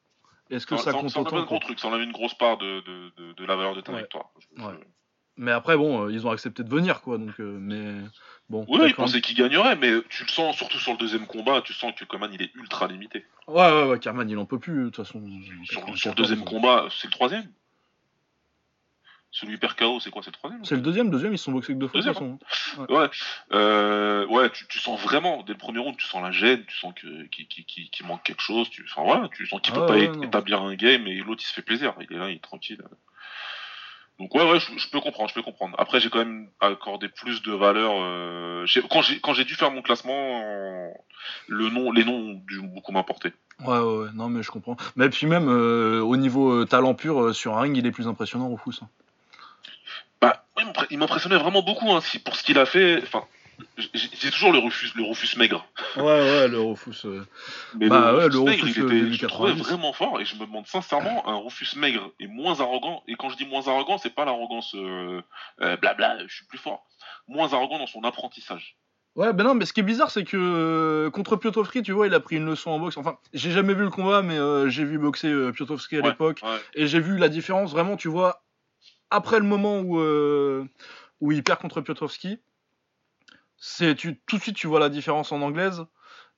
est-ce que Ça, ça compte ça autant un gros truc, ça enlève une grosse part de, de, de, de la valeur de ta Ouais. victoire. Je- je- Ouais. Mais après, bon, euh, ils ont accepté de venir, quoi. Donc, euh, mais bon. Oui, ils pensaient qu'il gagnerait, mais tu le sens, surtout sur le deuxième combat, tu sens que Coman il est ultra limité. Ouais, ouais, ouais, Carman, il en peut plus, de toute façon. Sur, 94, sur le deuxième combat, c'est le troisième Celui hyper KO, c'est quoi C'est le troisième C'est le deuxième, deuxième, ils sont boxés que deux fois, de toute Deuxième, façon. Ouais, euh, ouais, tu, tu sens vraiment dès le premier round, tu sens la gêne, tu sens qu'il qu'il- qu'il- qu'il manque quelque chose, tu, enfin voilà, tu sens qu'il peut Ah pas ouais, é- non. établir un game et l'autre il se fait plaisir, il est là, il est tranquille. Donc ouais, ouais, je, je peux comprendre, je peux comprendre. Après, j'ai quand même accordé plus de valeur. euh, quand j'ai quand j'ai dû faire mon classement, euh, le nom, les noms ont dû beaucoup m'importer. Ouais, ouais, ouais, non, mais je comprends. Mais puis même, euh, au niveau talent pur, sur un ring, il est plus impressionnant, Rufus. hein. Ouais, il m'impressionnait vraiment beaucoup hein, pour ce qu'il a fait. Enfin, j'ai toujours le Rufus, le Rufus maigre. Ouais, ouais, le Rufus. euh, Mais Bah ouais, le le Rufus maigre, Rufus, il euh, était, je le trouvais 90. vraiment fort et je me demande sincèrement, un Rufus maigre est moins arrogant. Et quand je dis moins arrogant, c'est pas l'arrogance euh, euh, blabla, je suis plus fort. Moins arrogant dans son apprentissage. Ouais, ben non, mais ce qui est bizarre, c'est que euh, contre Piotrowski, tu vois, il a pris une leçon en boxe. Enfin, j'ai jamais vu le combat, mais euh, j'ai vu boxer euh, Piotrowski à Ouais, l'époque. Ouais. Et j'ai vu la différence, vraiment, tu vois, après le moment où, euh, où il perd contre Piotrowski, c'est tu, tout de suite tu vois la différence en anglaise.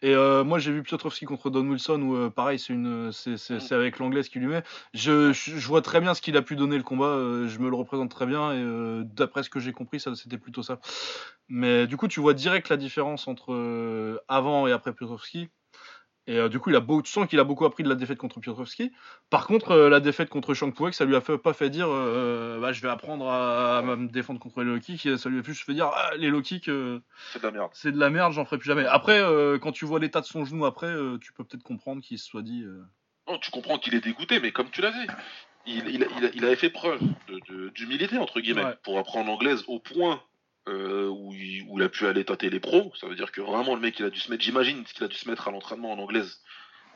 Et euh, moi j'ai vu Piotrowski contre Don Wilson où euh, pareil c'est avec l'anglaise qu'il lui met. Je, je, vois très bien ce qu'il a pu donner le combat, euh, je me le représente très bien et euh, d'après ce que j'ai compris c'était plutôt ça. Mais du coup tu vois direct la différence entre euh, avant et après Piotrowski. Et euh, du coup, il a beau, tu sens qu'il a beaucoup appris de la défaite contre Piotrowski. Par contre, euh, la défaite contre Shang Puek, ça lui a fait, pas fait dire euh, bah, je vais apprendre à, à me défendre contre les low kicks. Ça lui a juste fait dire ah, les low kicks, C'est de la merde. c'est de la merde, j'en ferai plus jamais. Après, quand tu vois l'état de son genou après, tu peux peut-être comprendre qu'il se soit dit. Non, tu comprends qu'il est dégoûté, mais comme tu l'as dit, il, il, il, il avait fait preuve d'humilité, entre guillemets, Ouais. pour apprendre l'anglaise au point euh, où, il, où il a pu aller tâter les pros. Ça veut dire que vraiment, le mec, il a dû se mettre, j'imagine, qu'il a dû se mettre à l'entraînement en anglaise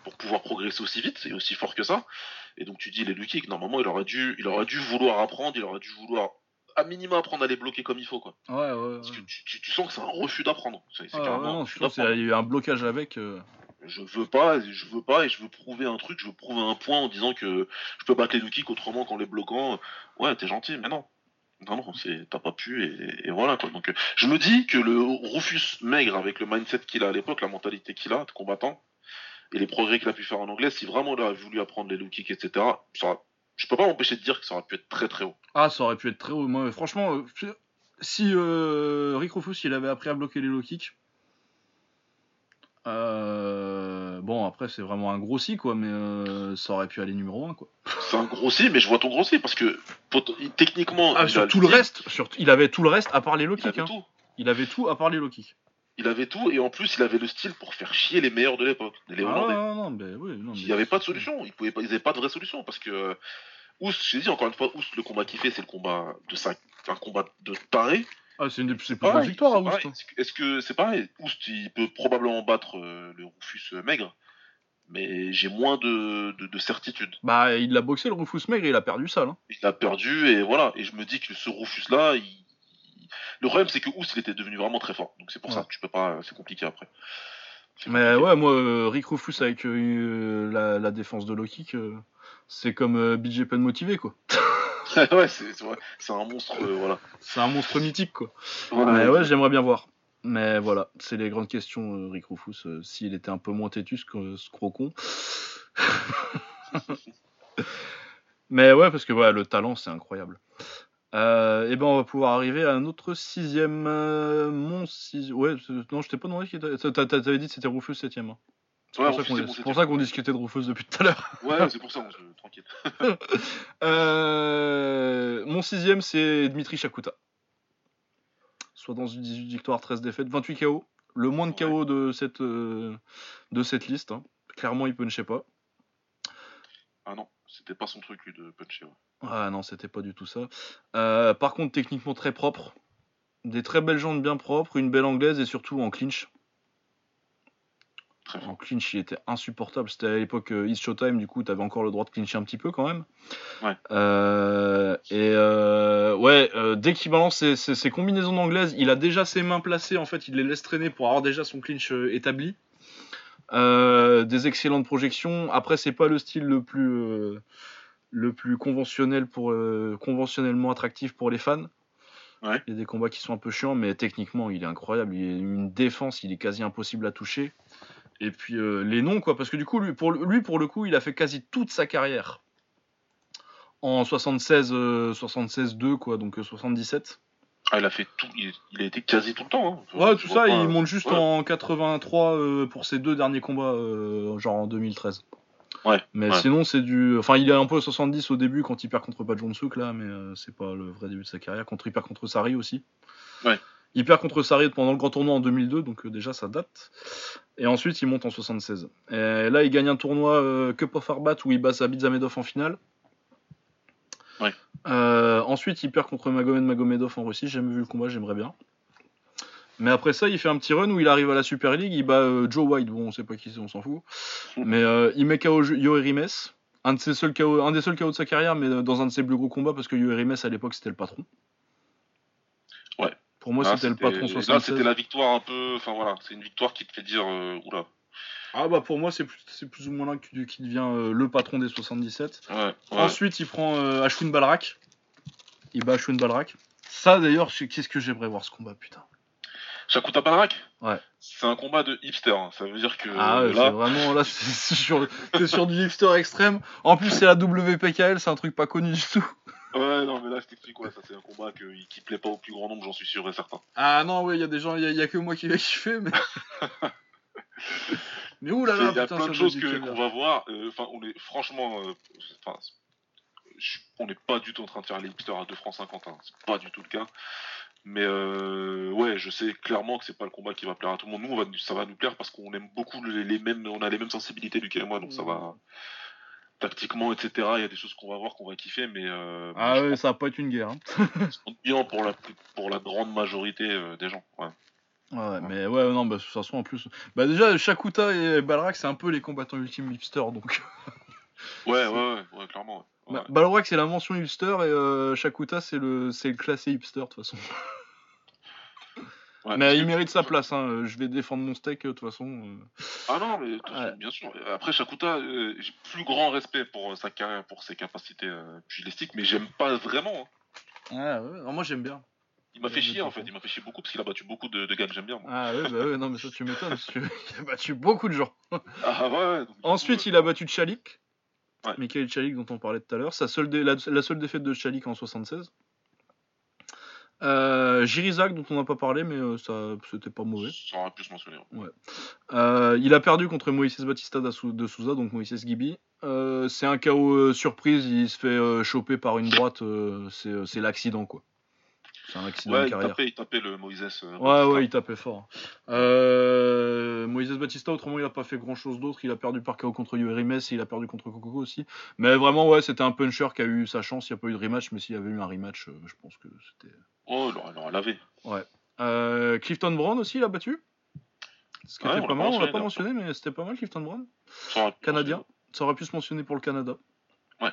pour pouvoir progresser aussi vite et aussi fort que ça. Et donc, tu dis, les Lucky, normalement, il aurait, dû, il aurait dû vouloir apprendre, il aurait dû vouloir, à minima, apprendre à les bloquer comme il faut, quoi. Ouais, ouais, Parce que tu, tu- tu sens que c'est un refus d'apprendre. C'est un non, refus je pense qu'il y a eu un blocage avec. euh, Je veux pas, je veux pas, et je veux prouver un truc, je veux prouver un point en disant que je peux battre les kicks autrement qu'en les bloquant. Ouais, t'es gentil, mais non. Non, non, t'as pas pu, et, voilà, quoi. Euh, je me dis que le Rufus maigre, avec le mindset qu'il a à l'époque, la mentalité qu'il a de combattant, et les progrès qu'il a pu faire en anglais, si vraiment il aurait voulu apprendre les low kicks, etc., ça, je peux pas m'empêcher de dire que ça aurait pu être très très haut. Ah, ça aurait pu être très haut. Moi, franchement, euh, si euh, Rick Rufus il avait appris à bloquer les low kicks, bon après c'est vraiment un gros si quoi, mais ça aurait pu aller numéro 1 quoi. C'est un gros si, mais je vois ton gros si parce que techniquement. Ah, sur tout le reste, il avait tout le reste à part les low kicks. Il, hein. il avait tout à part les low kicks il avait tout et en plus il avait le style pour faire chier les meilleurs de l'époque, les ah, Hollandais. non, mais oui, non, Il n'y avait pas de solution, ils pouvaient pas, pas de vraie solution parce que euh, Oust, j'ai dit encore une fois, Oust, le combat qu'il fait, c'est le combat de ça, un combat de taré. Ah, c'est une des plus grosses victoires à Oust. Hein. Est-ce que c'est pareil? Oust, il peut probablement battre euh, le Rufus euh, maigre, mais j'ai moins de, de, certitude. Bah, il a boxé le Rufus maigre et il a perdu ça, là. Il a perdu et voilà, et je me dis que ce Rufus là, il le problème, c'est que Ous, il était devenu vraiment très fort. Donc c'est pour ça, tu peux pas, c'est compliqué après. Mais ouais, moi, euh, Rick Rufus avec euh, la, défense de Loki, c'est comme euh, BJ Penn motivé, quoi. ouais, c'est un monstre, voilà. C'est un monstre mythique, quoi. Ouais, ouais, j'aimerais bien voir. Mais voilà, c'est les grandes questions, Rick Rufus. S'il était un peu moins têtus que ce crocon. Mais ouais, parce que ouais, le talent, c'est incroyable. Euh, et ben on va pouvoir arriver à notre sixième. Euh, mon sixième. Ouais, non, je t'ai pas demandé qui était. T'avais dit que c'était Rufus septième. Hein. C'est pour, ça qu'on discutait de Rufus depuis tout à l'heure. Ouais, c'est pour ça, tranquille. euh, mon sixième, c'est Dmitri Chakuta. Soit dans une 18 victoires, 13 défaites, 28 KO. Le moins de KO de cette, euh, de cette liste. Hein. Clairement, il punchait pas. Ah non, c'était pas son truc lui de puncher. Ah non, c'était pas du tout ça. Euh, par contre, techniquement très propre. Des très belles jambes bien propres, une belle anglaise et surtout en clinch. En clinch, il était insupportable. C'était à l'époque euh, East Showtime, du coup, tu avais encore le droit de clincher un petit peu quand même. Ouais. Euh, et ouais, dès qu'il balance ses, combinaisons d'anglaise, il a déjà ses mains placées, en fait, il les laisse traîner pour avoir déjà son clinch établi. des excellentes projections. Après, c'est pas le style le plus le plus conventionnel pour euh, conventionnellement attractif pour les fans. Il y a des combats qui sont un peu chiants, mais techniquement, il est incroyable. Il a une défense, il est quasi impossible à toucher. Et puis euh, les noms, quoi, parce que du coup, lui pour, lui, pour le coup, il a fait quasi toute sa carrière en 76, 76-2, euh, quoi, donc 77. Ah, il a fait tout, il, a été quasi tout le temps. Hein. Ouais, tout ça, il monte juste en 83 pour ses deux derniers combats, genre en 2013. Mais sinon, c'est du. Enfin, il est un peu à 70 au début quand il perd contre Pajonsouk, là, mais euh, c'est pas le vrai début de sa carrière. Contre, il perd contre Sari aussi. Ouais. Il perd contre Sari pendant le grand tournoi en 2002, donc euh, déjà ça date. Et ensuite, il monte en 76. Et là, il gagne un tournoi euh, Cup of Arbat où il bat Sabit en finale. Ouais. ensuite, il perd contre Magomed Magomedov en Russie. J'ai jamais vu le combat, j'aimerais bien. Mais après ça, il fait un petit run où il arrive à la Super League, il bat euh, Joe White, bon, on sait pas qui c'est, on s'en fout. Mais euh, il met KO Yo Rimes, un, de ses seuls KO, un des seuls KO de sa carrière, mais dans un de ses plus gros combats, parce que Yo Rimes à l'époque c'était le patron. Pour moi, c'était le patron 76. Là, c'était la victoire un peu. Enfin voilà, c'est une victoire qui te fait dire. Euh, oula. Ah bah pour moi, c'est plus, plus, ou moins là qu'il devient le patron des 77. Ouais, Ensuite, il prend Ashwin Balrak. Il bat Ashwin Balrak. Ça d'ailleurs, qu'est-ce que j'aimerais voir ce combat, putain. Shakuta Balrak? Ouais. C'est un combat de hipster. Hein. Ça veut dire que. Ah ouais, là... c'est vraiment. Là, c'est sur, sur, du hipster extrême. En plus, c'est la WPKL, c'est un truc pas connu du tout. Ouais, non, mais là, je t'explique quoi. Ça, c'est un combat que, qui plaît pas au plus grand nombre, j'en suis sûr et certain. Ah non, ouais, il y a des gens, il y, a que moi qui vais kiffer, mais. mais oulala, Il y a plein de choses qu'on va voir. Euh, enfin, on est franchement. Euh, on n'est pas du tout en train de faire les hipsters à 2 francs 50. Hein. C'est pas du tout le cas. Mais euh, ouais, je sais clairement que c'est pas le combat qui va plaire à tout le monde. Nous, on va, ça va nous plaire parce qu'on aime beaucoup les, mêmes, on a les mêmes sensibilités Lucas et moi, donc ça va tactiquement, etc. Il y a des choses qu'on va voir, qu'on va kiffer, mais euh, ah ouais, ça va pas être une guerre. Hein. bien pour la pour la grande majorité euh, des gens. Ouais. Ouais, mais ouais, non, bah, de toute façon, en plus. Bah, déjà, Shakuta et Balrak, c'est un peu les combattants ultimes hipster, donc. ouais, ouais, ouais, clairement. Ouais. Bah, c'est la mention hipster et euh, Shakuta, c'est le, c'est le classé hipster, de toute façon. Mais il mérite sa place, hein. je vais défendre mon steak, de toute façon. Euh. Ah non, mais bien sûr. Après, Shakuta, euh, j'ai plus grand respect pour sa carrière, pour ses capacités pugilistiques, mais j'aime pas vraiment. Hein. Ah ouais, moi j'aime bien. Il m'a fait chier en fait, il m'a fait chier beaucoup parce qu'il a battu beaucoup de, de gars que j'aime bien. Moi. Ah ouais, bah ouais, non mais ça tu m'étonnes parce qu'il a battu beaucoup de gens. ah ouais, Ensuite il a battu Chalik. Michael Chalik dont on parlait tout à l'heure, seule la, seule défaite de Chalik en 76. Euh, Jirizak, dont on n'a pas parlé, mais euh, ça c'était pas mauvais. Ça aurait pu se mentionner. Ouais. Euh, il a perdu contre Moïse Batista de Souza, donc Moïse Gibi. Euh, c'est un chaos surprise, il se fait choper par une droite, c'est l'accident quoi. C'est un accident de carrière. Il tapait, le Moïse. Euh, ouais, ouais, il tapait fort. Euh, Moïse Batista, autrement, il a pas fait grand chose d'autre. Il a perdu par KO contre Yuri et il a perdu contre Coco aussi. Mais vraiment, ouais, c'était un puncher qui a eu sa chance. Il n'y a pas eu de rematch, mais s'il y avait eu un rematch, euh, je pense que c'était. Oh, alors, elle avait. Ouais. Euh, Clifton Brown aussi, il a battu. Ce qui était pas mal, on l'a pas mentionné, mais c'était pas mal, Clifton Brown. Canadien. Ça aurait pu se mentionner pour le Canada. Ouais.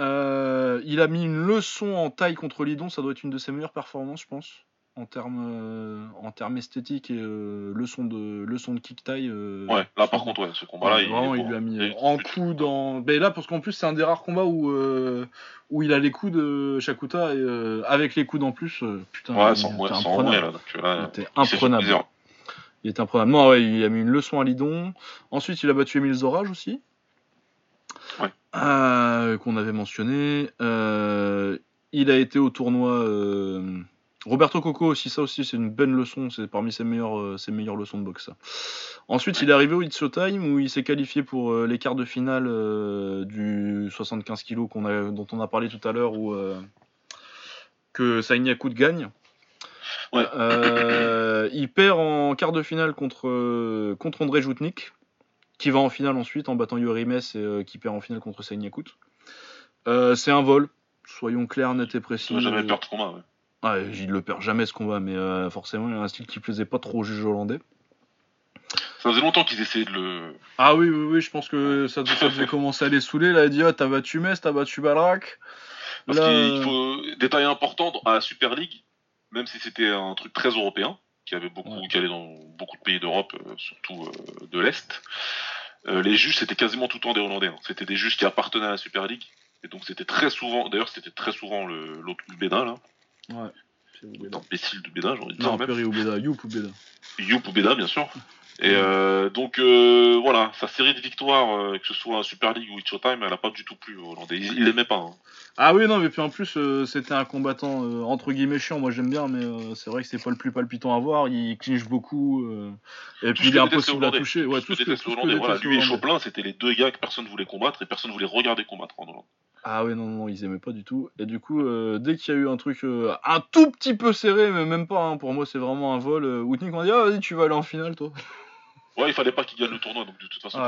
Euh, il a mis une leçon en taille contre Lidon, ça doit être une de ses meilleures performances, je pense, en termes euh, en termes esthétiques et euh, leçon de leçon de kick taille. ouais, là par contre, ouais, ce combat-là, il, lui a mis en coup dans. Mais là, parce qu'en plus, c'est un des rares combats où où il a les coups de Shakuta et avec les coups en plus, putain. Ouais, sans il, là, il était imprenable. Il était imprenable. Non, ouais, il a mis une leçon à Lidon. Ensuite, il a battu Emile Zorage aussi. Euh, qu'on avait mentionné. Euh, il a été au tournoi. Euh, Roberto Coco aussi, ça aussi, c'est une belle leçon. C'est parmi ses meilleures, ses meilleures leçons de boxe. Ensuite, il est arrivé au It's Time où il s'est qualifié pour les quarts de finale du 75 kg dont on a parlé tout à l'heure, où que Saignakout gagne. il perd en quart de finale contre, contre André Joutnik qui va en finale ensuite en battant Yorimes et euh, qui perd en finale contre Saignakut. Euh, c'est un vol, soyons clairs, net et précis. Il jamais perdre ce combat, ouais. Ah, il le perd jamais ce combat, mais euh, forcément, il a un style qui plaisait pas trop au juge hollandais. Ça faisait longtemps qu'ils essayaient de le. Ah oui, oui, oui, je pense que ça, devait commencer à les saouler. Là, il a dit ah, T'as battu Metz, t'as battu Balrak. Parce qu'il faut. Détail important à la Super League, même si c'était un truc très européen, qui avait beaucoup, dans beaucoup de pays d'Europe, surtout de l'Est. Euh, les juges, c'était quasiment tout le temps des Hollandais. Hein. C'était des juges qui appartenaient à la Super League. Et donc c'était très souvent, d'ailleurs c'était très souvent l'autre Béda là. Ouais. L'imbécile de j'ai envie de dire. Non, Perry ou Béda, Youp ou Béda. Youp ou Béda, bien sûr. Et euh, donc euh, voilà, sa série de victoires, euh, que ce soit Super League ou It's Showtime, elle a pas du tout plu aux Hollandais. Ils l'aimaient pas. Hein. Ah oui, non, mais puis en plus, c'était un combattant entre guillemets chiant. Moi j'aime bien, mais c'est vrai que c'est pas le plus palpitant à voir. Il clinche beaucoup. et puis il est impossible à toucher. Ouais, tout ce que, tout. Voilà, lui et Chopin, c'était les deux gars que personne voulait combattre et personne voulait regarder combattre en Hollande. Ah oui, non, non, ils aimaient pas du tout. Et du coup, dès qu'il y a eu un truc un tout petit peu serré, mais même pas, hein, pour moi c'est vraiment un vol, euh, m'a dit Ah, vas-y, tu vas aller en finale, toi. Ouais, il fallait pas qu'il gagne le tournoi, donc de toute façon,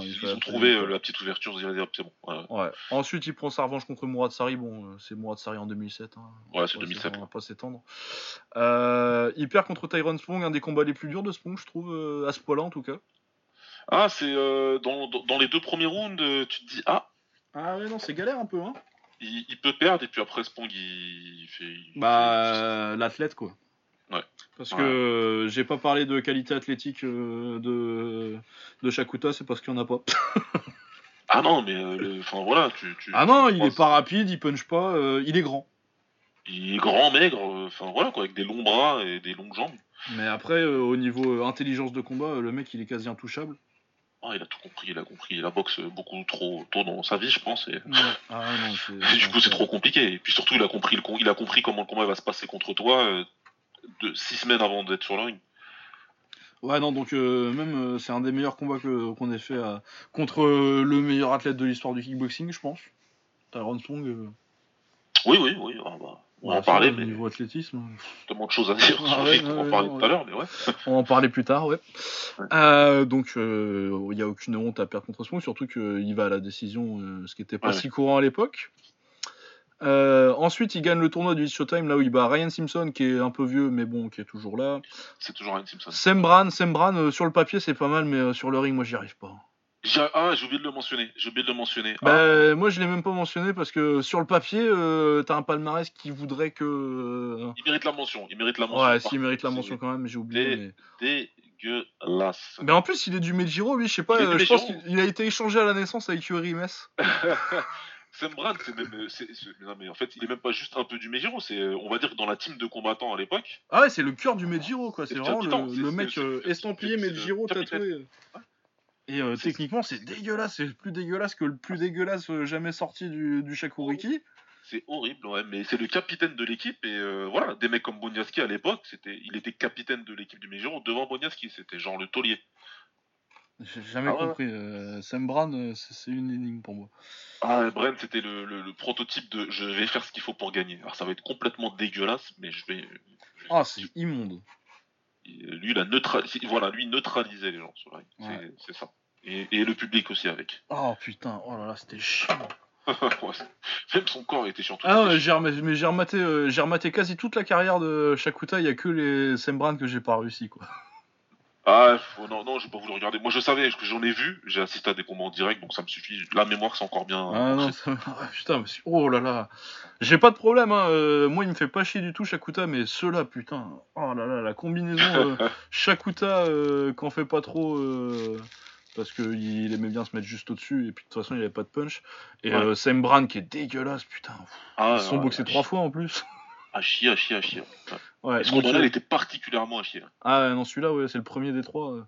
ils, ont, trouvé euh, la petite ouverture, c'est bon. Ouais. Ensuite, il prend sa revanche contre Mourad Sari. Bon, euh, c'est Mourad Sari en 2007. Hein. Ouais, c'est 2007. On va pas s'étendre. Euh, il perd contre Tyron Spong, un des combats les plus durs de Spong, je trouve, à ce point-là en tout cas. Ah, c'est dans, dans, les deux premiers rounds, tu te dis Ah Ah, ouais, non, c'est galère un peu, hein. Il, peut perdre, et puis après Spong, il fait. bah, l'athlète, quoi. Ouais. Parce que j'ai pas parlé de qualité athlétique euh, de, de Shakuta, c'est parce qu'il y en a pas. ah non, mais euh, enfin voilà, tu, Ah non, il est pas rapide, il punch pas, euh, il est grand. Il est grand, maigre, enfin voilà quoi, avec des longs bras et des longues jambes. Mais après, au niveau intelligence de combat, le mec il est quasi intouchable. Ah, il a tout compris, il a compris la boxe beaucoup trop tôt dans sa vie, je pense. Et... Ah, non, du coup, c'est trop compliqué. Et puis surtout, il a compris le il a compris comment le combat va se passer contre toi de six semaines avant d'être sur le ring. Ouais, non, donc euh, même euh, c'est un des meilleurs combats qu'on ait fait euh, contre le meilleur athlète de l'histoire du kickboxing, je pense. Tyrone Song. Oui, oui, oui. Ah, bah, on va en parler, mais. Niveau athlétisme. Tellement de choses à dire. Ah on va en parler tout à l'heure, mais ouais. on va en parler plus tard, ouais. donc, il n'y a aucune honte à perdre contre Song, surtout qu'il va à la décision, ce qui n'était pas si courant à l'époque. Euh, ensuite, il gagne le tournoi du Showtime, là où il bat Ryan Simpson, qui est un peu vieux, mais bon, qui est toujours là. C'est toujours Ryan Simpson. Sembran, Sembran euh, sur le papier, c'est pas mal, mais euh, sur le ring, moi, j'y arrive pas. Ah, j'ai oublié de le mentionner. J'ai oublié de le mentionner. Bah, ah. Moi, je l'ai même pas mentionné parce que sur le papier, t'as un palmarès qui voudrait que. Il mérite la mention. Il mérite la mention. Ouais, s'il mérite la mention quand même, j'ai oublié. Mais... Dégueulasse. Mais en plus, il est du Medjiro, lui, je sais pas. je pense qu'il a été échangé à la naissance avec Yuri Mess. Sam Brad, c'est même. Euh, non, mais en fait, il est même pas juste un peu du Mejiro, c'est, euh, on va dire, dans la team de combattants à l'époque. Ah ouais, c'est le cœur du Mejiro, quoi. C'est vraiment le, mec euh, estampillé Mejiro tatoué. Et techniquement, c'est dégueulasse. C'est plus dégueulasse que le plus dégueulasse jamais sorti du, du Shakuriki. C'est horrible, ouais, mais c'est le capitaine de l'équipe et euh, voilà, des mecs comme Boniaski à l'époque, c'était, il était capitaine de l'équipe du Major devant Boniaski, c'était genre le taulier. J'ai jamais ah compris. Euh, Sam euh, c'est une énigme pour moi. Ah, Brent, c'était le, prototype de je vais faire ce qu'il faut pour gagner. Alors ça va être complètement dégueulasse, mais je vais. Ah, c'est immonde. Lui, il a neutralisé, voilà, lui neutralisait les gens sur la C'est ça. Et, le public aussi avec. Oh putain, oh là là, c'était chiant. Même son corps était chiant. Ah non, j'ai mais j'ai rematé, euh, j'ai rematé quasi toute la carrière de Shakuta, il y a que les Sam Brown que j'ai pas réussi quoi. Ah, non, non, je vais pas voulu regarder. Moi, je savais que j'en ai vu, j'ai assisté à des combats en direct, donc ça me suffit. La mémoire, c'est encore bien. Ah non, ça... Ah, putain, oh là là. J'ai pas de problème, hein. Euh, moi, il me fait pas chier du tout, Shakuta, mais ceux-là, putain. Oh là là, la combinaison euh, Shakuta, euh, qu'en fait pas trop. Euh, parce qu'il aimait bien se mettre juste au-dessus, et puis de toute façon, il avait pas de punch. Et Sam Brand qui est dégueulasse, putain. Ah, Ils sont boxés trois fois en plus. À chier, à chier, à chier. Ouais, ce combat-là, il était particulièrement à chier. Ah non, celui-là, ouais, c'est le premier des trois.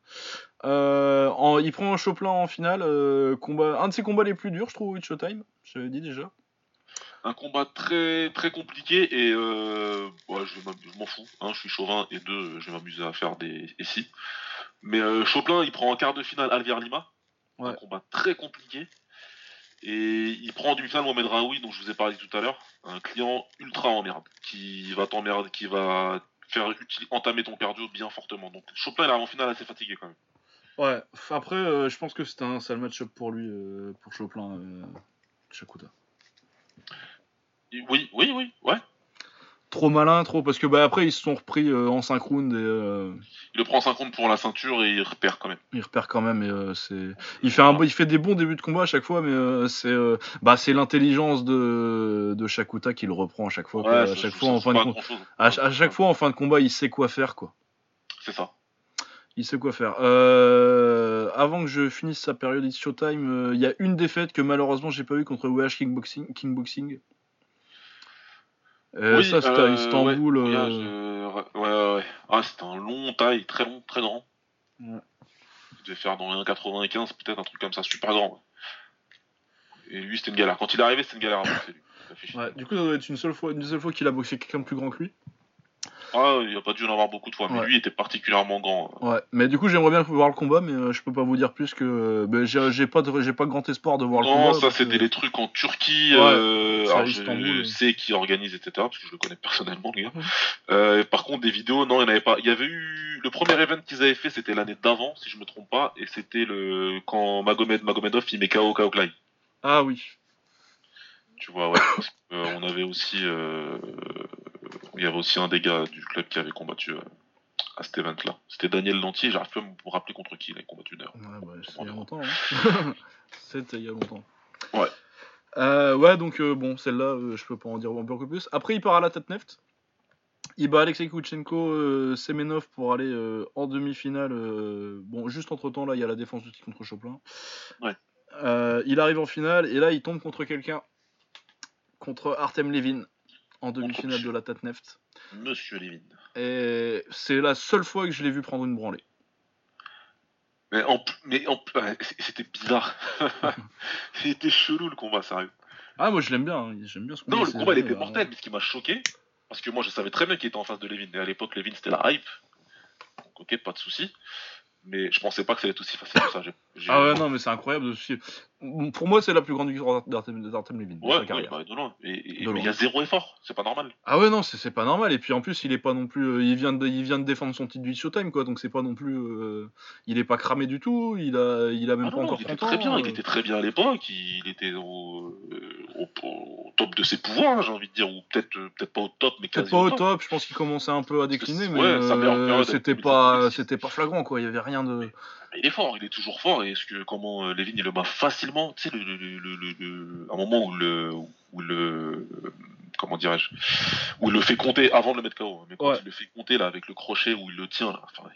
Euh, en, il prend un Chopin en finale. Euh, combat, un de ses combats les plus durs, je trouve, with Showtime. J'avais dit déjà. Un combat très très compliqué et euh, ouais, je, m'en fous. Hein, je suis chauvin et deux, je vais m'amuser à faire des et si. Mais euh, Chopin, il prend en quart de finale Alvier Lima. Un combat très compliqué. Et il prend en demi-finale Mohamed Raoui, dont je vous ai parlé tout à l'heure, un client ultra en merde, qui va t'emmerder, qui va faire entamer ton cardio bien fortement. Donc Chopin il est en finale assez fatigué quand même. Ouais, après euh, je pense que c'était un sale match-up pour lui, euh, pour Chopin, euh, Chakuta. Oui, oui, oui, ouais trop malin, trop. Parce que bah, après, ils se sont repris euh, en 5 rounds. Et, euh, Il le prend en 5 rounds pour la ceinture et il repère quand même. Il repère quand même. Et, euh, c'est... Il, fait un... il fait des bons débuts de combat à chaque fois, mais c'est, bah, c'est l'intelligence de... de Shakuta qui le reprend à chaque fois. à, chaque fois en fin de... à, chaque fois en fin de combat, il sait quoi faire. quoi. C'est ça. Il sait quoi faire. avant que je finisse sa période It's Showtime, il y a une défaite que malheureusement j'ai pas eu contre WH Kickboxing. Kickboxing. Euh, ça, c'était à euh, Istanbul. Euh. Ouais, ouais, ouais. Ah, c'était un long taille, très long, très grand. Ouais. Il devait faire dans les 1,95, peut-être un truc comme ça, super grand. Et lui, c'était une galère. Quand il est arrivé, c'était une galère à boxer. Lui. Ouais, du coup, ça doit être une seule fois, une seule fois qu'il a boxé quelqu'un de plus grand que lui. Ah, il a pas dû en avoir beaucoup de fois, mais lui était particulièrement grand. Ouais, mais du coup, j'aimerais bien voir le combat, mais euh, je peux pas vous dire plus que. Ben, j'ai pas, j'ai pas grand espoir de voir le combat. Non, ça, c'était les trucs en Turquie. Euh, alors, je sais qui organise, etc., parce que je le connais personnellement, le gars. Euh, par contre, des vidéos, non, il n'y en avait pas. Il y avait eu. Le premier event qu'ils avaient fait, c'était l'année d'avant, si je me trompe pas, et c'était le quand Magomed Magomedov il met KO Ah oui. Tu vois, ouais. on avait aussi il y avait aussi un des gars du club qui avait combattu euh, à cet event-là. C'était Daniel Lantier, j'arrive pas à me rappeler contre qui il a combattu d'ailleurs. Ouais, bah, c'était il y a longtemps. Hein. c'était il y a longtemps. Ouais. Euh, ouais, donc euh, bon, celle-là, je peux pas en dire un peu plus. Après, il part à la tête neft. Il bat Alexei Kuchenko, Semenov pour aller en demi-finale. bon, juste entre temps, là, il y a la défense du contre Choplin. Ouais. il arrive en finale et là, il tombe contre quelqu'un. Contre Artem Levin en demi-finale de la Tatneft. Monsieur Levin. Et c'est la seule fois que je l'ai vu prendre une branlée. Mais, en, mais en, c'était bizarre. c'était chelou le combat, sérieux. Ah, moi je l'aime bien, hein. j'aime bien ce combat. Non, le combat il était mortel, mais ce qui m'a choqué, parce que moi je savais très bien qu'il était en face de Levin, et à l'époque Levin c'était la hype. Donc ok, pas de souci mais je pensais pas que ça allait être aussi facile que ça. Ah ouais, non, mais c'est incroyable. Pour moi, c'est la plus grande victoire d'Artem Levin. Ouais, ouais bah, de loin. Et, il y a zéro effort, c'est pas normal. Ah ouais, non, c'est pas normal. Et puis en plus, il est pas non plus. Euh, il, vient de, il vient de défendre son titre du Showtime, quoi. Donc c'est pas non plus. Euh, il est pas cramé du tout. Il a, il a même ah pas encore il était très bien. Il euh. était très bien à l'époque. Il était au, au, top de ses pouvoirs, j'ai envie de dire. Ou peut-être peut pas au top, mais Peut-être pas au top. Je pense qu'il commençait un peu à décliner, mais c'était pas, c'était pas flagrant, quoi. Il y avait rien de. Il est fort, il est toujours fort. Et est-ce que comment euh, Levin il le bat facilement Tu sais, le, le, un moment où le, où le comment dirais-je, où il le fait compter avant de le mettre KO. Hein. Mais quand il le fait compter là avec le crochet où il le tient là, enfin,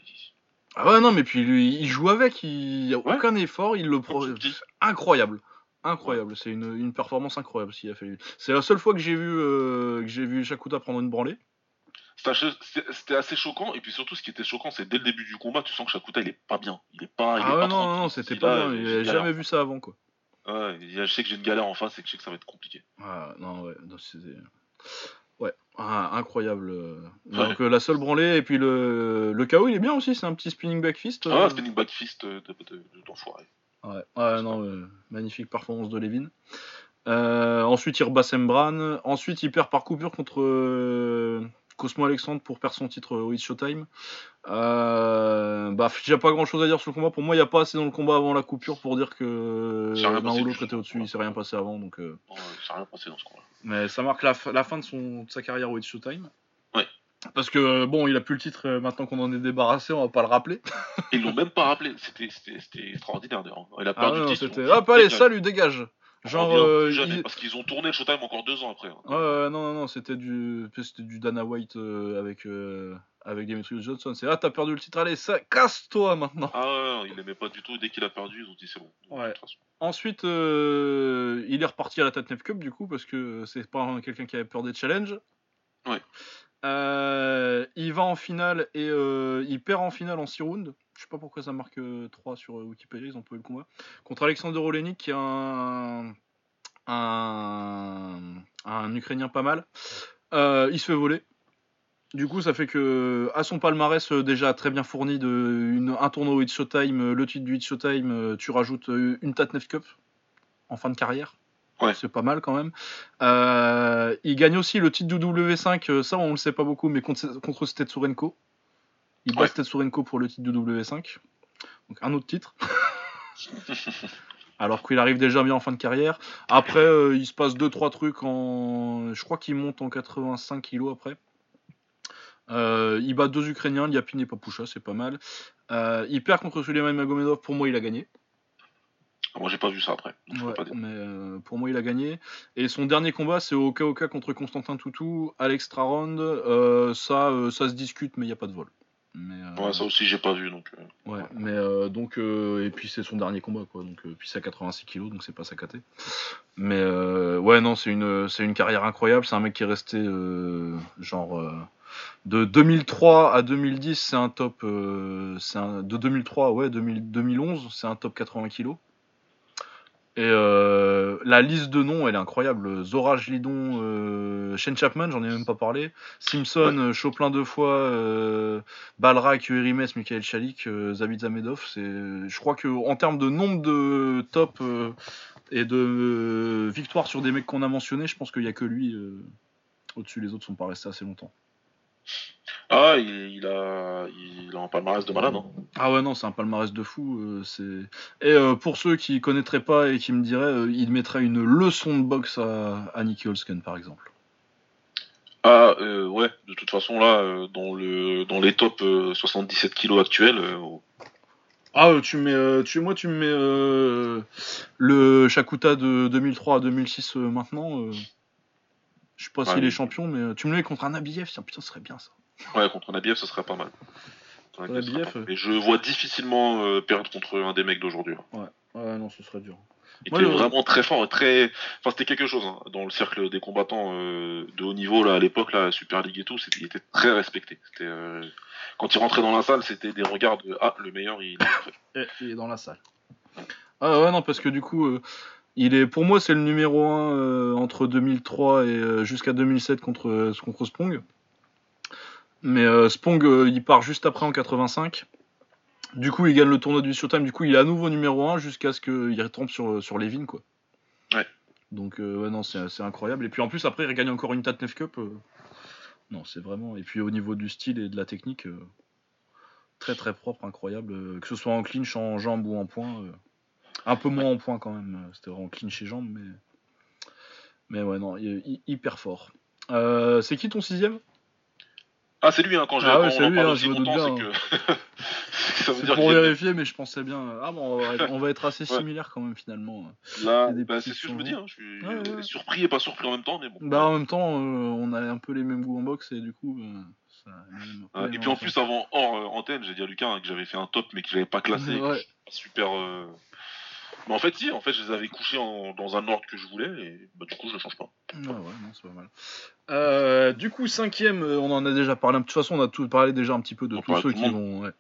Ah ouais non mais puis lui, il joue avec, il n'y a aucun effort, il le pro... incroyable. Incroyable, c'est une, une, performance incroyable s'il a fait. C'est la seule fois que j'ai vu euh, que j'ai vu Shakuta prendre une branlée. C'était assez choquant, et puis surtout, ce qui était choquant, c'est dès le début du combat, tu sens que Shakuta il est pas bien. Il est pas. ah ouais, non, non, c'était pas bien. Il jamais vu ça avant, quoi. Ouais, je sais que j'ai une galère en face et que je sais que ça va être compliqué. Ah, non, ouais. Ouais, ah, incroyable. Donc euh, la seule branlée, et puis le, le KO il est bien aussi, c'est un petit spinning back fist. Ah, spinning back fist d'enfoiré. De, ouais, ouais non, magnifique performance de Levin. ensuite il rebat Bran. Ensuite il perd par coupure contre Cosmo Alexandre pour perdre son titre au Showtime. Euh, bah, j'ai pas grand chose à dire sur le combat. Pour moi, il n'y a pas assez dans le combat avant la coupure pour dire que l'un ou l'autre était au-dessus. Il s'est rien passé avant. Donc, euh... rien passé dans ce combat. Mais ça marque la, fin de, son, sa carrière au Showtime. Ouais. Parce que bon, il a plus le titre euh, maintenant qu'on en est débarrassé, on va pas le rappeler. Ils l'ont même pas rappelé. C'était extraordinaire. Il a perdu ah, le titre. Hop, allez, salut, dégage. Genre, euh, parce qu'ils ont tourné le Showtime encore deux ans après. Hein. Ouais, non, non, non, c'était du, c'était du Dana White euh, avec, euh, avec Demetrius Johnson. C'est ah, t'as perdu le titre, allez, ça, casse-toi maintenant. Ah ouais, il aimait pas du tout. Dès qu'il a perdu, ils ont dit c'est bon. Ouais. Ensuite, il est reparti à la Tatnef Cup du coup parce que c'est pas quelqu'un qui avait peur des challenges. Ouais. Il va en finale et il perd en finale en 6 rounds. Je sais pas pourquoi ça marque 3 euh, sur euh, Wikipédia, ils ont pas eu le combat. Contre Alexander Olenik, qui est un, Ukrainien pas mal. Euh, il se fait voler. Du coup, ça fait que à son palmarès déjà très bien fourni de un tournoi It's Showtime, le titre du It's Showtime, tu rajoutes une Tatnef Cup en fin de carrière. Ouais. C'est pas mal quand même. il gagne aussi le titre du W5, ça on le sait pas beaucoup, mais contre, contre Stetsurenko. Il bat Tetsurenko pour le titre de W5. Donc un autre titre. Alors qu'il arrive déjà bien en fin de carrière. Après, euh, il se passe 2-3 trucs en. Je crois qu'il monte en 85 kg après. Euh, il bat deux Ukrainiens, Liapin et Papoucha, c'est pas mal. Euh, il perd contre Suleiman Magomedov, pour moi il a gagné. Ah, moi j'ai pas vu ça après. mais pour moi il a gagné. Et son dernier combat c'est au Oka contre Constantin Toutou à l'extra round. ça, ça se discute mais il n'y a pas de vol. Euh, ouais, ça aussi j'ai pas vu donc. Euh. Ouais, mais euh, donc et puis c'est son dernier combat quoi, donc puis c'est à 86 kilos donc c'est pas sa caté. Mais ouais non c'est une c'est une carrière incroyable, c'est un mec qui est resté genre de 2003 à 2010 c'est un top c'est un de 2003 ouais 2011 c'est un top 80 kilos. Et euh, la liste de noms, elle est incroyable. Zora Lidon, euh, Shane Chapman, j'en ai même pas parlé. Simpson, ouais. Euh, Choplin deux fois, euh, Balrak, Urimes, Michael Chalik, euh, Zabit Zamedov. C'est, je crois que en termes de nombre de top et de victoires sur des mecs qu'on a mentionnés, je pense qu'il y a que lui. Au-dessus, les autres sont pas restés assez longtemps. Ah, il, a, il a un palmarès de malade. Hein. Ah ouais, non, c'est un palmarès de fou. Euh, c'est... Et euh, pour ceux qui connaîtraient pas et qui me diraient, euh, il mettrait une leçon de boxe à, à Nicky Holsken, par exemple. Ah, ouais, de toute façon, là, dans, le, dans les top 77 kilos actuels. Ah, tu mets, tu, moi, tu me mets le Shakuta de 2003 à 2006 maintenant. Je sais pas s'il est champion, mais tu me le mets contre un Abiev, putain, ce serait bien ça. Ouais, contre un ABF, ce serait pas mal. Mais je vois difficilement euh, perdre contre un des mecs d'aujourd'hui. Ouais. ouais, non, ce serait dur. Il était vraiment très fort, très. Enfin, c'était quelque chose hein. dans le cercle des combattants euh, de haut niveau là à l'époque, la Super League et tout. Il était très respecté. Euh, quand il rentrait dans la salle, c'était des regards de ah le meilleur, il est, il est dans la salle. Ah ouais non parce que du coup. Il est, pour moi, c'est le numéro 1 entre 2003 et jusqu'à 2007 contre, contre Sprong. Mais euh, Spong, euh, il part juste après en 85. Du coup, il gagne le tournoi du Showtime. Du coup, il est à nouveau numéro 1 jusqu'à ce qu'il retombe sur, sur Levin, quoi. Ouais. Donc, euh, ouais, non, c'est incroyable. Et puis en plus, après, il gagne encore une Tatnef Cup. Non, c'est vraiment. Et puis au niveau du style et de la technique, très très propre, incroyable. que ce soit en clinch, en jambe ou en point. Un peu moins en point quand même. C'était vraiment clinch et jambe, mais. Mais ouais, non, hyper fort. c'est qui ton sixième? Ah, c'est lui, hein, quand j'ai ah ouais, c'est lui, hein, je. Que... ça veut dire pour vérifier, mais je pensais bien. Ah bon, on va être assez similaires quand même finalement. Là, bah, c'est ce que je me dis. Hein. Je suis ouais, surpris et pas surpris en même temps, mais bon. Bah en même temps, euh, on a un peu les mêmes goûts en boxe et du coup. Euh, ça, et puis en plus, avant hors euh, antenne, j'ai dit à Lucas que j'avais fait un top mais que j'avais pas classé. Super. Mais en fait, si, en fait, je les avais couchés dans un ordre que je voulais, et bah, du coup, je ne change pas. ouais, non, c'est pas mal. Euh, du coup, cinquième, euh, on en a déjà parlé. De toute façon, on a tout parlé déjà un petit peu de tous ceux qui vont.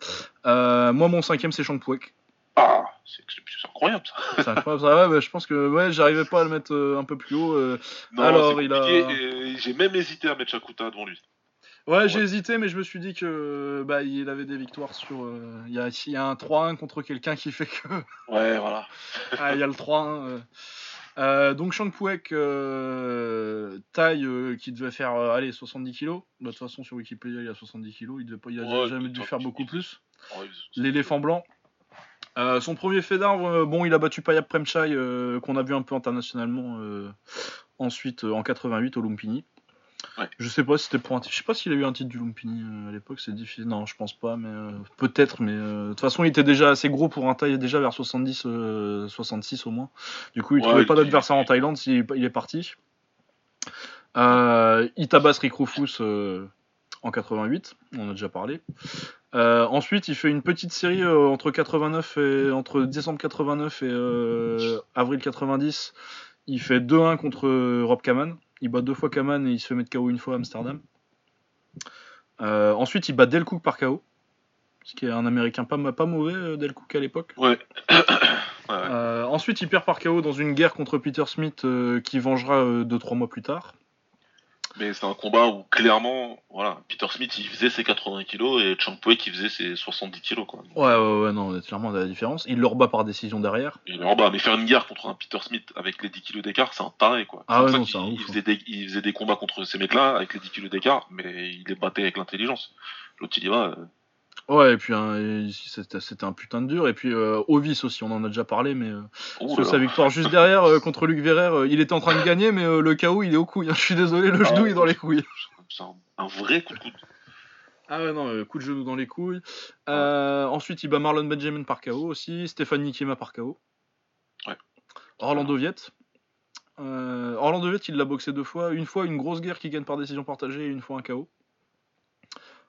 Euh, moi, mon cinquième, c'est Shankpuek. Ah C'est incroyable ça. C'est incroyable ça. Ouais, je pense que ouais, j'arrivais pas à le mettre un peu plus haut. Alors, il a. J'ai même hésité à mettre Shakuta devant lui. Ouais, j'ai hésité, mais je me suis dit que bah il avait des victoires sur. Euh, il y, a, y, a, un 3-1 contre quelqu'un qui fait que. Ouais, voilà. ah, il y a le 3-1. Euh. Euh, donc Puek, taille qui devait faire allez 70 kg. Bah, de toute façon sur Wikipédia il a 70 kg. Il, devait pas, il a jamais dû faire beaucoup plus. L'éléphant blanc. son premier fait d'arbre, bon, il a battu Payap Premchai, qu'on a vu un peu internationalement ensuite en 88 au Lumpini. Je sais pas si c'était pour un Je sais pas s'il a eu un titre du Lumpini euh, à l'époque, c'est difficile. Non, je pense pas, mais euh, peut-être. Mais euh, de toute façon, il était déjà assez gros pour un taille déjà vers 70, 66 au moins. Du coup, il trouvait pas d'adversaire en Thaïlande s'il il est parti. il tabasse Rick Rufus en 88, on a déjà parlé. ensuite, il fait une petite série entre 89 et entre décembre 89 et avril 90. Il fait 2-1 contre Rob Kaman. Il bat deux fois Kaman et il se fait mettre KO une fois à Amsterdam. Euh, ensuite, il bat Delcook par KO. Ce qui est un américain pas, pas mauvais, euh, Delcook à l'époque. Ouais. Euh, ensuite, il perd par KO dans une guerre contre Peter Smith qui vengera 2-3 mois plus tard. Mais c'est un combat où clairement, voilà, Peter Smith il faisait ses 80 kilos et Champoué qui faisait ses 70 kilos quoi. Ouais ouais ouais non, clairement la différence. Il le rebat par décision derrière. Il le rebat, mais faire une guerre contre un Peter Smith avec les 10 kilos d'écart, c'est un taré quoi. Ah ouais, non, c'est un il, faisait des, il faisait des combats contre ces mecs-là avec les 10 kilos d'écart, mais il les battait avec l'intelligence. L'autre il y va. Ouais, et puis hein, c'était un putain de dur. Et puis euh, Ovis aussi, on en a déjà parlé, mais euh, sa victoire juste derrière euh, contre Luc Verrer, il était en train de gagner, mais le KO il est au couille. Hein. Je suis désolé, le ah, genou est dans les couilles. C'est un, vrai coup de coude. Ah ouais, non, coup de genou dans les couilles. ensuite, il bat Marlon Benjamin par KO aussi, Stéphanie Kima par KO. Ouais. Orlando Viet. Orlando Viet, il l'a boxé deux fois. Une fois, une grosse guerre qui gagne par décision partagée, et une fois un KO.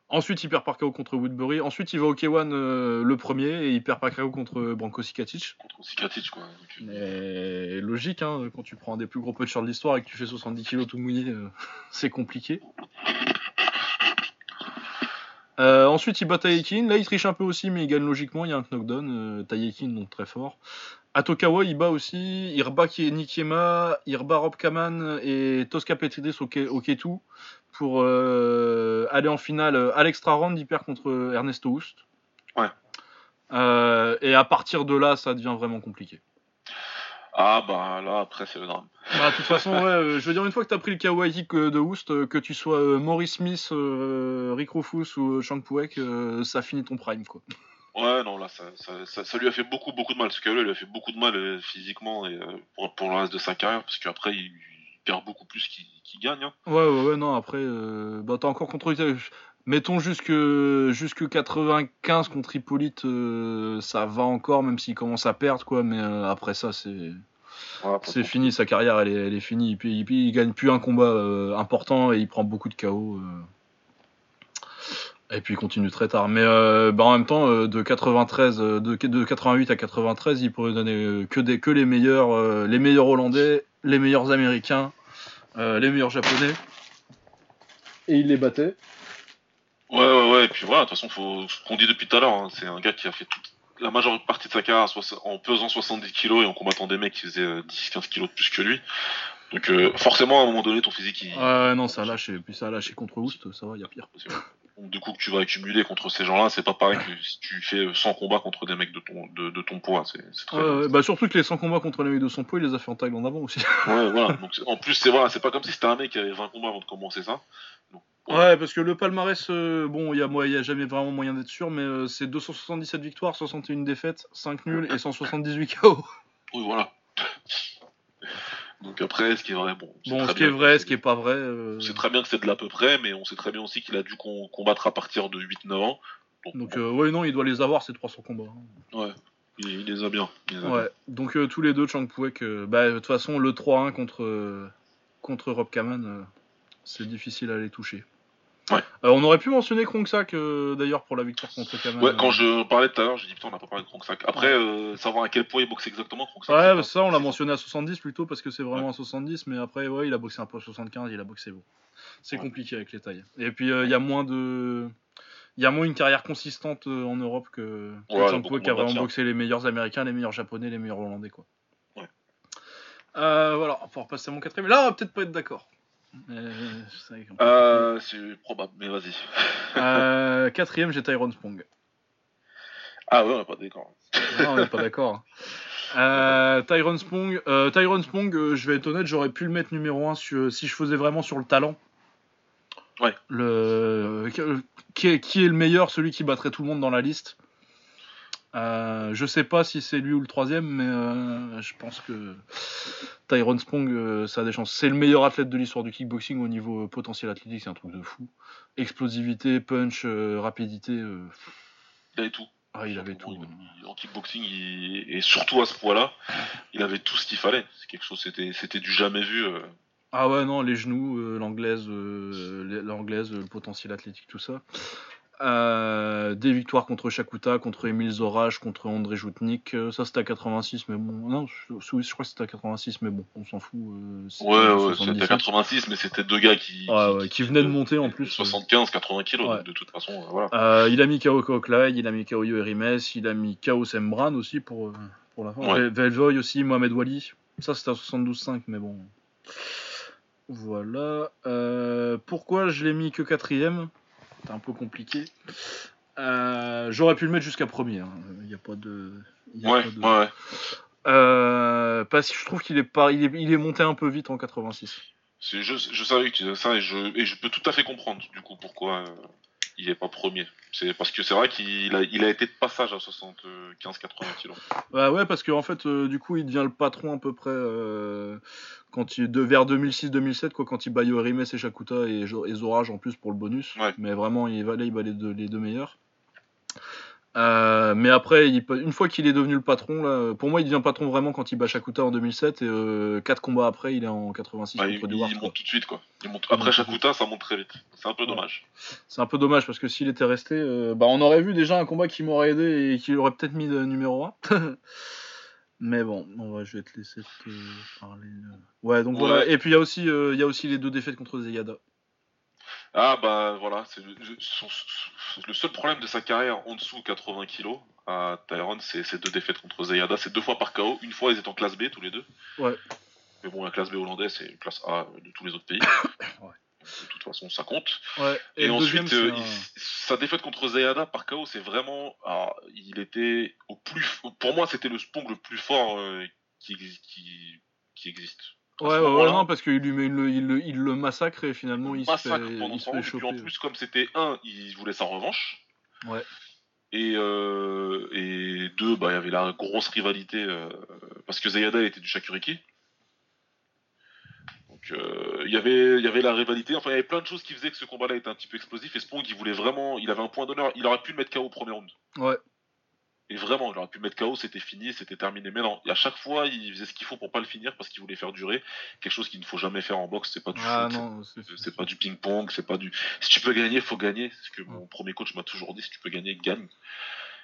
Ensuite, il perd par KO contre Woodbury. Ensuite, il va au K1 euh, le premier et il perd par KO contre Branko Sikatic. Contre Sikatic, quoi. Mais logique, hein, quand tu prends un des plus gros punchers de l'histoire et que tu fais 70 kg tout mouillé, euh, c'est compliqué. Euh, ensuite, il bat Taïkin. Là, il triche un peu aussi, mais il gagne logiquement. Il y a un knockdown. Euh, donc très fort. À Tokawa, il bat aussi. Il rebat Nikiema, il rebat Rob Kaman et Tosca Petridis au, au Ketu pour euh, aller en finale euh, à l'extra round, il perd contre Ernesto Houst. Ouais. Euh, et à partir de là, ça devient vraiment compliqué. Ah bah là après c'est le drame. Bah, de toute façon ouais, je veux dire une fois que tu as pris le kawaii de Houst, que tu sois Maurice Smith, Rick Rufus ou Shang Puek, ça finit ton prime quoi. Ouais non là ça, ça, ça, lui a fait beaucoup beaucoup de mal ce KO lui a fait beaucoup de mal physiquement et pour, pour, le reste de sa carrière parce qu'après il, perd beaucoup plus qu'il gagne. Hein. Ouais, ouais, ouais, non, après, euh, bah, t'as encore contre. Mettons jusque, jusque 95 contre Hippolyte, euh, ça va encore, même s'il commence à perdre, quoi, mais euh, après ça, c'est. c'est fini, sa carrière elle est, elle est finie. Et puis, il gagne plus un combat important et il prend beaucoup de KO. Et puis il continue très tard. Mais bah, en même temps, de 93, de, de, 88 à 93, il pourrait donner que, des, que les meilleurs, les meilleurs Hollandais, les meilleurs Américains, euh, les meilleurs japonais. Et il les battait. Ouais, ouais, ouais. Et puis voilà, de toute façon, faut... ce qu'on dit depuis tout à l'heure, hein, c'est un gars qui a fait toute la majeure partie de sa carrière en pesant 70 kilos et en combattant des mecs qui faisaient 10-15 euh, kilos de plus que lui. Donc euh, forcément, à un moment donné, ton physique... Il... Ouais, non, ça a lâché. Puis ça a lâché contre Oust, ça va, il y a pire. Du coup, que tu vas accumuler contre ces gens-là, c'est pas pareil que si tu fais 100 combats contre des mecs de ton, de, ton poids. C'est, très ouais, bah surtout que les 100 combats contre les mecs de son poids, il les a fait en Thaïlande avant aussi. ouais, voilà. Donc, en plus, c'est voilà, c'est pas comme si c'était un mec qui avait 20 combats avant de commencer ça. ouais. parce que le palmarès, euh, bon, il y, a, y a jamais vraiment moyen d'être sûr, mais euh, c'est 277 victoires, 61 défaites, 5 nuls et 178 KO. Oui, voilà. Donc après, ce qui est vrai, bon. Bon, ce qui est vrai, ce qui est pas vrai. Euh... C'est très bien que c'est de l'à peu près, mais on sait très bien aussi qu'il a dû combattre à partir de 8-9 ans. Donc, euh, ouais, non, il doit les avoir ces 300 combats. Hein. Ouais, il, les a bien. ouais, donc euh, tous les deux, Chang Puek, bah, de toute façon, le 3-1 contre, contre Rob Kaman, c'est difficile à les toucher. Ouais. Euh, on aurait pu mentionner Kronksak euh, d'ailleurs pour la victoire contre Kaman. Ouais, quand je parlais tout à l'heure, j'ai dit putain, on n'a pas parlé de Kronksak. Après, euh, savoir à quel point il boxe exactement Kronksak. Ouais, bah, ça, on l'a mentionné à 70 plutôt parce que c'est vraiment à 70, mais après, ouais, il a boxé un peu à 75, il a boxé bon. C'est compliqué avec les tailles. Et puis, il y a moins de. il y a moins une carrière consistante en Europe que, que qui a vraiment boxé les meilleurs Américains, les meilleurs Japonais, les meilleurs Hollandais. Quoi. Ouais. Voilà, on va repasser à mon quatrième. Là, on va peut-être pas être d'accord. Euh, c'est Euh, c'est probable, mais vas-y. Euh, quatrième, j'ai Tyrone Spong. Ah ouais, on est pas d'accord. Non, on n'est pas d'accord. hein. Euh, Tyrone Spong, Tyrone Spong je vais être honnête, j'aurais pu le mettre numéro 1 si je faisais vraiment sur le talent. Ouais. Le, qui, est, qui est le meilleur, celui qui battrait tout le monde dans la liste euh, Je sais pas si c'est lui ou le troisième, mais euh, je pense que Tyrone Spong, euh, ça a des chances. C'est le meilleur athlète de l'histoire du kickboxing au niveau potentiel athlétique, c'est un truc de fou. Explosivité, punch, rapidité, Il avait tout. ah, il avait tout. Il- En kickboxing, il- et surtout à ce poids-là, il avait tout ce qu'il fallait. C'est quelque chose, c'était, c'était du jamais vu. Ah ouais, non, les genoux, l'anglaise, l'anglaise, le potentiel athlétique, tout ça. Euh, des victoires contre Shakuta, contre Emile Zorach, contre André Joutnik. euh, ça, c'était à 86, mais bon. Non, je, crois que c'était à 86, mais bon, on s'en fout. euh, Ouais, ouais, c'était 77. à 86, mais c'était deux gars qui. Ouais, ouais, qui venaient de monter, en plus. 75, 80 kilos, Ouais. de toute façon, euh, voilà. Euh, il a mis KO Koklai, il a mis KO Erimes, il a mis KO Sembran aussi pour, euh, pour la fin. Velvoy aussi, Mohamed Wali. Ça, c'était à 72,5, mais bon. Voilà. Euh, pourquoi je l'ai mis que quatrième? Un peu compliqué. Euh, J'aurais pu le mettre jusqu'à premier. hein. Il n'y a pas de. y a Ouais, pas de- ouais, ouais. Euh, parce que je trouve qu'il est, pas, il est, il est monté un peu vite en 86. C'est, je, je savais que tu disais ça et je, et je peux tout à fait comprendre du coup pourquoi euh, il est pas premier. C'est parce que c'est vrai qu'il a, il a été de passage à 75-80 kilos. Bah ouais, parce qu'en fait, euh, du coup, il devient le patron à peu près euh, quand il, de, vers 2006-2007, quoi, quand il bat Yoerimes et Shakuta et, Zorage en plus pour le bonus. Ouais. Mais vraiment, il va il bat les deux, les deux meilleurs. Euh, mais après, il une fois qu'il est devenu le patron, là, pour moi, il devient patron vraiment quand il bat Shakuta en 2007 et 4 combats après, il est en 86 Bah, il, contre il Duarte. monte quoi. tout de suite quoi. Il monte, après monte Shakuta, ça monte très vite. C'est un peu Ouais. dommage. C'est un peu dommage parce que s'il était resté, euh, bah, on aurait vu déjà un combat qui m'aurait aidé et qui aurait peut-être mis de numéro 1. Mais bon, on va, je vais te laisser te parler. euh. Ouais, donc Ouais. voilà. Et puis il y, a aussi, euh, il y a aussi les deux défaites contre Zeyada. Ah bah voilà, c'est le, seul problème de sa carrière en dessous 80 kilos à Tyrone, c'est ces deux défaites contre Zayada. C'est deux fois par KO. Une fois, ils étaient en classe B tous les deux. Ouais. Mais bon, la classe B hollandaise, c'est une classe A de tous les autres pays. Ouais. De toute façon, ça compte. Ouais. Et, ensuite, deuxième, euh, c'est un- il- sa défaite contre Zayada par KO, c'est vraiment. alors, il était au plus. Pour moi, c'était le Spong le plus fort euh, qui, exi- qui, qui existe. Ouais, non, parce qu'il lui met, il, le, il, le, il le massacre et finalement il se fait, massacre pendant il se fait rounds. Et puis choper. en plus, comme c'était un, il voulait sa revanche. Ouais. Et, euh, et deux, bah, il y avait la grosse rivalité euh, parce que Zayada était du Shakuriki. Donc euh, il y avait il y avait la rivalité. Enfin, il y avait plein de choses qui faisaient que ce combat-là était un petit peu explosif. Et Spong, il voulait vraiment, il avait un point d'honneur. Il aurait pu le mettre KO au premier round. Ouais. Et vraiment, il aurait pu mettre KO, c'était fini, c'était terminé. Mais non, à chaque fois, il faisait ce qu'il faut pour pas le finir parce qu'il voulait faire durer. Quelque chose qu'il ne faut jamais faire en boxe, c'est pas du Ah c'est pas du ping-pong, c'est pas du. Si tu peux gagner, faut gagner. C'est ce que mon premier coach m'a toujours dit. Si tu peux gagner, gagne.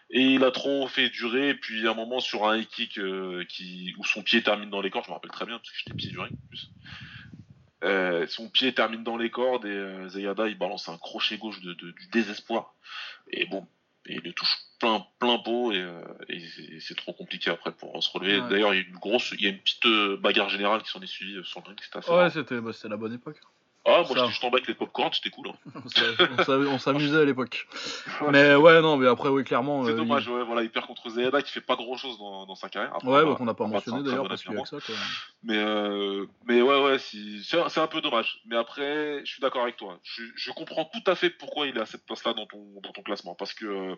Et il a trop fait durer. Et puis à un moment sur un high kick euh, qui où son pied termine dans les cordes, je me rappelle très bien parce que j'étais pied du ring en plus. Euh, son pied termine dans les cordes et euh, Zayada il balance un crochet gauche de, de- du désespoir. Et bon, et il le touche plein plein pot et, euh, et c'est- trop compliqué après pour se relever. Ouais. D'ailleurs il y a une grosse, il y a une petite euh, bagarre générale qui s'en est suivie euh, sur le ring. C'était assez Ouais, c'était bah, c'était la bonne époque. Ah, moi Ça. en bas avec les popcorn, c'était cool. Hein. On s'a- on s'a- on s'amusait à l'époque. Mais ouais, non, mais après, oui, clairement. C'est euh, dommage, ouais, voilà, il perd contre Zayada qui fait pas grand chose dans, dans sa carrière. Après, Ouais, voilà, bah, qu'on n'a pas battre mentionné d'ailleurs parce qu'il y a que ça, quoi. Mais, euh, mais ouais, ouais, si, c'est un, peu dommage. Mais après, je suis d'accord avec toi. Je, je comprends tout à fait pourquoi il est à cette place-là dans ton, dans ton classement. Parce que, euh,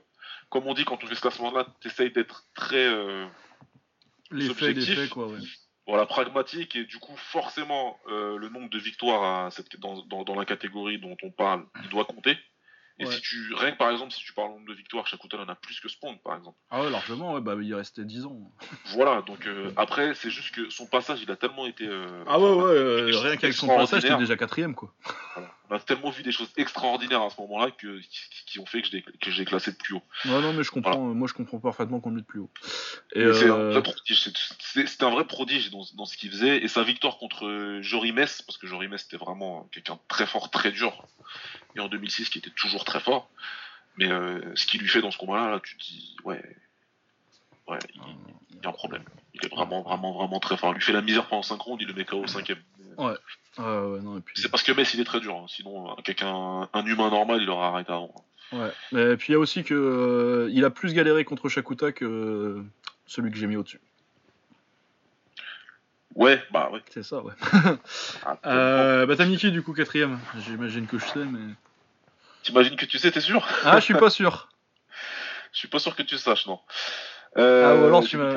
comme on dit, quand on fait ce classement-là, t'essayes d'être très Les faits, les faits, quoi, ouais. Voilà, pragmatique. Et du coup, forcément, euh, le nombre de victoires à dans, dans, dans la catégorie dont on parle, il doit compter. Et Ouais. si tu, rien que par exemple, si tu parles nombre de victoires, Shakuta en a plus que Spawn, par exemple. Ah ouais, largement, ouais, bah il restait 10 ans. Voilà, donc euh, après, c'est juste que son passage, il a tellement été. euh, Ah ouais, ouais, rien qu'avec son passage, c'était déjà quatrième, quoi. voilà. On a tellement vu des choses extraordinaires à ce moment-là que, qui, ont fait que je l'ai- que j'ai classé de plus haut. Ouais, non, mais je comprends, euh, moi je comprends parfaitement qu'on le plus haut. C'est un euh, vrai prodige, c'est- un vrai prodige dans, dans ce qu'il faisait. Et sa victoire contre euh, Jorimès, parce que Jorimès c'était vraiment quelqu'un de très fort, très dur, et en 2006 qui était toujours très fort. Mais ce qu'il lui fait dans ce combat-là, là, tu te dis, ouais, ouais, il, y a un problème. Il est vraiment, vraiment, vraiment très fort. Il lui fait la misère pendant 5 rounds, il le met KO au cinquième. Ouais. Ouais, non, et puis... C'est parce que Metz il est très dur. Hein. Sinon, quelqu'un, un humain normal, il aurait arrêté avant. Ouais. Et puis il y a aussi que il a plus galéré contre Shakuta que celui que j'ai mis au-dessus. Ouais, bah ouais. C'est ça, ouais. ah, euh, bah t'as mis qui du coup quatrième J'imagine que je sais, mais. T'imagines que tu sais, t'es sûr? Ah, je suis pas sûr. Je suis pas sûr que tu saches, non. Euh, ah, ou alors tu m'as.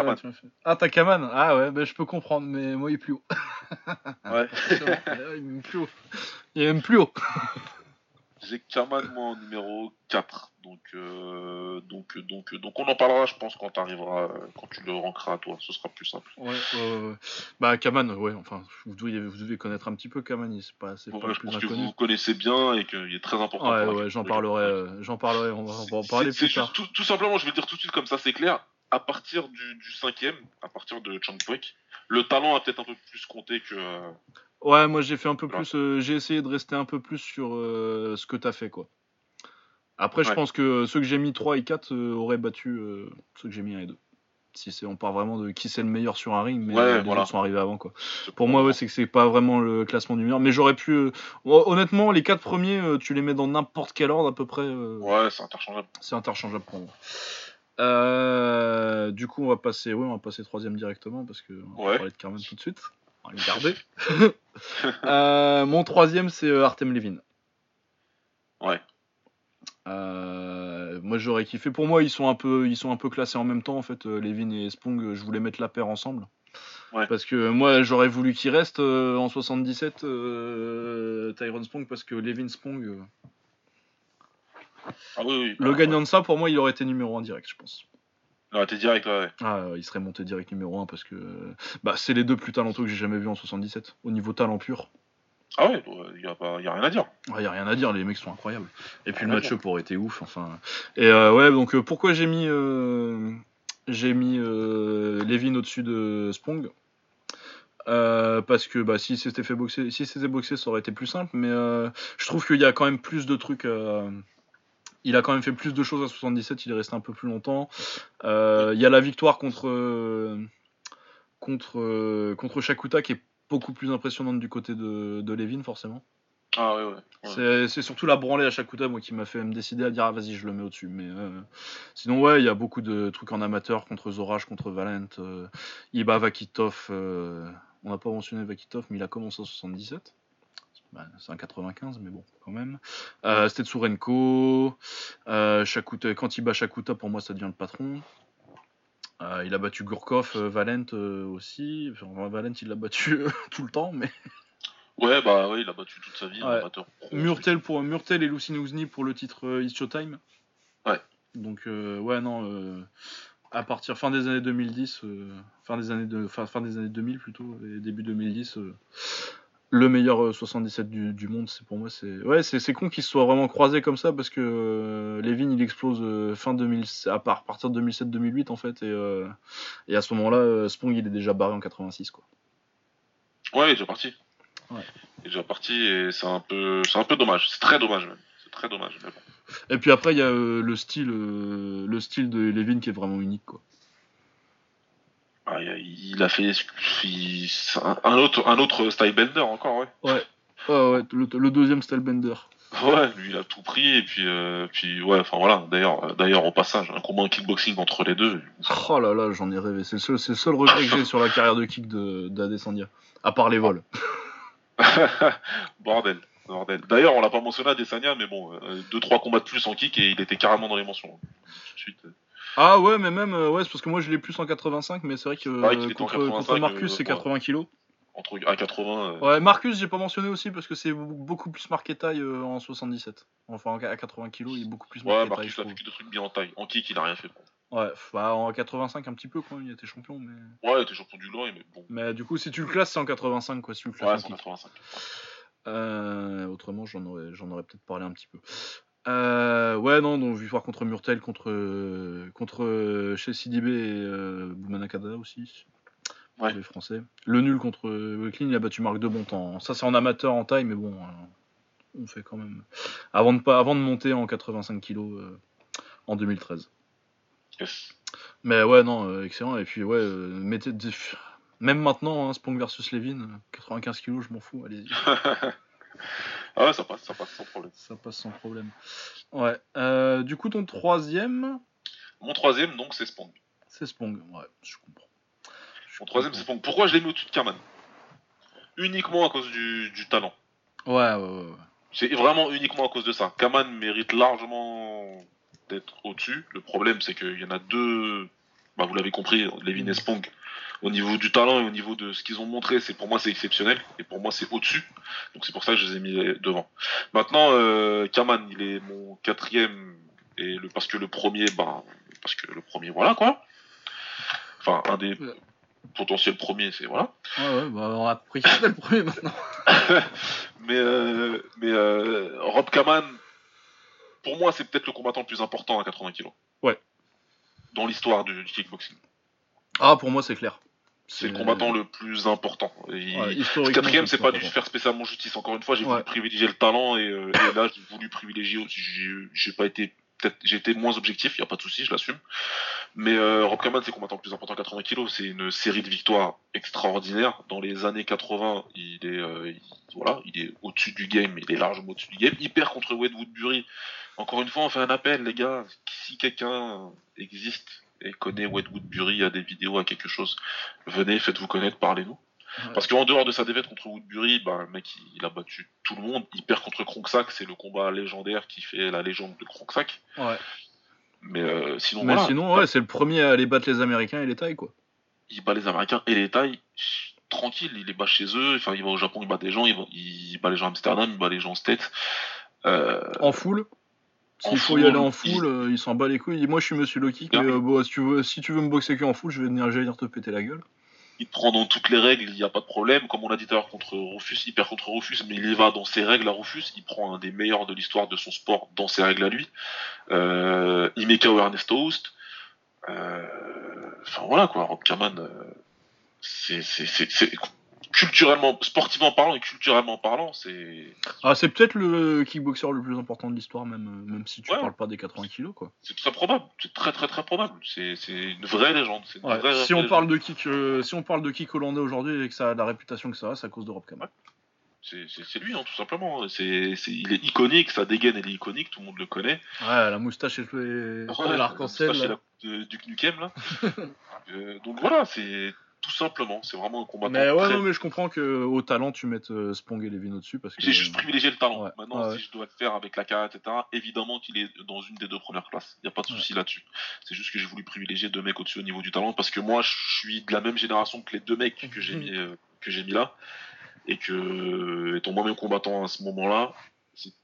Ah, t'as Kaman Ah, ouais, bah, je peux comprendre, mais moi il est plus haut. ouais. il est plus haut. Il est même plus haut. J'ai Kaman moi en numéro 4. Donc, euh, donc, donc, donc on en parlera, je pense, quand arriveras, quand tu le rankeras à toi. Ce sera plus simple. Ouais, ouais, Bah, Kaman, ouais, enfin, vous devez, vous devez connaître un petit peu Kaman, c'est pas, c'est pas je pense que vous connaissez bien et qu'il est très important. Ouais, ouais, j'en parlerai, euh, j'en parlerai, on va, en parler plus tard. Tout, tout, simplement, je vais dire tout de suite comme ça, c'est clair. À partir du, du cinquième, à partir de Chang le talent a peut-être un peu plus compté que. Euh, Ouais, moi j'ai fait un peu plus. Euh, j'ai essayé de rester un peu plus sur euh, ce que t'as fait, quoi. Après, je pense que ceux que j'ai mis 3 et 4 euh, auraient battu ceux que j'ai mis 1 et 2. Si c'est, on part vraiment de qui c'est le meilleur sur un ring, mais les autres sont arrivés avant, quoi. Pour moi, ouais, c'est que c'est pas vraiment le classement du meilleur. Mais j'aurais pu. honnêtement, les 4 premiers, tu les mets dans n'importe quel ordre à peu près. ouais, c'est interchangeable. C'est interchangeable pour moi. Du coup, on va passer, oui, on va passer troisième directement parce que on va parler de Carmen tout de suite. On va le garder. Euh, mon troisième, c'est euh, Artem Levin. Ouais. Euh, moi j'aurais kiffé. Pour moi ils sont un peu ils sont un peu classés en même temps en fait. Levin et Spong, je voulais mettre la paire ensemble. Ouais. Parce que moi j'aurais voulu qu'il reste en 77 Tyrone Spong parce que Levin Spong. Ah oui, le gagnant de ça pour moi il aurait été numéro 1 direct je pense. Non, t'es direct, ouais. Ah, il serait monté direct numéro 1 parce que bah, c'est les deux plus talentueux que j'ai jamais vu en 77, au niveau talent pur. Ah ouais, il n'y a, a, rien à dire. Il ah, n'y a rien à dire, les mecs sont incroyables. Et puis le match-up aurait été ouf. Enfin. Et euh, ouais, donc euh, pourquoi j'ai mis, euh, j'ai mis Levin au-dessus de Spong? Parce que bah, si c'était fait boxer, si c'était boxé, ça aurait été plus simple. Mais je trouve qu'il y a quand même plus de trucs il a quand même fait plus de choses à 77, il est resté un peu plus longtemps. Euh, il y a la victoire contre, contre, contre Shakuta qui est beaucoup plus impressionnante du côté de, de Levin, forcément. Ah ouais, ouais. C'est surtout la branlée à Shakuta moi, qui m'a fait me décider à dire ah, vas-y, je le mets au-dessus. Mais euh, sinon, ouais, il y a beaucoup de trucs en amateur contre Zorage, contre Valent. Euh, Iba Vakitov. on n'a pas mentionné Vakitov, mais il a commencé en 77. Bah, c'est un 95, mais bon, quand même. Euh, Stetsurenko, euh, quand il bat Shakuta, pour moi, ça devient le patron. Euh, il a battu Gurkov, euh, Valent aussi. Enfin, Valent, il l'a battu tout le temps, mais. Ouais, bah oui, il a battu toute sa vie. Murtel, pour, Murtel et Lucini pour le titre It's Showtime. Ouais. Donc, ouais, non. à partir fin des années 2010, fin des années de, fin, fin, des années 2000 plutôt, et début 2010, le meilleur 77 euh, du, monde, c'est pour moi, c'est ouais, c'est con qu'ils se soient vraiment croisés comme ça parce que euh, Levin il explose euh, fin 2000, à, part, partir de 2007-2008 en fait et, et à ce moment-là, Spong il est déjà barré en 86 quoi. Ouais, il est déjà parti. Ouais. Il est déjà parti et c'est un peu, c'est un peu dommage, c'est très dommage même, c'est très dommage. Mais bon. Et puis après il y a le style, le style de Levin qui est vraiment unique quoi. Ah, il a fait un autre, un autre Stylebender encore, ouais. Ouais, ouais, le, deuxième Stylebender. Ouais, lui il a tout pris et puis, euh, puis ouais, enfin voilà. D'ailleurs, euh, d'ailleurs au passage, un combat en kickboxing entre les deux. Oh là là, j'en ai rêvé. C'est le seul, seul regret que j'ai sur la carrière de kick de d'Adesanya, à part les vols. bordel, bordel. D'ailleurs, on l'a pas mentionné Adesanya, mais bon, euh, deux trois combats de plus en kick et il était carrément dans les mentions. Tout de suite. Ah ouais, mais même, euh, ouais, c'est parce que moi je l'ai plus en 85, mais c'est vrai que contre, Marcus c'est 80 euh, kilos. Entre, à 80. Euh. Ouais, Marcus j'ai pas mentionné aussi parce que c'est beaucoup plus marqué taille en 77. Enfin à 80 kilos il est beaucoup plus marqué taille. Ouais, Marcus a fait que des trucs bien en taille. En kick il a rien fait. Ouais, bah, en 85 un petit peu quoi, il était champion mais. Ouais, il était champion du loin mais bon. Mais du coup si tu le classes c'est en 85 quoi, si tu le classes. Ouais, c'est en 85. autrement j'en aurais, j'en aurais peut-être parlé un petit peu. Euh, ouais, non, donc victoire contre Murtel, contre, contre chez CDB et euh, Boumanakada aussi. Ouais. Les Français. Le nul contre Wicklin, il a battu Marc de Bontemps. Ça, c'est en amateur en taille, mais bon, euh, on fait quand même. Avant de, pas, avant de monter en 85 kg, en 2013. Yes. Mais ouais, non, excellent. Et puis, ouais, mettez. Même maintenant, hein, Spong versus Levin, 95 kg, je m'en fous, allez-y. ah ouais, ça passe, ça passe sans problème. Ça passe sans problème. Ouais. Euh, du coup, ton troisième Mon troisième, donc, c'est Spong. C'est Spong, ouais, je comprends. Mon troisième, c'est Spong. Pourquoi je l'ai mis au-dessus de Kaman Uniquement à cause du, talent. Ouais, ouais, ouais. C'est vraiment uniquement à cause de ça. Kaman mérite largement d'être au-dessus. Le problème, c'est qu'il y en a deux. Bah, vous l'avez compris, Levin et mm. Spong au niveau du talent et au niveau de ce qu'ils ont montré, c'est pour moi c'est exceptionnel et pour moi c'est au-dessus. Donc c'est pour ça que je les ai mis devant. Maintenant, euh, Kaman, il est mon quatrième et le parce que le premier, bah parce que le premier, voilà quoi. Enfin un des potentiels premiers, c'est voilà. Ouais ouais, bah on a pris le premier maintenant. mais euh, mais euh, Rob Kaman, pour moi c'est peut-être le combattant le plus important à 80 kg. Ouais. Dans l'histoire du kickboxing. Ah pour moi c'est clair. C'est le combattant le plus important. le quatrième, c'est pas du faire spécialement justice. Encore une fois, j'ai voulu privilégier le talent et, euh, là, j'ai voulu privilégier. J'ai pas été peut-être j'ai été moins objectif, il y a pas de souci, je l'assume. Mais euh, Rob Kaman, c'est le combattant le plus important à 80 kg. C'est une série de victoires extraordinaires. Dans les années 80, il est euh, voilà, il est au-dessus du game, il est largement au-dessus du game. Il perd contre Wade Woodbury. Encore une fois, on fait un appel, les gars. Si quelqu'un existe et connaît Woodbury, a des vidéos, a quelque chose, venez, faites-vous connaître, parlez-nous. Parce qu'en dehors de sa défaite contre Woodbury, bah, le mec il, a battu tout le monde. Il perd contre Kronksak, c'est le combat légendaire qui fait la légende de Kronksak. Ouais. Mais euh, sinon, Mais sinon, ouais, c'est le premier à aller battre les Américains et les Thaïs, quoi. Il bat les Américains et les Thaïs tranquille, il les bat chez eux. Enfin, il va au Japon, il bat des gens, il, il bat les gens à Amsterdam, il bat les gens en States. Euh... En foule s'il faut y aller en full, euh, il s'en bat les couilles. Il dit Moi, je suis monsieur Loki, mais euh, bon, si, tu veux, si tu veux me boxer que en full, je vais venir, venir te péter la gueule. Il prend dans toutes les règles, il n'y a pas de problème. Comme on l'a dit tout à l'heure contre Rufus, il perd contre Rufus, mais il y va dans ses règles à Rufus. Il prend un des meilleurs de l'histoire de son sport dans ses règles à lui. Euh, il met KO Ernesto Host. Euh, enfin voilà quoi, Rob Kaman, c'est culturellement, sportivement parlant et culturellement parlant, c'est. Ah, c'est peut-être le kickboxer le plus important de l'histoire, même, même si tu parles pas des 80 kilos, quoi. C'est très probable, c'est très très très probable. C'est une vraie légende. si, on parle de kick, euh, si on parle de kick hollandais aujourd'hui et que ça a la réputation que ça a, c'est à cause de Rob Kamal. C'est lui, hein, tout simplement. C'est il est iconique, sa dégaine elle est iconique, tout le monde le connaît. Ouais, la moustache et l'arc-en-ciel. Duke Nukem, là. euh, donc voilà, c'est tout simplement. C'est vraiment un combat. Mais ouais, non, mais je comprends que au talent, tu mettes euh, Spong et Levin au-dessus. parce que J'ai juste privilégié le talent. Maintenant, si je dois le faire avec la carrière, etc., évidemment qu'il est dans une des deux premières classes. Il n'y a pas de souci là-dessus. C'est juste que j'ai voulu privilégier deux mecs au-dessus au niveau du talent parce que moi, je suis de la même génération que les deux mecs que j'ai mis, euh, que j'ai mis là. Et que, étant moi-même combattant à ce moment-là,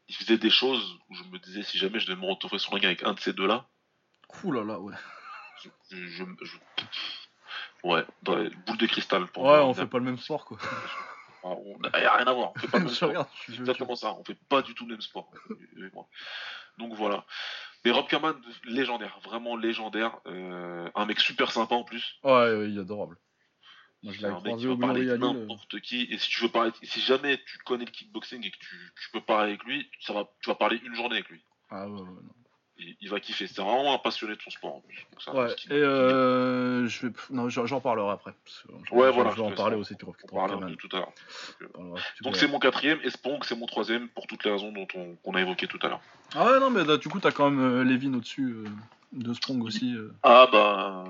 il faisait des choses où je me disais si jamais je devais me retrouver sur un gars avec un de ces deux-là. Ouh là là, ouais. je, Ouais, dans les boules de cristal. Pour ouais, on fait pas le même sport, quoi. Ah, on a rien à voir, on fait pas le même sport. C'est exactement ça, on fait pas du tout le même sport. Donc voilà. Mais Rob Kerman, légendaire, vraiment légendaire. Euh, un mec super sympa en plus. Ouais, il est adorable. Moi, je l'ai croisé au parler avec n'importe qui. Et si tu veux parler, si jamais tu connais le kickboxing et que tu, tu, peux parler avec lui, ça va, tu vas parler une journée avec lui. Ah ouais, ouais, non il, va kiffer. C'est vraiment un passionné de son sport en plus. ouais, et euh, je vais... non, j'en parlerai après. Ouais, voilà. Je vais en parler aussi. Tu parler tout à l'heure. Donc c'est mon quatrième et Spong c'est mon troisième pour toutes les raisons dont on, a évoqué tout à l'heure. Ah ouais, non, mais du coup, t'as quand même euh, Levin au-dessus euh, de Spong aussi. Ah bah.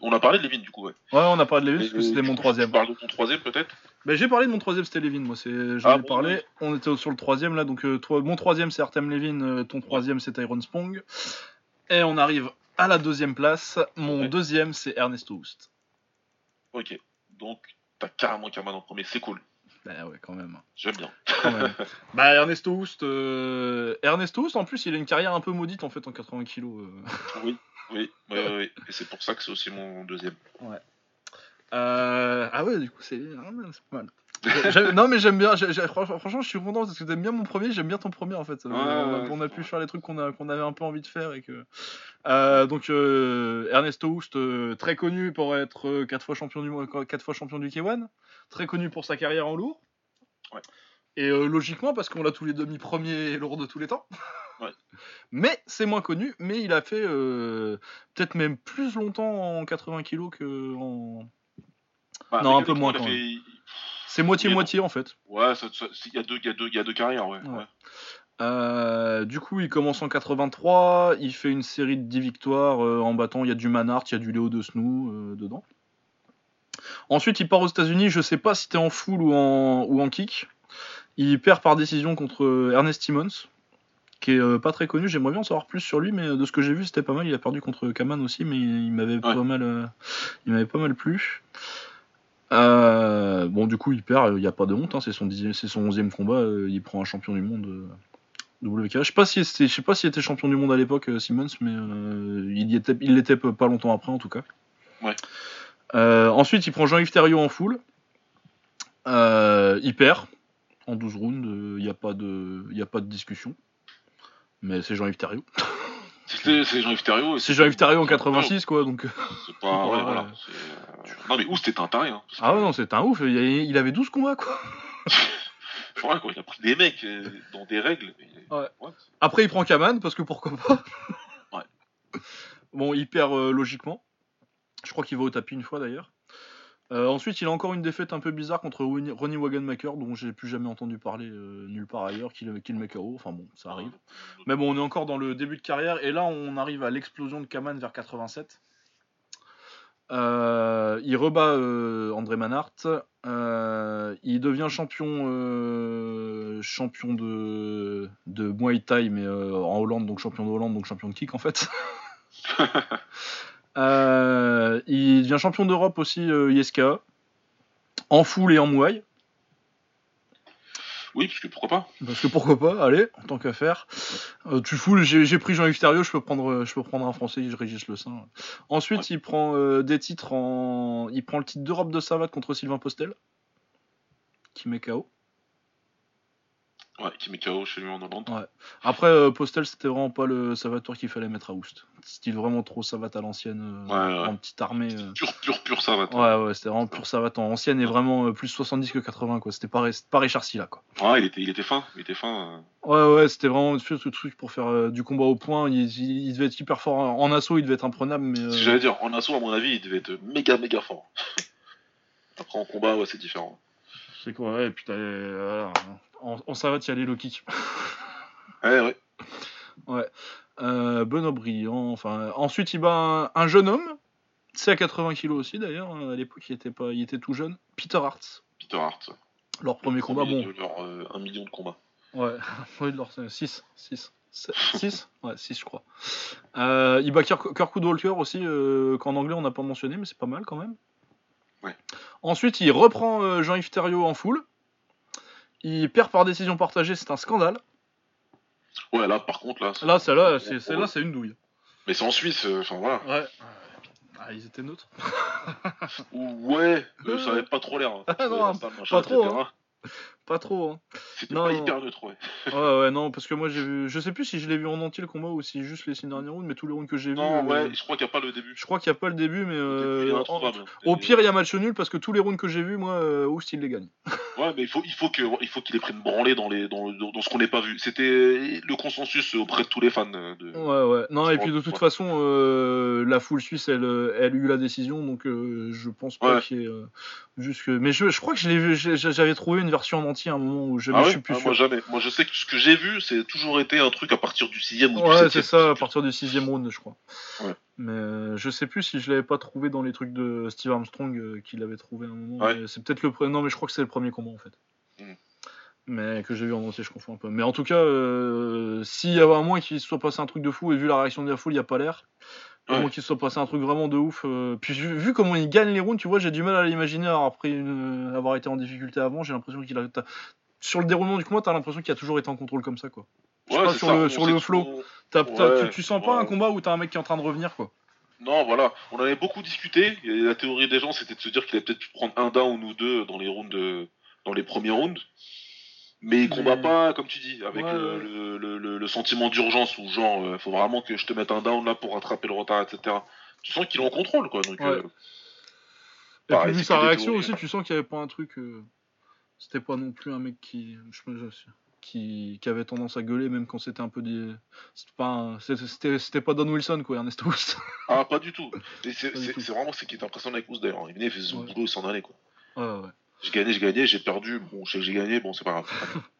on a parlé de Levin du coup, ouais. Ouais, on a parlé de Levin parce que c'était mon troisième. Tu parles de ton troisième peut-être? Bah, j'ai parlé de mon troisième, c'était Levin. Moi, c'est, j'en ah ai parlé. On était sur le troisième là, donc euh, mon troisième c'est Artem Levin, euh, ton troisième c'est Tyrone Spong. Et on arrive à la deuxième place. Mon deuxième c'est Ernesto Houst. Ok, donc t'as carrément Kaman en premier, c'est cool. Bah ouais, quand même. J'aime bien. bah Ernesto Houst, euh, Ernesto Houst en plus il a une carrière un peu maudite en fait en 80 kilos. Oui, oui, oui, oui, et c'est pour ça que c'est aussi mon deuxième. Ouais. Euh... Ah ouais, du coup, c'est ah, pas mal. non mais j'aime bien, franchement je suis content parce que t'aimes bien mon premier, j'aime bien ton premier en fait. on, a, pu faire les trucs qu'on avait un peu envie de faire et que... Euh, donc euh, Ernesto Houst, euh, très connu pour être 4 fois champion du 4 fois champion du K1, très connu pour sa carrière en lourd. Ouais. Et euh, logiquement, parce qu'on l'a tous les demi premier lourd de tous les temps. Mais c'est moins connu, mais il a fait euh, peut-être même plus longtemps en 80 kg que en. Bah, Non, un peu moins, quand fait- C'est moitié-moitié en fait. Ouais, il y, a deux- y, y a carrières, ouais. Ouais. ouais. Euh, du coup, il commence en 83, il fait une série de 10 victoires euh, en battant. Il y a du Manhart, il y a du Léo de Snou euh, dedans. Ensuite, il part aux États-Unis. Je sais pas si c'était en full ou en, ou en kick. Il perd par décision contre euh, Ernest Simmons, qui est pas très connu. J'aimerais bien en savoir plus sur lui, mais de ce que j'ai vu, c'était pas mal. Il a perdu contre Kaman aussi, mais il m'avait pas mal, il m'avait pas mal plu. Euh, bon, du coup, il perd. Il n'y a pas de honte. hein, c'est son son 11e combat. euh, il prend un champion du monde. euh, WK. Je sais pas si s'il était champion du monde à l'époque euh, Simmons, mais il l'était pas longtemps après en tout cas. Ouais. Ensuite, il prend Jean-Yves Thériault en full. Il perd en 12 rounds. Il n'y a pas de, il y a pas de discussion. Mais c'est Jean-Yves Thériault. C'était- C'est Jean-Yves Thériault. et C'est Jean-Yves Thériault en c'est- 86 quoi. Donc. C'est pas. Ouais, Ouais, voilà. ouais. c'est, euh, Non, mais où c'était un taré, hein. Ah ouais non, c'est un ouf. Il, avait 12 combats quoi. Quoi, il a pris des mecs euh, dans des règles. Ouais. Après, il prend Kaman parce que pourquoi pas. Ouais. Bon, il perd euh, logiquement. Je crois qu'il va au tapis une fois d'ailleurs. Euh, ensuite, il a encore une défaite un peu bizarre contre Ronnie Wagenmaker, dont j'ai plus jamais entendu parler euh, nulle part ailleurs, qu'il qu'il met KO. Enfin bon, ça arrive. Mais bon, on est encore dans le début de carrière, et là, on arrive à l'explosion de Kaman vers 87. Euh, il rebat André Manhart. Il devient champion, champion de, Muay Thai, mais en Hollande, donc champion de Hollande, donc champion de kick en fait. Euh, il devient champion d'Europe aussi, euh, ISKA, en full et en Muay. Oui, parce que pourquoi pas Parce que pourquoi pas, allez, en tant qu'affaire. Euh, tu fous, j'ai pris Jean-Yves Thériault, je peux prendre, euh, je peux prendre un français, je Régis Le Saint. Ensuite, il prend des titres en. Il prend le titre d'Europe de savate contre Sylvain Postel, qui met KO. Ouais, qui met KO chez lui en Hollande. Après, euh, Postel, c'était vraiment pas le savateur qu'il fallait mettre à Oust. Style vraiment trop savate à l'ancienne, euh, Ouais, ouais. en petite armée. euh. Pur, pur, pur savate. Ouais, ouais, c'était vraiment pur savate en ancienne et vraiment euh, plus 70 que 80, quoi. C'était pas, pas Richard Silla, quoi. Ouais, il était, il était fin. Il était fin. Ouais, ouais, c'était vraiment ce truc pour faire du combat au point. Il, il- il devait être hyper fort en, assaut, il devait être imprenable, mais. Si j'allais dire, en assaut, à mon avis, il devait être méga, méga fort. Après, en combat, ouais, c'est différent. C'est quoi, ouais, et puis t'as. voilà, en, en savate, il y a les low kicks. Ouais, ouais. Euh, Benoît Briand, enfin. Ensuite, il bat un, un jeune homme. C'est à 80 kg aussi, d'ailleurs. hein, À l'époque, il était, pas, il était tout jeune. Peter Hart. Peter Hart. Leur premier combat, bon. De leur, euh, un million de combats. Ouais, oui, de leur 6. 6. 6 Ouais, 6 je crois. Euh, il bat Kirk- Kirkwood Walker aussi, euh, qu'en anglais on n'a pas mentionné, mais c'est pas mal quand même. Ensuite, il reprend euh, Jean-Yves Thériault en full. Il perd par décision partagée, c'est un scandale. Ouais, là, par contre, là. c'est- Là, celle-là, c'est, celle-là, c'est une douille. Mais c'est en Suisse, euh, enfin voilà. Ouais. Ah, ils étaient neutres. Ou- Ouais, euh, ça avait pas trop l'air. hein. Ah, non, machin, pas trop, etc. Pas trop, hein. Non, pas hyper neutre, ouais. Ouais, ouais, non, parce que moi j'ai vu. Je sais plus si je l'ai vu en entier le combat ou si juste les six derniers rounds, mais tous les rounds que j'ai vus. Non, euh, ouais, je crois qu'il n'y a pas le début. Je crois qu'il n'y a pas le début, mais. Euh, en-. Au pire, il y a match nul parce que tous les rounds que j'ai vus, moi, euh, Oust, il les gagne. Ouais, mais il faut, il faut qu'il ait pris une branlée dans les, dans, dans ce qu'on n'ait pas vu. C'était le consensus auprès de tous les fans euh, de. Ouais, ouais. Non, et puis de toute ouais. façon, euh, la foule suisse, elle, euh, elle a eu la décision, donc euh, je pense pas Ouais. qu'il y ait. euh, juste que... Mais je, je crois que vu, j'avais trouvé une version en à un moment où je, Ah je suis plus Ah, sûr. Moi jamais. Moi je sais que ce que j'ai vu, c'est toujours été un truc à partir du sixième ou Ouais, c'est ça, à partir du sixième round, je crois. Ouais. Mais euh, je sais plus si je l'avais pas trouvé dans les trucs de Steve Armstrong euh, qu'il avait trouvé à un moment. Ouais. C'est peut-être le. Non, mais je crois que c'est le premier combat en fait. Mm. Mais que j'ai vu en entier, je confonds un peu. Mais en tout cas, euh, s'il y avait un moins qu'il se soit passé un truc de fou, et vu la réaction de la foule, il n'y a pas l'air. Ouais. qu'il soit passé un truc vraiment de ouf. euh, Puis vu, vu comment il gagne les rounds, tu vois, j'ai du mal à l'imaginer avoir, pris une- avoir été en difficulté avant. J'ai l'impression qu'il a. Sur le déroulement du combat, t'as l'impression qu'il a toujours été en contrôle comme ça, quoi. Ouais, pas, sur ça. le- sur le flow. Ouais, tu, tu sens pas un combat où t'as un mec qui est en train de revenir, quoi. Non, voilà. On en avait beaucoup discuté. Et la théorie des gens, c'était de se dire qu'il allait peut-être prendre un down ou deux dans les rounds, de- dans les premiers rounds. Mais il combat Mais- pas, comme tu dis, avec Ouais, euh, ouais. le, le- le- le sentiment d'urgence ou genre, euh, faut vraiment que je te mette un down là pour rattraper le retard, etc. Tu sens qu'il est en contrôle, quoi. Donc, Ouais. euh, Et Pareil, puis vu sa réaction aussi, hein. tu sens qu'il n'y avait pas un truc. euh, C'était pas non plus un mec qui. Je me qui, qui, avait tendance à gueuler même quand c'était un peu des c'était pas c'était pas Don Wilson quoi Ernest Houst ah pas du tout c'est vraiment ce qui est impressionnant avec Houst d'ailleurs il venait il faisait son boulot il s'en allait quoi ouais ouais j'ai gagné j'ai gagné j'ai perdu bon je sais que j'ai gagné bon c'est pas grave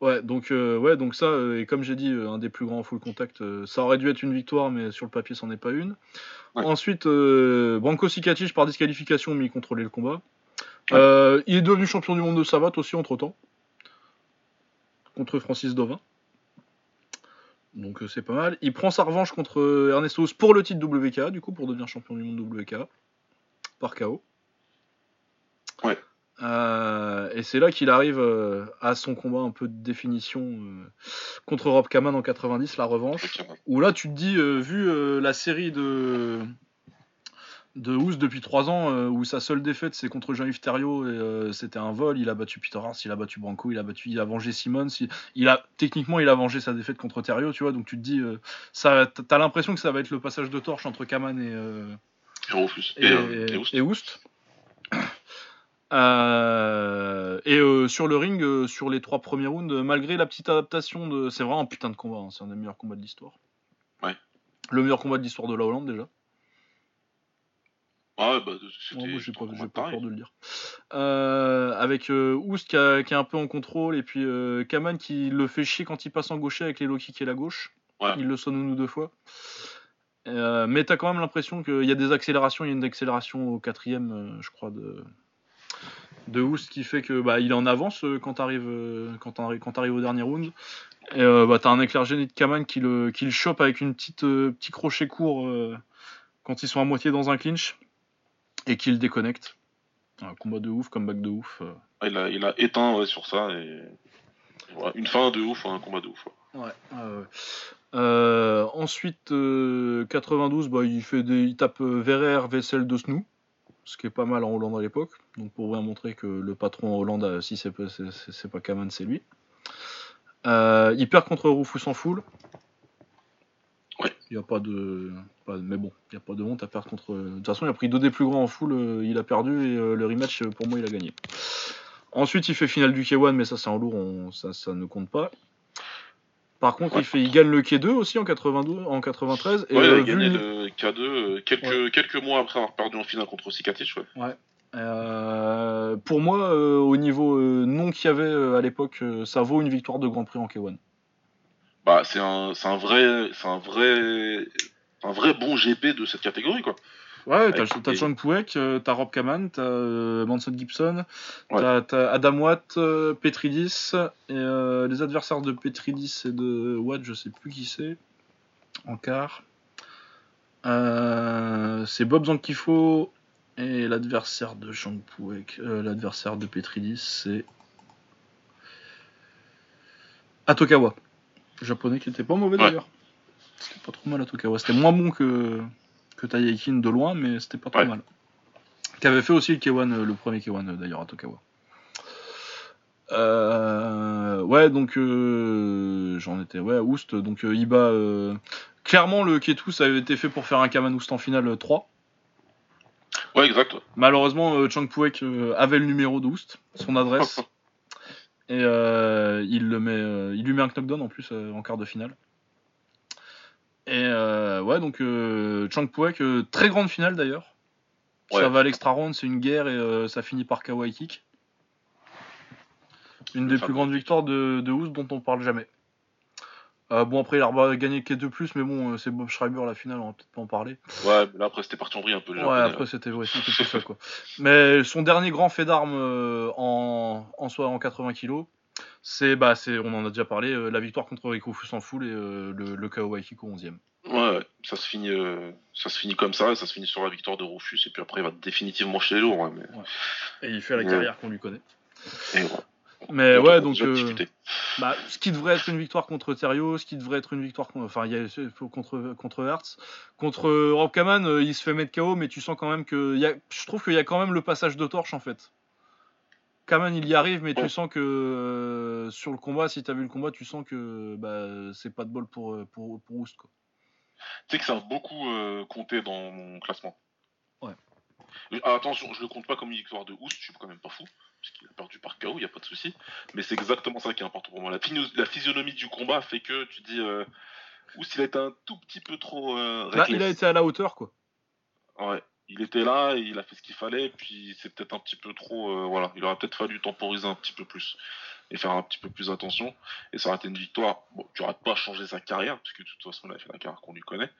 Ouais, donc, euh, ouais, donc ça, euh, et comme j'ai dit, euh, un des plus grands full contact, ça aurait dû être une victoire, mais sur le papier, c'en est pas une. Ensuite, Branko Sikatic par disqualification, mais il contrôlait le combat. il est devenu champion du monde de savate aussi entre temps, contre Francis Dovin. Donc c'est pas mal. Il prend sa revanche contre Ernestos pour le titre WK, du coup, pour devenir champion du monde WK, par KO. Ouais. Euh, et c'est là qu'il arrive euh, à son combat un peu de définition euh, contre Rob Kaman en 90, la revanche. Où là, tu te dis, vu la série de de depuis 3 ans, où sa seule défaite c'est contre Jean-Yves Thériault c'était un vol. Il a battu Peter Hart, il a battu Branco, il a battu, il a vengé Simmons. Il, a techniquement il a vengé sa défaite contre Thériault, tu vois. Donc tu te dis, ça, t'as l'impression que ça va être le passage de torche entre Kaman et et, et, euh, et euh, sur le ring, euh, sur les trois premiers rounds, malgré la petite adaptation de. C'est vraiment un putain de combat, hein, c'est un des meilleurs combats de l'histoire. Ouais. Le meilleur combat de l'histoire de la Hollande déjà. Ah bah c'était. moi j'ai pas, pas peur de le dire. avec Oust qui, est un peu en contrôle et puis Kaman qui le fait chier quand il passe en gaucher avec les low kicks et la gauche. Il le sonne une ou deux fois. mais t'as quand même l'impression qu'il y a des accélérations. Il y a une accélération au quatrième, je crois, de, de Houst qui fait que bah, il est en avance euh, quand t'arrives euh, quand quand arrives au dernier round. Et euh, bah, t'as un éclair génie de Kaman qui le, qui le chope avec une petite petit crochet court quand ils sont à moitié dans un clinch et qui le déconnecte. Un combat de ouf, comeback de ouf. il, a, il a éteint sur ça et une fin de ouf, un combat de ouf. Ouais. ensuite, 92, bah, il fait des, il tape Verrer, Vessel de Snou ce qui est pas mal en Hollande à l'époque. Donc pour bien montrer que le patron en Hollande, euh, si c'est pas, c'est, pas Kaman, c'est lui. Euh, il perd contre Rufus en. Ouais. Il n'y a pas de. mais bon, il n'y a pas de honte à perdre contre. De toute façon, il a pris deux des plus grands en full, euh, il a perdu et le rematch, pour moi, il a gagné. Ensuite, il fait finale du K1, mais ça, c'est en lourd, ça, ça ne compte pas. Par contre, il, fait, il gagne le K2 aussi en, 92, en 93. Et ouais, il a euh, gagné le K2 euh, quelques, quelques mois après avoir perdu en finale contre Cicatrice. Ouais. ouais. Euh, pour moi, au niveau nom qu'il y avait à l'époque, ça vaut une victoire de Grand Prix en K1. Bah, c'est un, un vrai, c'est un vrai, un vrai bon GP de cette catégorie, quoi. Ouais, t'as as Chang Puek, euh, t'as Rob Kaman, t'as euh, Manson Gibson, t'as Adam Watt, euh, Petridis, et les adversaires de Petridis et de Watt, je sais plus qui c'est, en quart. c'est Bob Zankifo, et l'adversaire de Chang Puek, l'adversaire de Petridis, c'est Atokawa. Japonais qui était pas mauvais d'ailleurs. C'était pas trop mal Atokawa. C'était moins bon que que Taïekin de loin, mais c'était pas trop mal. Qui avait fait aussi le K1, euh, le premier K1 euh, d'ailleurs à Tokawa. Euh, ouais, donc j'en étais, ouais, Oust, donc Iba. clairement, le Ketou, ça avait été fait pour faire un Kaman Oust en finale 3. Ouais, exact. Malheureusement, Chang Puek avait le numéro d'Oust, son adresse. et il, le met, il lui met un knockdown en plus en quart de finale. Et euh, ouais, donc euh, Chang Puek, euh, très grande finale d'ailleurs. Ça va à l'extra round, c'est une guerre et ça finit par Kawaii Kick. Une des plus grandes victoires de, de dont on parle jamais. bon, après, il a gagné que 2 plus, mais bon, c'est Bob Schreiber la finale, on va peut-être pas en parler. Ouais, mais là, après, c'était parti en vrille un peu. Ouais, après, c'était ouais, ça, quoi. Mais son dernier grand fait d'armes en, en, en 80 kg, c'est, bah, c'est, on en a déjà parlé, euh, la victoire contre Rico en full et euh, le, le KO Waikiko 11 e Ouais, ça se finit, euh, ça se finit comme ça, ça se finit sur la victoire de Rufus et puis après il va définitivement chez les lourds. Hein, mais... Et il fait la carrière qu'on lui connaît. Mais ouais, donc bah, ce qui devrait être une victoire contre Thériault, ce qui devrait être une victoire contre, enfin, il y a, contre contre Hertz, contre Rob Kaman, il se fait mettre KO, mais tu sens quand même que, y a, je trouve qu'il y a quand même le passage de torche en fait. Kaman il y arrive, mais tu sens que euh, sur le combat, si tu as vu le combat, tu sens que bah, c'est pas de bol pour, euh, pour, pour Oust. Tu sais que ça a beaucoup euh, compté dans mon classement. Ouais. Ah, attention, je le compte pas comme une victoire de Oust, je suis quand même pas fou, parce qu'il a perdu par KO, il a pas de souci. Mais c'est exactement ça qui est important pour moi. La, la physionomie du combat fait que tu dis euh, Oust, il a été un tout petit peu trop. Euh, Là, il a été à la hauteur, quoi. Ouais, il était là, il a fait ce qu'il fallait, puis c'est peut-être un petit peu trop. Euh, voilà, il aurait peut-être fallu temporiser un petit peu plus et faire un petit peu plus attention. Et ça aurait été une victoire bon, qui aurait pas changé sa carrière, puisque de toute façon, il a fait la carrière qu'on lui connaît.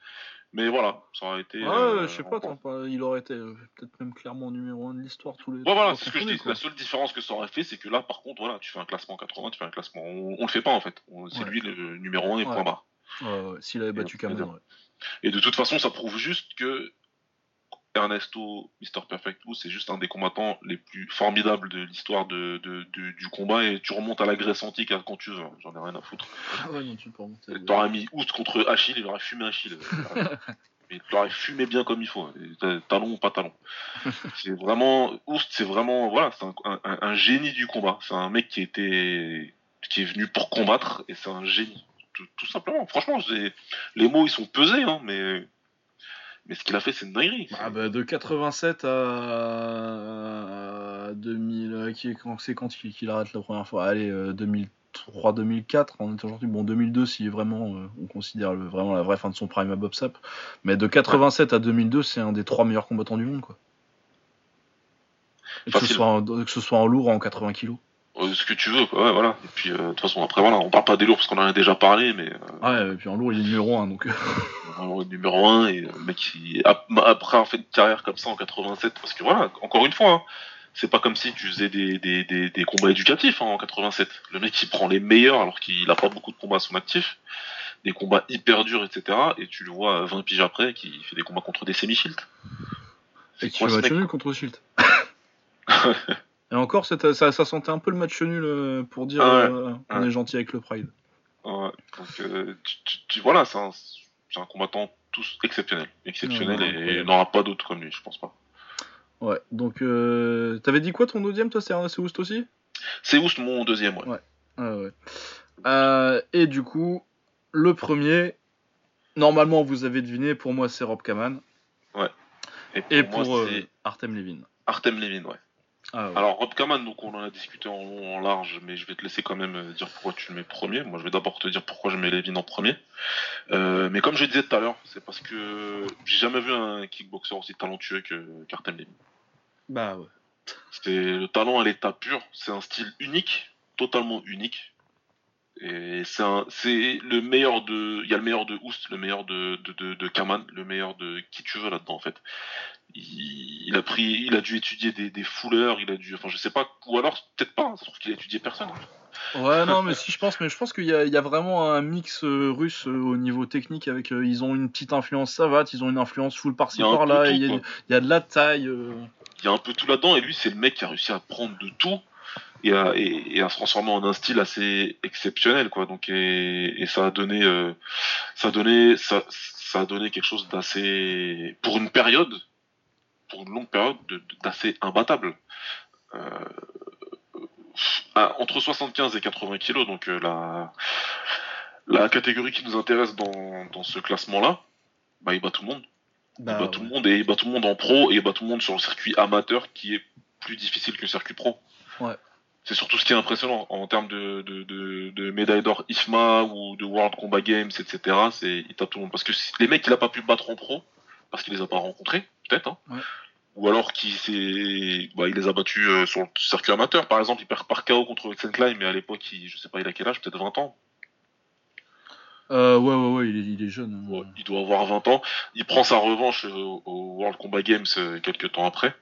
Mais voilà, ça aurait été. Ouais, euh, je sais pas, il aurait été euh, peut-être même clairement numéro 1 de l'histoire tous les. Ouais, voilà, c'est ce que je dis. La seule différence que ça aurait fait, c'est que là, par contre, voilà, tu fais un classement 80, tu fais un classement. On, le fait pas en fait. C'est lui le numéro 1 et point barre. Ouais, ouais, s'il avait battu Cameron, ouais. Et de toute façon, ça prouve juste que Ernesto, Mr. Perfect c'est juste un des combattants les plus formidables de l'histoire de, du combat et tu remontes à la Grèce antique quand tu veux, hein. j'en ai rien à foutre. Ah ouais, non, tu peux remonter. T'aurais mis Oust contre Achille, il aurait fumé Achille. il aurait fumé bien comme il faut, talon ou pas talon. c'est vraiment, Oust, c'est vraiment, voilà, c'est un, génie du combat. C'est un mec qui était, qui est venu pour combattre et c'est un génie. Tout, simplement, franchement, les mots ils sont pesés, hein, mais mais ce qu'il a fait, c'est une dinguerie. Bah, bah, de 87 à, 2000, c'est quand qu'il arrête la première fois? Allez, 2003, 2004, on est aujourd'hui. Bon, 2002, si vraiment euh, on considère vraiment la vraie fin de son prime à Bob Sapp. Mais de 87 à 2002, c'est un des trois meilleurs combattants du monde, quoi. Que ce, soit en, que ce soit en lourd ou en 80 kilos ce que tu veux, quoi. Ouais, voilà. Et puis, euh, de toute façon, après, voilà, on parle pas des lourds parce qu'on en a déjà parlé, mais. Euh, ouais, et puis en lourd, il est numéro 1, donc. il est numéro 1, et le mec, qui, après en fait une carrière comme ça en 87, parce que voilà, encore une fois, hein, c'est pas comme si tu faisais des, des, des, combats éducatifs hein, en 87. Le mec, il prend les meilleurs alors qu'il a pas beaucoup de combats à son actif, des combats hyper durs, etc. Et tu le vois 20 piges après, qui fait des combats contre des semi-shields. Et tu vas nul contre Shield. Et encore, ça, ça, sentait un peu le match nul euh, pour dire ah euh, on est gentil avec le Pride. Ouais, donc euh, tu, voilà, c'est un, un, combattant tous exceptionnel. Exceptionnel et il n'aura pas d'autre comme lui, je pense pas. Ouais, donc t'avais dit quoi ton deuxième, toi C'est Oust aussi? C'est Oust mon deuxième, ouais. Ouais. Ouais. et du coup, le premier, normalement vous avez deviné, pour moi c'est Rob Kaman. Ouais. Et pour, Artem Levin. Artem Levin, ouais. Ah Alors Rob Kaman, donc on en a discuté en long, en large, mais je vais te laisser quand même euh, dire pourquoi tu le mets premier. Moi, je vais d'abord te dire pourquoi je mets Levin en premier. Euh, mais comme je disais tout à l'heure, c'est parce que j'ai jamais vu un kickboxer aussi talentueux que Cartel Levin. Bah ouais. C'est le talent à l'état pur. C'est un style unique, totalement unique. Et c'est c'est le meilleur de, il y a le meilleur de Oust, le meilleur de, de, de, Kaman, le meilleur de qui tu veux là-dedans en fait. Il, a pris, il a dû étudier des, des fouleurs, il a dû, enfin je sais pas, ou alors peut-être pas, hein, sauf qu'il a étudié personne. Ouais non mais si je pense, mais je pense qu'il y, y, a vraiment un mix euh, russe euh, au niveau technique avec, euh, ils ont une petite influence savate, ils ont une influence full par-ci par-là, il, il, y a de la taille. Il y a un peu tout là-dedans et lui c'est le mec qui a réussi à prendre de tout et à, et, à, se transformer en un style assez exceptionnel quoi donc et, et ça a donné euh, ça a donné ça, ça a donné quelque chose d'assez pour une période pour une longue période d'assez imbattable. Euh, entre 75 et 80 kilos donc euh, la la catégorie qui nous intéresse dans, dans ce classement là bah il bat tout le monde. Il bah, bat tout le monde et il bat tout le monde en pro et il bat tout le monde sur le circuit amateur qui est plus difficile que le circuit pro. Ouais. C'est surtout ce qui est impressionnant en termes de, de, de, de médaille d'or IFMA ou de World Combat Games, etc. C'est il tape tout le monde. Parce que les mecs il a pas pu battre en pro parce qu'il les a pas rencontrés, peut-être. Hein. Ou alors qu'il s'est, bah, il les a battus euh, sur le circuit amateur. Par exemple, il perd par KO contre Klein, mais à l'époque, il, je sais pas, il a quel âge, peut-être 20 ans. Euh, ouais, ouais, ouais, il est, il est jeune. Hein. il doit avoir 20 ans. Il prend sa revanche euh, au World Combat Games quelques temps après.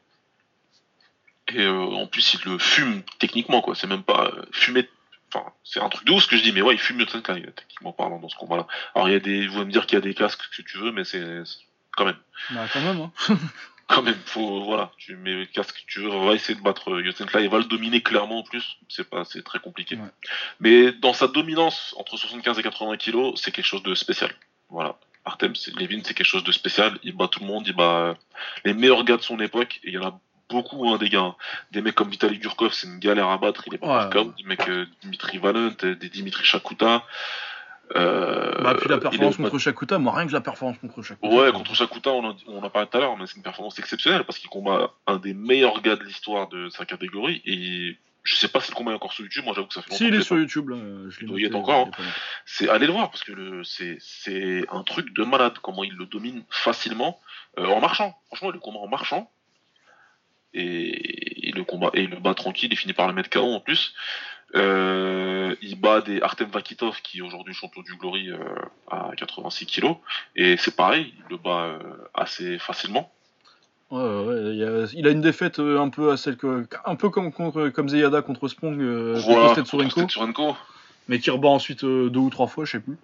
Et euh, en plus, il le fume techniquement, quoi. C'est même pas fumé. Enfin, c'est un truc de ouf ce que je dis, mais ouais, il fume mieux que techniquement parlant, dans ce combat-là. Alors, il y a des. Vous allez me dire qu'il y a des casques que tu veux, mais c'est. Quand même. Bah, quand même, hein. quand même, faut. Voilà, tu mets le casque que tu veux, on va essayer de battre euh, Yosenka. Il va le dominer clairement en plus. C'est pas. C'est très compliqué. Mais dans sa dominance, entre 75 et 80 kilos, c'est quelque chose de spécial. Voilà. Artem Levin, c'est quelque chose de spécial. Il bat tout le monde, il bat les meilleurs gars de son époque, et il y en a beaucoup hein, des gars. Hein. Des mecs comme Vitaly Gurkov, c'est une galère à battre, il est pas ouais, Des mecs euh, Dimitri Valent, des Dimitri Shakuta. Euh, bah, puis la performance contre Shakuta, moi rien que la performance contre Shakuta. Ouais, contre Shakuta, on en, on en parlait tout à l'heure, mais c'est une performance exceptionnelle parce qu'il combat un des meilleurs gars de l'histoire de sa catégorie et je sais pas si le combat est encore sur YouTube, moi j'avoue que ça fait longtemps. Si, il est sur YouTube, là. Je il est encore. Hein. C'est allez le voir parce que le... c'est un truc de malade comment il le domine facilement euh, en marchant. Franchement, le combat en marchant et, le combat et le bat tranquille, il finit par le mettre KO en plus. Euh, il bat des Artem Vakitov qui est aujourd'hui champion du Glory euh, à 86 kg et c'est pareil, il le bat assez facilement. Ouais, ouais, il, a, il, a, une défaite euh, un peu à celle que, un peu comme contre comme Zeyada contre Spong euh, voilà, contre mais qui rebat ensuite euh, deux ou trois fois, je sais plus.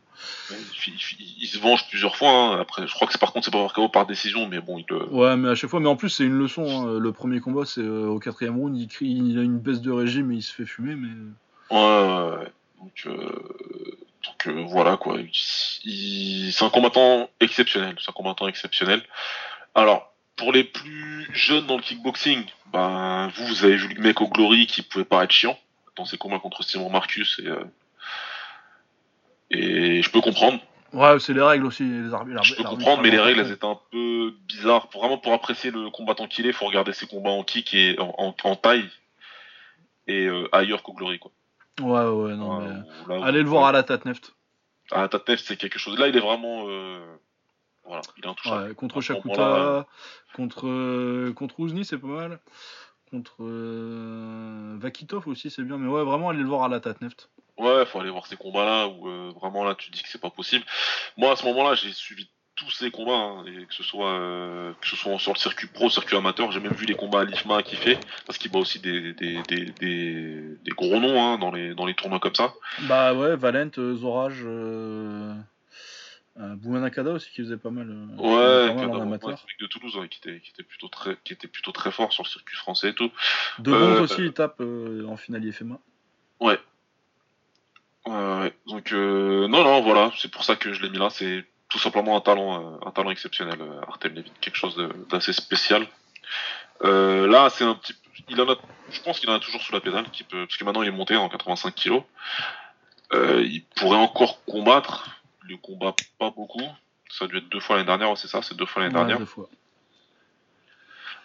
Il, se venge plusieurs fois. Hein. Après, je crois que c'est par contre c'est pas par KO par décision, mais bon, il. Ouais, mais à chaque fois, mais en plus c'est une leçon. Hein. Le premier combat, c'est au quatrième round, il crie, il a une baisse de régime et il se fait fumer, mais. Ouais, ouais, ouais. Donc, donc voilà quoi. C'est un combattant exceptionnel. C'est un combattant exceptionnel. Alors, pour les plus jeunes dans le kickboxing, ben, vous, vous avez vu le mec au Glory qui pouvait paraître chiant dans ses combats contre Simon Marcus et, euh, et je peux comprendre. Ouais, c'est les règles aussi. Les arbitres, je peux comprendre, mais les règles, elles étaient un peu bizarres. Pour, vraiment, pour apprécier le combattant qu'il est, faut regarder ses combats en kick et en, taille et euh, ailleurs qu'au Glory, quoi. Ouais, ouais, non, mais... Allez le voir à la Tatneft. À la Tatneft, c'est quelque chose. Là, il est vraiment. Euh, voilà, il est intouchable. contre Shakuta, contre, euh, contre Ouzni, c'est pas mal. Contre euh, Vakitov aussi, c'est bien. Mais ouais, vraiment, aller le voir à la Tatneft. Ouais, faut aller voir ces combats-là où euh, vraiment là, tu dis que c'est pas possible. Moi, à ce moment-là, j'ai suivi tous ces combats, hein, et que ce soit que ce soit sur le circuit pro, circuit amateur, j'ai même vu les combats à l'IFMA qui fait, parce qu'il bat aussi des, des, des, des, gros noms hein, dans, les, dans les tournois comme ça. Bah ouais, Valent, Zorage, euh, Boumanakada aussi qui faisait pas mal. Euh, ouais, pas mal en amateur. de Toulouse qui, était, qui, était plutôt très, qui était plutôt très fort sur le circuit français et tout. De euh, aussi, il tape euh, en finale IFMA. Ouais. Ouais, donc non, non, voilà, c'est pour ça que je l'ai mis là. C'est tout simplement un talent, un talent exceptionnel, Artem Levin, quelque chose d'assez spécial. là, c'est un petit, il en a, je pense qu'il en a toujours sous la pédale, qui peut, parce que maintenant il est monté en 85 kg. il pourrait encore combattre, le combat pas beaucoup. Ça a dû être deux fois l'année dernière, c'est ça C'est deux fois l'année dernière. Deux fois.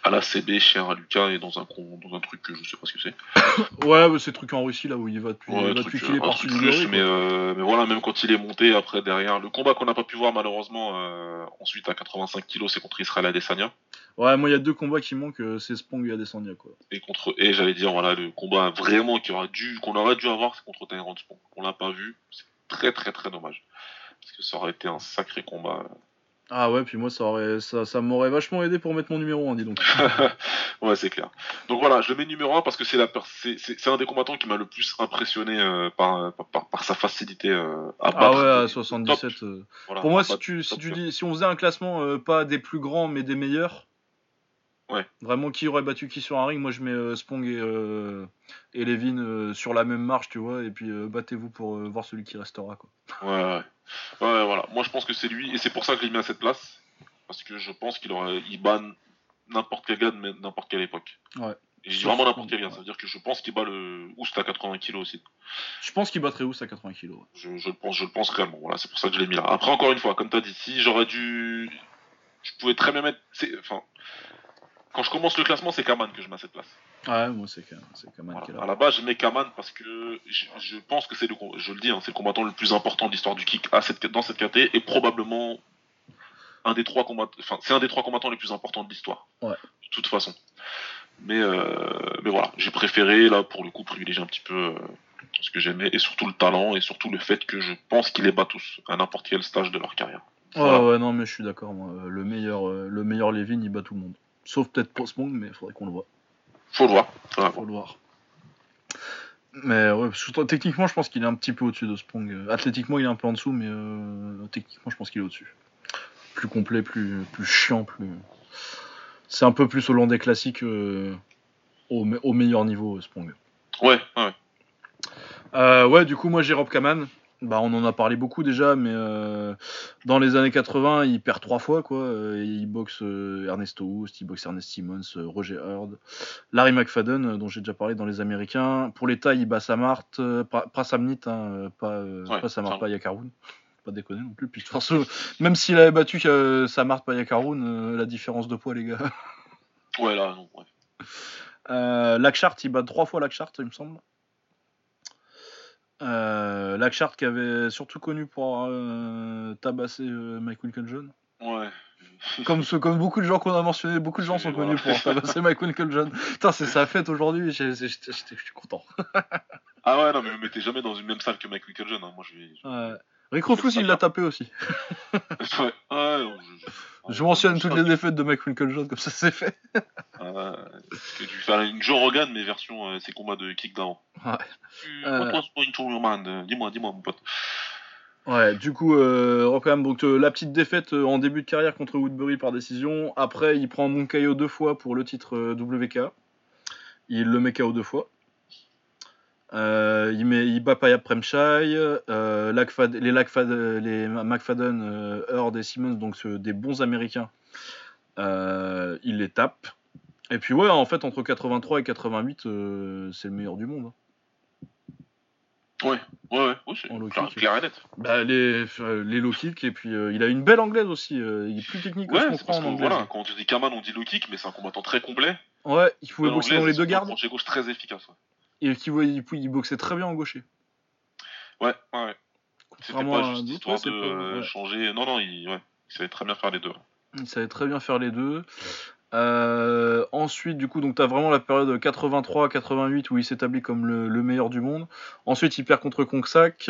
À la CB, cher à Lucas, et dans un, dans un truc que je sais pas ce que c'est. ouais, c'est truc en Russie, là où il va depuis, ouais, depuis qu'il est parti mais, euh, mais voilà, même quand il est monté après derrière. Le combat qu'on n'a pas pu voir malheureusement euh, ensuite à 85 kg, c'est contre Israël Adesanya. Ouais, moi il y a deux combats qui manquent, euh, c'est Spong et Adesanya quoi. Et contre et j'allais dire voilà le combat vraiment qu'on aurait dû qu'on aurait dû avoir, c'est contre Tyrone Spong. On l'a pas vu, c'est très très très dommage parce que ça aurait été un sacré combat. Ah ouais, puis moi ça aurait ça, ça m'aurait vachement aidé pour mettre mon numéro 1, dis donc. ouais, c'est clair. Donc voilà, je le mets numéro 1 parce que c'est la c'est un des combattants qui m'a le plus impressionné euh, par, par, par, sa facilité euh, à battre. Ah ouais, à 77. Euh. pour moi, si tu, si tu dis si on faisait un classement pas des plus grands mais des meilleurs, Ouais. Vraiment, qui aurait battu qui sur un ring? Moi, je mets Spong et, et Levin sur la même marche, tu vois, et puis battez-vous pour voir celui qui restera, quoi. Ouais, ouais. Ouais, voilà. Moi, je pense que c'est lui, et c'est pour ça que je l'ai mis à cette place. Parce que je pense qu'il aurait, il bat n'importe quel gars de n'importe quelle époque. Ouais. Et vraiment n'importe quel gars. Ça veut dire que je pense qu'il bat le Oust à 80 kg aussi. Je pense qu'il battrait Oust à 80 kg. Je, je, le pense, je le pense réellement. Voilà, c'est pour ça que je l'ai mis là. Après, encore une fois, comme tu as dit, si j'aurais dû. Je pouvais très bien mettre. Enfin, quand je commence le classement, c'est Kaman que je mets à cette place. Ouais, moi c'est Kaman qui est là. À la base, je mets Kaman parce que je, pense que c'est le, je le dis, hein, c'est le combattant le plus important de l'histoire du kick à cette, dans cette KT et probablement un des trois combattants, enfin, c'est un des trois combattants les plus importants de l'histoire. Ouais. De toute façon. Mais, euh, mais voilà, j'ai préféré là pour le coup privilégier un petit peu euh, ce que j'aimais et surtout le talent et surtout le fait que je pense qu'il les bat tous à n'importe quel stage de leur carrière. Ouais, ouais, non, mais je suis d'accord, moi. Le meilleur, euh, le meilleur Levin, il bat tout le monde. Sauf peut-être Postmonk, mais il faudrait qu'on le voit. Faut le voir. Faut le voir. Mais ouais, techniquement, je pense qu'il est un petit peu au-dessus de Sprong. Euh, athlétiquement, il est un peu en dessous, mais euh, techniquement, je pense qu'il est au-dessus. Plus complet, plus, plus chiant, plus. C'est un peu plus au long des classiques, euh, au, au, meilleur niveau, Sprong. Ouais, ouais. ouais, du coup, moi j'ai Rob Kaman. Bah, on en a parlé beaucoup déjà, mais euh, dans les années 80, il perd trois fois. Quoi. Euh, il boxe euh, Ernesto Houst, il boxe Ernest Simmons, Roger Hurd, Larry McFadden, dont j'ai déjà parlé dans les Américains. Pour les tailles, il bat Samart, pas Samnit, hein, pas, pas Samart, pas Yakaroun. Pas déconner non plus. Puis, même s'il avait battu Samart, pas Yakaroun, la différence de poids, les gars. Ouais, là, non, ouais. Euh, il bat trois fois Lakshart, il me semble. Euh, qui avait surtout connu pour euh, tabasser euh, Mike John. Ouais. Comme, ce, comme beaucoup de gens qu'on a mentionné, beaucoup de gens sont connus pour tabasser Mike John. Putain, c'est sa fête aujourd'hui, je suis content. ah ouais, non, mais me mettez jamais dans une même salle que Mike John. Hein. Moi, je vais. Ouais. Rick Rufus, il l'a tapé aussi. ouais, ouais, je mentionne toutes les défaites de Mike Winklejohn, comme ça c'est fait. ah, tu fais une Joe Rogan, mais version euh, ses combats de kickdown. Ouais. Euh... euh dis-moi, dis-moi, mon pote. Ouais, du coup, euh, quand même, donc, euh, la petite défaite en début de carrière contre Woodbury par décision. Après, il prend Monkayo deux fois pour le titre WK. Il le met KO deux fois. Euh, il, met, il bat Payab Premchai, euh, les, les McFadden, euh, Heard et Simmons, donc des bons américains, euh, il les tape. Et puis ouais, en fait, entre 83 et 88, c'est le meilleur du monde. Hein. Ouais, ouais, ouais, c'est clair et net. Bah, les, les low kicks, et puis il a une belle anglaise aussi. il est plus technique que ce qu'on en anglais. Voilà, quand on dit Kaman, on dit low kick, mais c'est un combattant très complet. Ouais, il faut boxer dans les deux gardes. gauche très efficace. Ouais et qui il, il boxait très bien en gaucher. Ouais, ouais. C'était pas juste histoire de changer. Non, non, il, ouais, il savait très bien faire les deux. Il savait très bien faire les deux. Euh, ensuite, du coup, donc tu as vraiment la période 83-88 où il s'établit comme le, meilleur du monde. Ensuite, il perd contre Kongsak.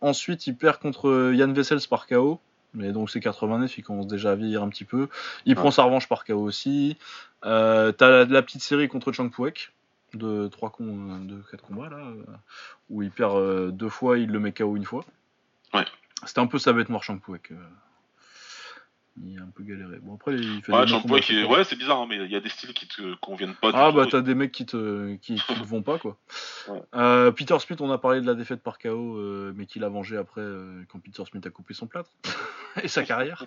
Ensuite, il perd contre Yann Vessels par KO. Mais donc c'est 89, il commence déjà à vieillir un petit peu. Il prend sa revanche par KO aussi. Euh, t'as la, la, petite série contre Chang Puek de trois de quatre combats là, euh, où il perd euh, deux fois, il le met KO une fois. Ouais. C'était un peu sa bête noire Shampouek. Il a un peu galéré. Bon après il fait ouais, ouais c'est bizarre hein, mais il y a des styles qui te conviennent pas. Ah bah t'as des mecs qui te qui, te vont pas quoi. Euh, Peter Smith on a parlé de la défaite par KO mais qu'il a vengé après quand Peter Smith a coupé son plâtre et sa carrière.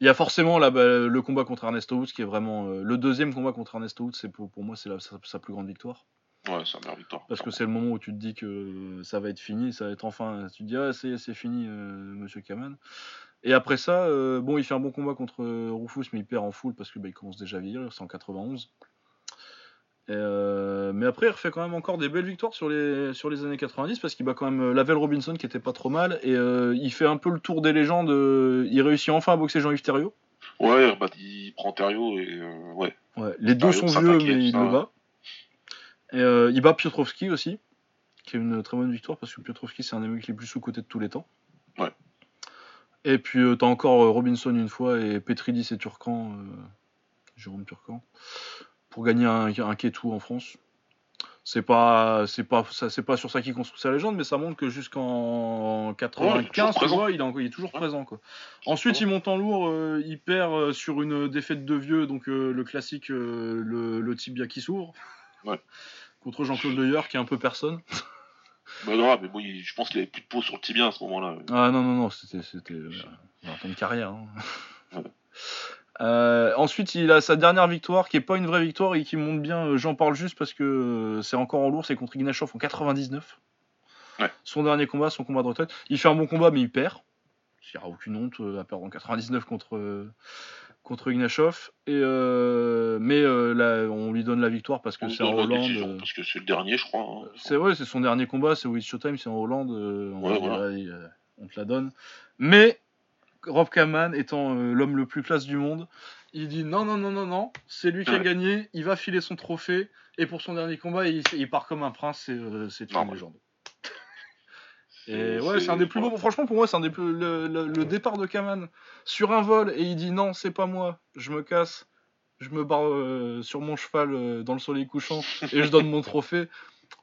Il y a forcément bah, le combat contre Ernesto Woods qui est vraiment. Euh, le deuxième combat contre Ernesto Woods, c'est pour, pour moi, c'est sa, plus grande victoire. Ouais, c'est meilleure victoire. Parce que c'est le moment où tu te dis que ça va être fini, ça va être enfin. Tu te dis, ah, c'est fini, euh, monsieur Kaman. Et après ça, euh, bon, il fait un bon combat contre Rufus, mais il perd en full parce que bah, commence déjà à vieillir, c'est en 91. Euh, mais après, il refait quand même encore des belles victoires sur les, sur les années 90 parce qu'il bat quand même euh, Lavelle Robinson qui était pas trop mal et euh, il fait un peu le tour des légendes. il réussit enfin à boxer Jean-Yves Thériault. Ouais, bah, il prend Thériault et ouais. ouais. Les deux sont vieux, mais il le bat. Et il bat Piotrowski aussi, qui est une très bonne victoire parce que Piotrowski c'est un des mecs les plus sous-cotés de tous les temps. Ouais. Et puis t'as encore Robinson une fois et Petridis et Turcan, Jérôme Turcan pour gagner un, un Ketou en France. C'est pas, c'est pas, ça, c'est pas sur ça qu'il construit sa légende, mais ça montre que jusqu'en 95, il, est toujours présent. Quoi. Ensuite, il monte en lourd, euh, il perd euh, sur une défaite de vieux, donc euh, le classique, le, le, tibia qui s'ouvre. Contre Jean-Claude Leyer, qui est un peu personne. Bah non, mais bon, je pense qu'il avait plus de peau sur le tibia à ce moment-là. Ah non, non, non, c'était, c'était une carrière. Hein. Euh, ensuite, il a sa dernière victoire, qui est pas une vraie victoire et qui monte bien. Euh, j'en parle juste parce que euh, c'est encore en lourd, c'est contre Ignashov en 99. Son dernier combat, son combat de retraite. Il fait un bon combat, mais il perd. Il n'y aura aucune honte à perdre en 99 contre, contre Ignashov. Et, mais là, on lui donne la victoire parce que c'est en Hollande. Parce que c'est le dernier, je crois. Hein. c'est vrai, c'est son dernier combat, c'est With Showtime, c'est en Hollande. on, te la donne. Mais Rob Kaman étant euh, l'homme le plus classe du monde, il dit non, non, non, non, non, c'est lui qui a gagné, il va filer son trophée, et pour son dernier combat, il, part comme un prince, c'est euh, une légende. Et ouais, c'est un des plus beaux. Franchement, pour moi, c'est un des plus. Le, départ de Kaman sur un vol et il dit non, c'est pas moi, je me casse, je me barre euh, sur mon cheval dans le soleil couchant et je donne mon trophée.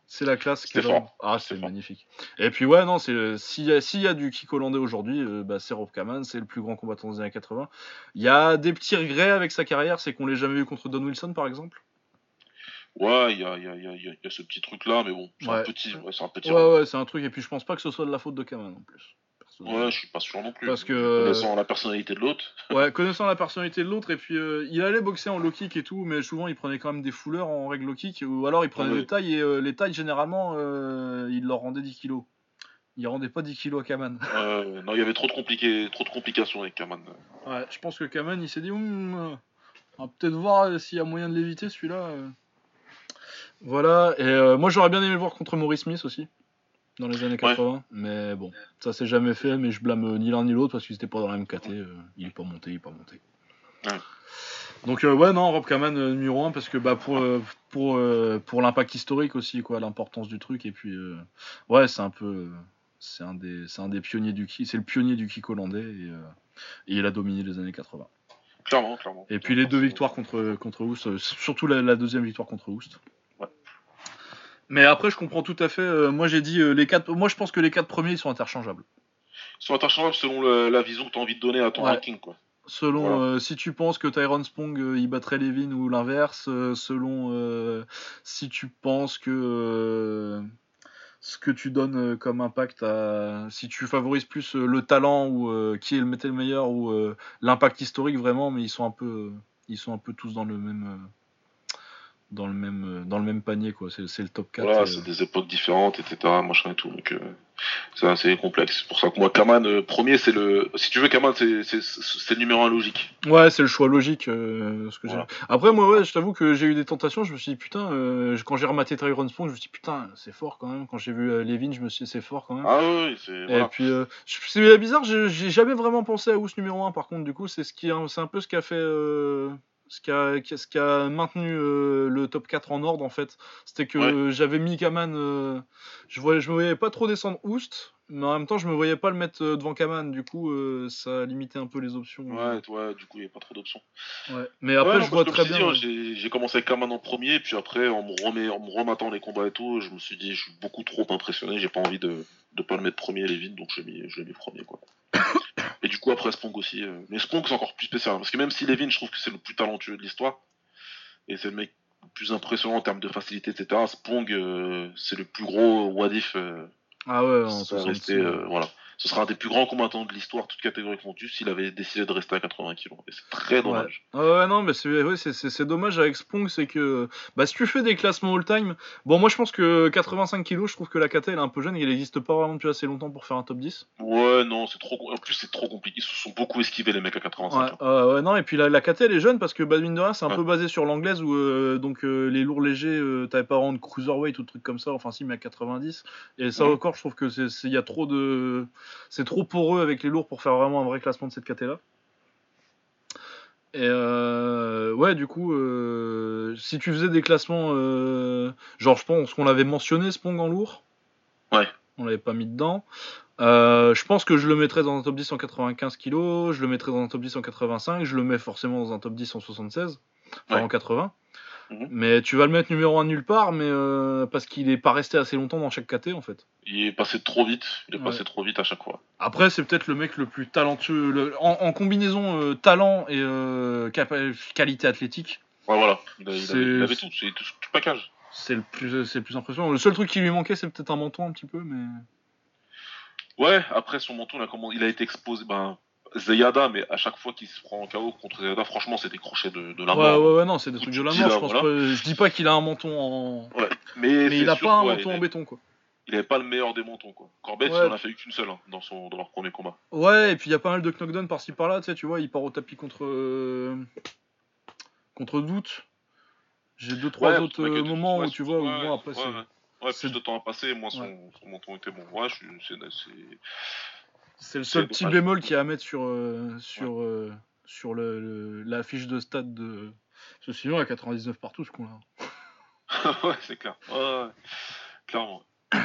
C'est la classe qui est Ah, c'est magnifique. Et puis, ouais, non, c'est s'il y, y, a du kick hollandais aujourd'hui, euh, bah, c'est Rob Kaman, c'est le plus grand combattant des années 80. Il y a des petits regrets avec sa carrière, c'est qu'on l'ait jamais vu contre Don Wilson, par exemple? Ouais, il y a, y, a, y, a, ce petit truc-là, mais bon, c'est un petit. Ouais, c'est un petit. Ouais, ouais, c'est un truc, et puis je pense pas que ce soit de la faute de Kaman en plus. Ouais, je suis pas sûr non plus. Parce que. Connaissant la personnalité de l'autre. ouais, connaissant la personnalité de l'autre, et puis euh, il allait boxer en low kick et tout, mais souvent il prenait quand même des fouleurs en règle low kick, ou alors il prenait des tailles, et euh, les tailles généralement, euh, il leur rendait 10 kilos. Il rendait pas 10 kilos à Kaman. non, il y avait trop de, compliqué... trop de complications avec Kaman. Ouais, je pense que Kaman il s'est dit, hum, on va peut-être voir s'il y a moyen de l'éviter celui-là. Voilà, et moi j'aurais bien aimé le voir contre Maurice Smith aussi dans les années 80. Mais bon, ça s'est jamais fait, mais je blâme ni l'un ni l'autre parce qu'ils étaient pas dans la même KT. Euh, il est pas monté, il est pas monté. Donc euh, ouais non Rob Kaman euh, numéro 1 parce que bah pour pour pour l'impact historique aussi quoi l'importance du truc et puis ouais c'est un peu c'est un des c'est un des pionniers du kick c'est le pionnier du kick hollandais et, et, il a dominé les années 80. Clairement clairement. Et puis les deux victoires contre contre Oust surtout la, la, deuxième victoire contre Oust. Mais après, je comprends tout à fait. Euh, moi, j'ai dit euh, les quatre. Moi, je pense que les quatre premiers, ils sont interchangeables. Ils sont interchangeables selon la vision que tu as envie de donner à ton ranking, quoi. Selon euh, si tu penses que Tyron Spong il battrait Levin ou l'inverse, selon si tu penses que ce que tu donnes comme impact à si tu favorises plus le talent ou qui est le le meilleur ou l'impact historique vraiment, mais ils sont un peu ils sont un peu tous dans le même dans le même euh, dans le même panier quoi. C'est le top 4 voilà euh. c'est des époques différentes etc machin et tout donc euh, c'est assez complexe. C'est pour ça que moi Kaman premier c'est le si tu veux Kaman c'est c'est le numéro un logique. Ouais c'est le choix logique ce que après moi ouais je t'avoue que j'ai eu des tentations je me suis dit putain quand j'ai rematé Tyrone Spong je me suis dit putain c'est fort quand même. Quand j'ai vu Levin je me suis dit c'est fort quand même. Ah oui c'est et puis c'est bizarre j'ai jamais vraiment pensé à Ous numéro 1 par contre du coup c'est ce qui c'est un peu ce qu'a fait ce qui a, ce qui a maintenu euh, le top 4 en ordre en fait. C'était que j'avais mis Kaman, euh, je, voyais, je me voyais pas trop descendre Oust, mais en même temps je me voyais pas le mettre euh, devant Kaman, du coup ça limitait un peu les options. Ouais, ouais du coup il n'y a pas trop d'options. Ouais. Mais après je vois très bien. J'ai commencé avec Kaman en premier, puis après en me, remet, en me remettant les combats et tout, je me suis dit je suis beaucoup trop impressionné, j'ai pas envie de, de pas le mettre premier les vides, donc je l'ai mis, mis premier quoi. Coup, après Spong aussi. Euh, mais Spong, c'est encore plus spécial. Parce que même si Levin, je trouve que c'est le plus talentueux de l'histoire, et c'est le mec le plus impressionnant en termes de facilité, etc., Spong, euh, c'est le plus gros Wadif. Euh, ah ouais, ça restait, voilà ce sera un des plus grands combattants de l'histoire, toute catégorie confondue, s'il avait décidé de rester à 80 kg. Et c'est très dommage. Ouais. ouais, non, mais c'est dommage avec Spong, c'est que bah, si tu fais des classements all-time, bon, moi je pense que 85 kg, je trouve que la KT elle est un peu jeune, et elle n'existe pas vraiment depuis assez longtemps pour faire un top 10. Ouais, non, c'est trop. En plus, c'est trop compliqué. Ils se sont beaucoup esquivés, les mecs à 85 ouais, ouais, non, et puis la, la KT elle est jeune parce que Badminton c'est un peu basé sur l'anglaise où euh, donc euh, les lourds légers, euh, t'avais pas vraiment de cruiserweight ou de trucs comme ça, enfin si, mais à 90. Et ça encore, je trouve que il y a trop de. C'est trop pour avec les lourds pour faire vraiment un vrai classement de cette KT là. Et euh, ouais, du coup, euh, si tu faisais des classements, euh, genre je pense qu'on l'avait mentionné, Spong en lourd. Ouais. On l'avait pas mis dedans. je pense que je le mettrais dans un top 10 en 95 kg, je le mettrais dans un top 10 en 85, je le mets forcément dans un top 10 en 76, enfin en 80. Mhm. Mais tu vas le mettre numéro 1 nulle part, mais euh, parce qu'il est pas resté assez longtemps dans chaque KT en fait. Il est passé trop vite, il est passé trop vite à chaque fois. Après, c'est peut-être le mec le plus talentueux, en, combinaison euh, talent et euh, qualité athlétique. Ouais, voilà, il, avait, tout, c'est tout, tout, package. C'est le, plus, c'est le plus impressionnant. Le seul truc qui lui manquait, c'est peut-être un menton un petit peu, mais. Ouais, après son menton, il a, il a été exposé. Ben, Zayada, mais à chaque fois qu'il se prend en KO contre Zayada, franchement, c'est des crochets de, de la mort. Ouais, ouais, ouais, non, c'est des trucs de la mort. Je, pense je dis pas qu'il a un menton en. Ouais, mais, il a pas un menton en béton, quoi. Il avait pas le meilleur des mentons, quoi. Corbett, il en a fait qu'une seule hein, dans, son, dans leur premier combat. Ouais, et puis il y a pas mal de knockdown par-ci par-là, tu sais, tu vois, il part au tapis contre. Euh, contre Doute. J'ai deux, trois autres euh, moments où tu vois, où bon, après c'est. Ouais, plus de temps a passé, moins son, son menton était bon. Ouais, c'est c'est le seul petit bémol qu'il y a à mettre sur, euh, sur, euh, sur le, la fiche de stade de. Ce sinon, à 99 partout, ce con-là. ouais, c'est clair. Ouais, clairement.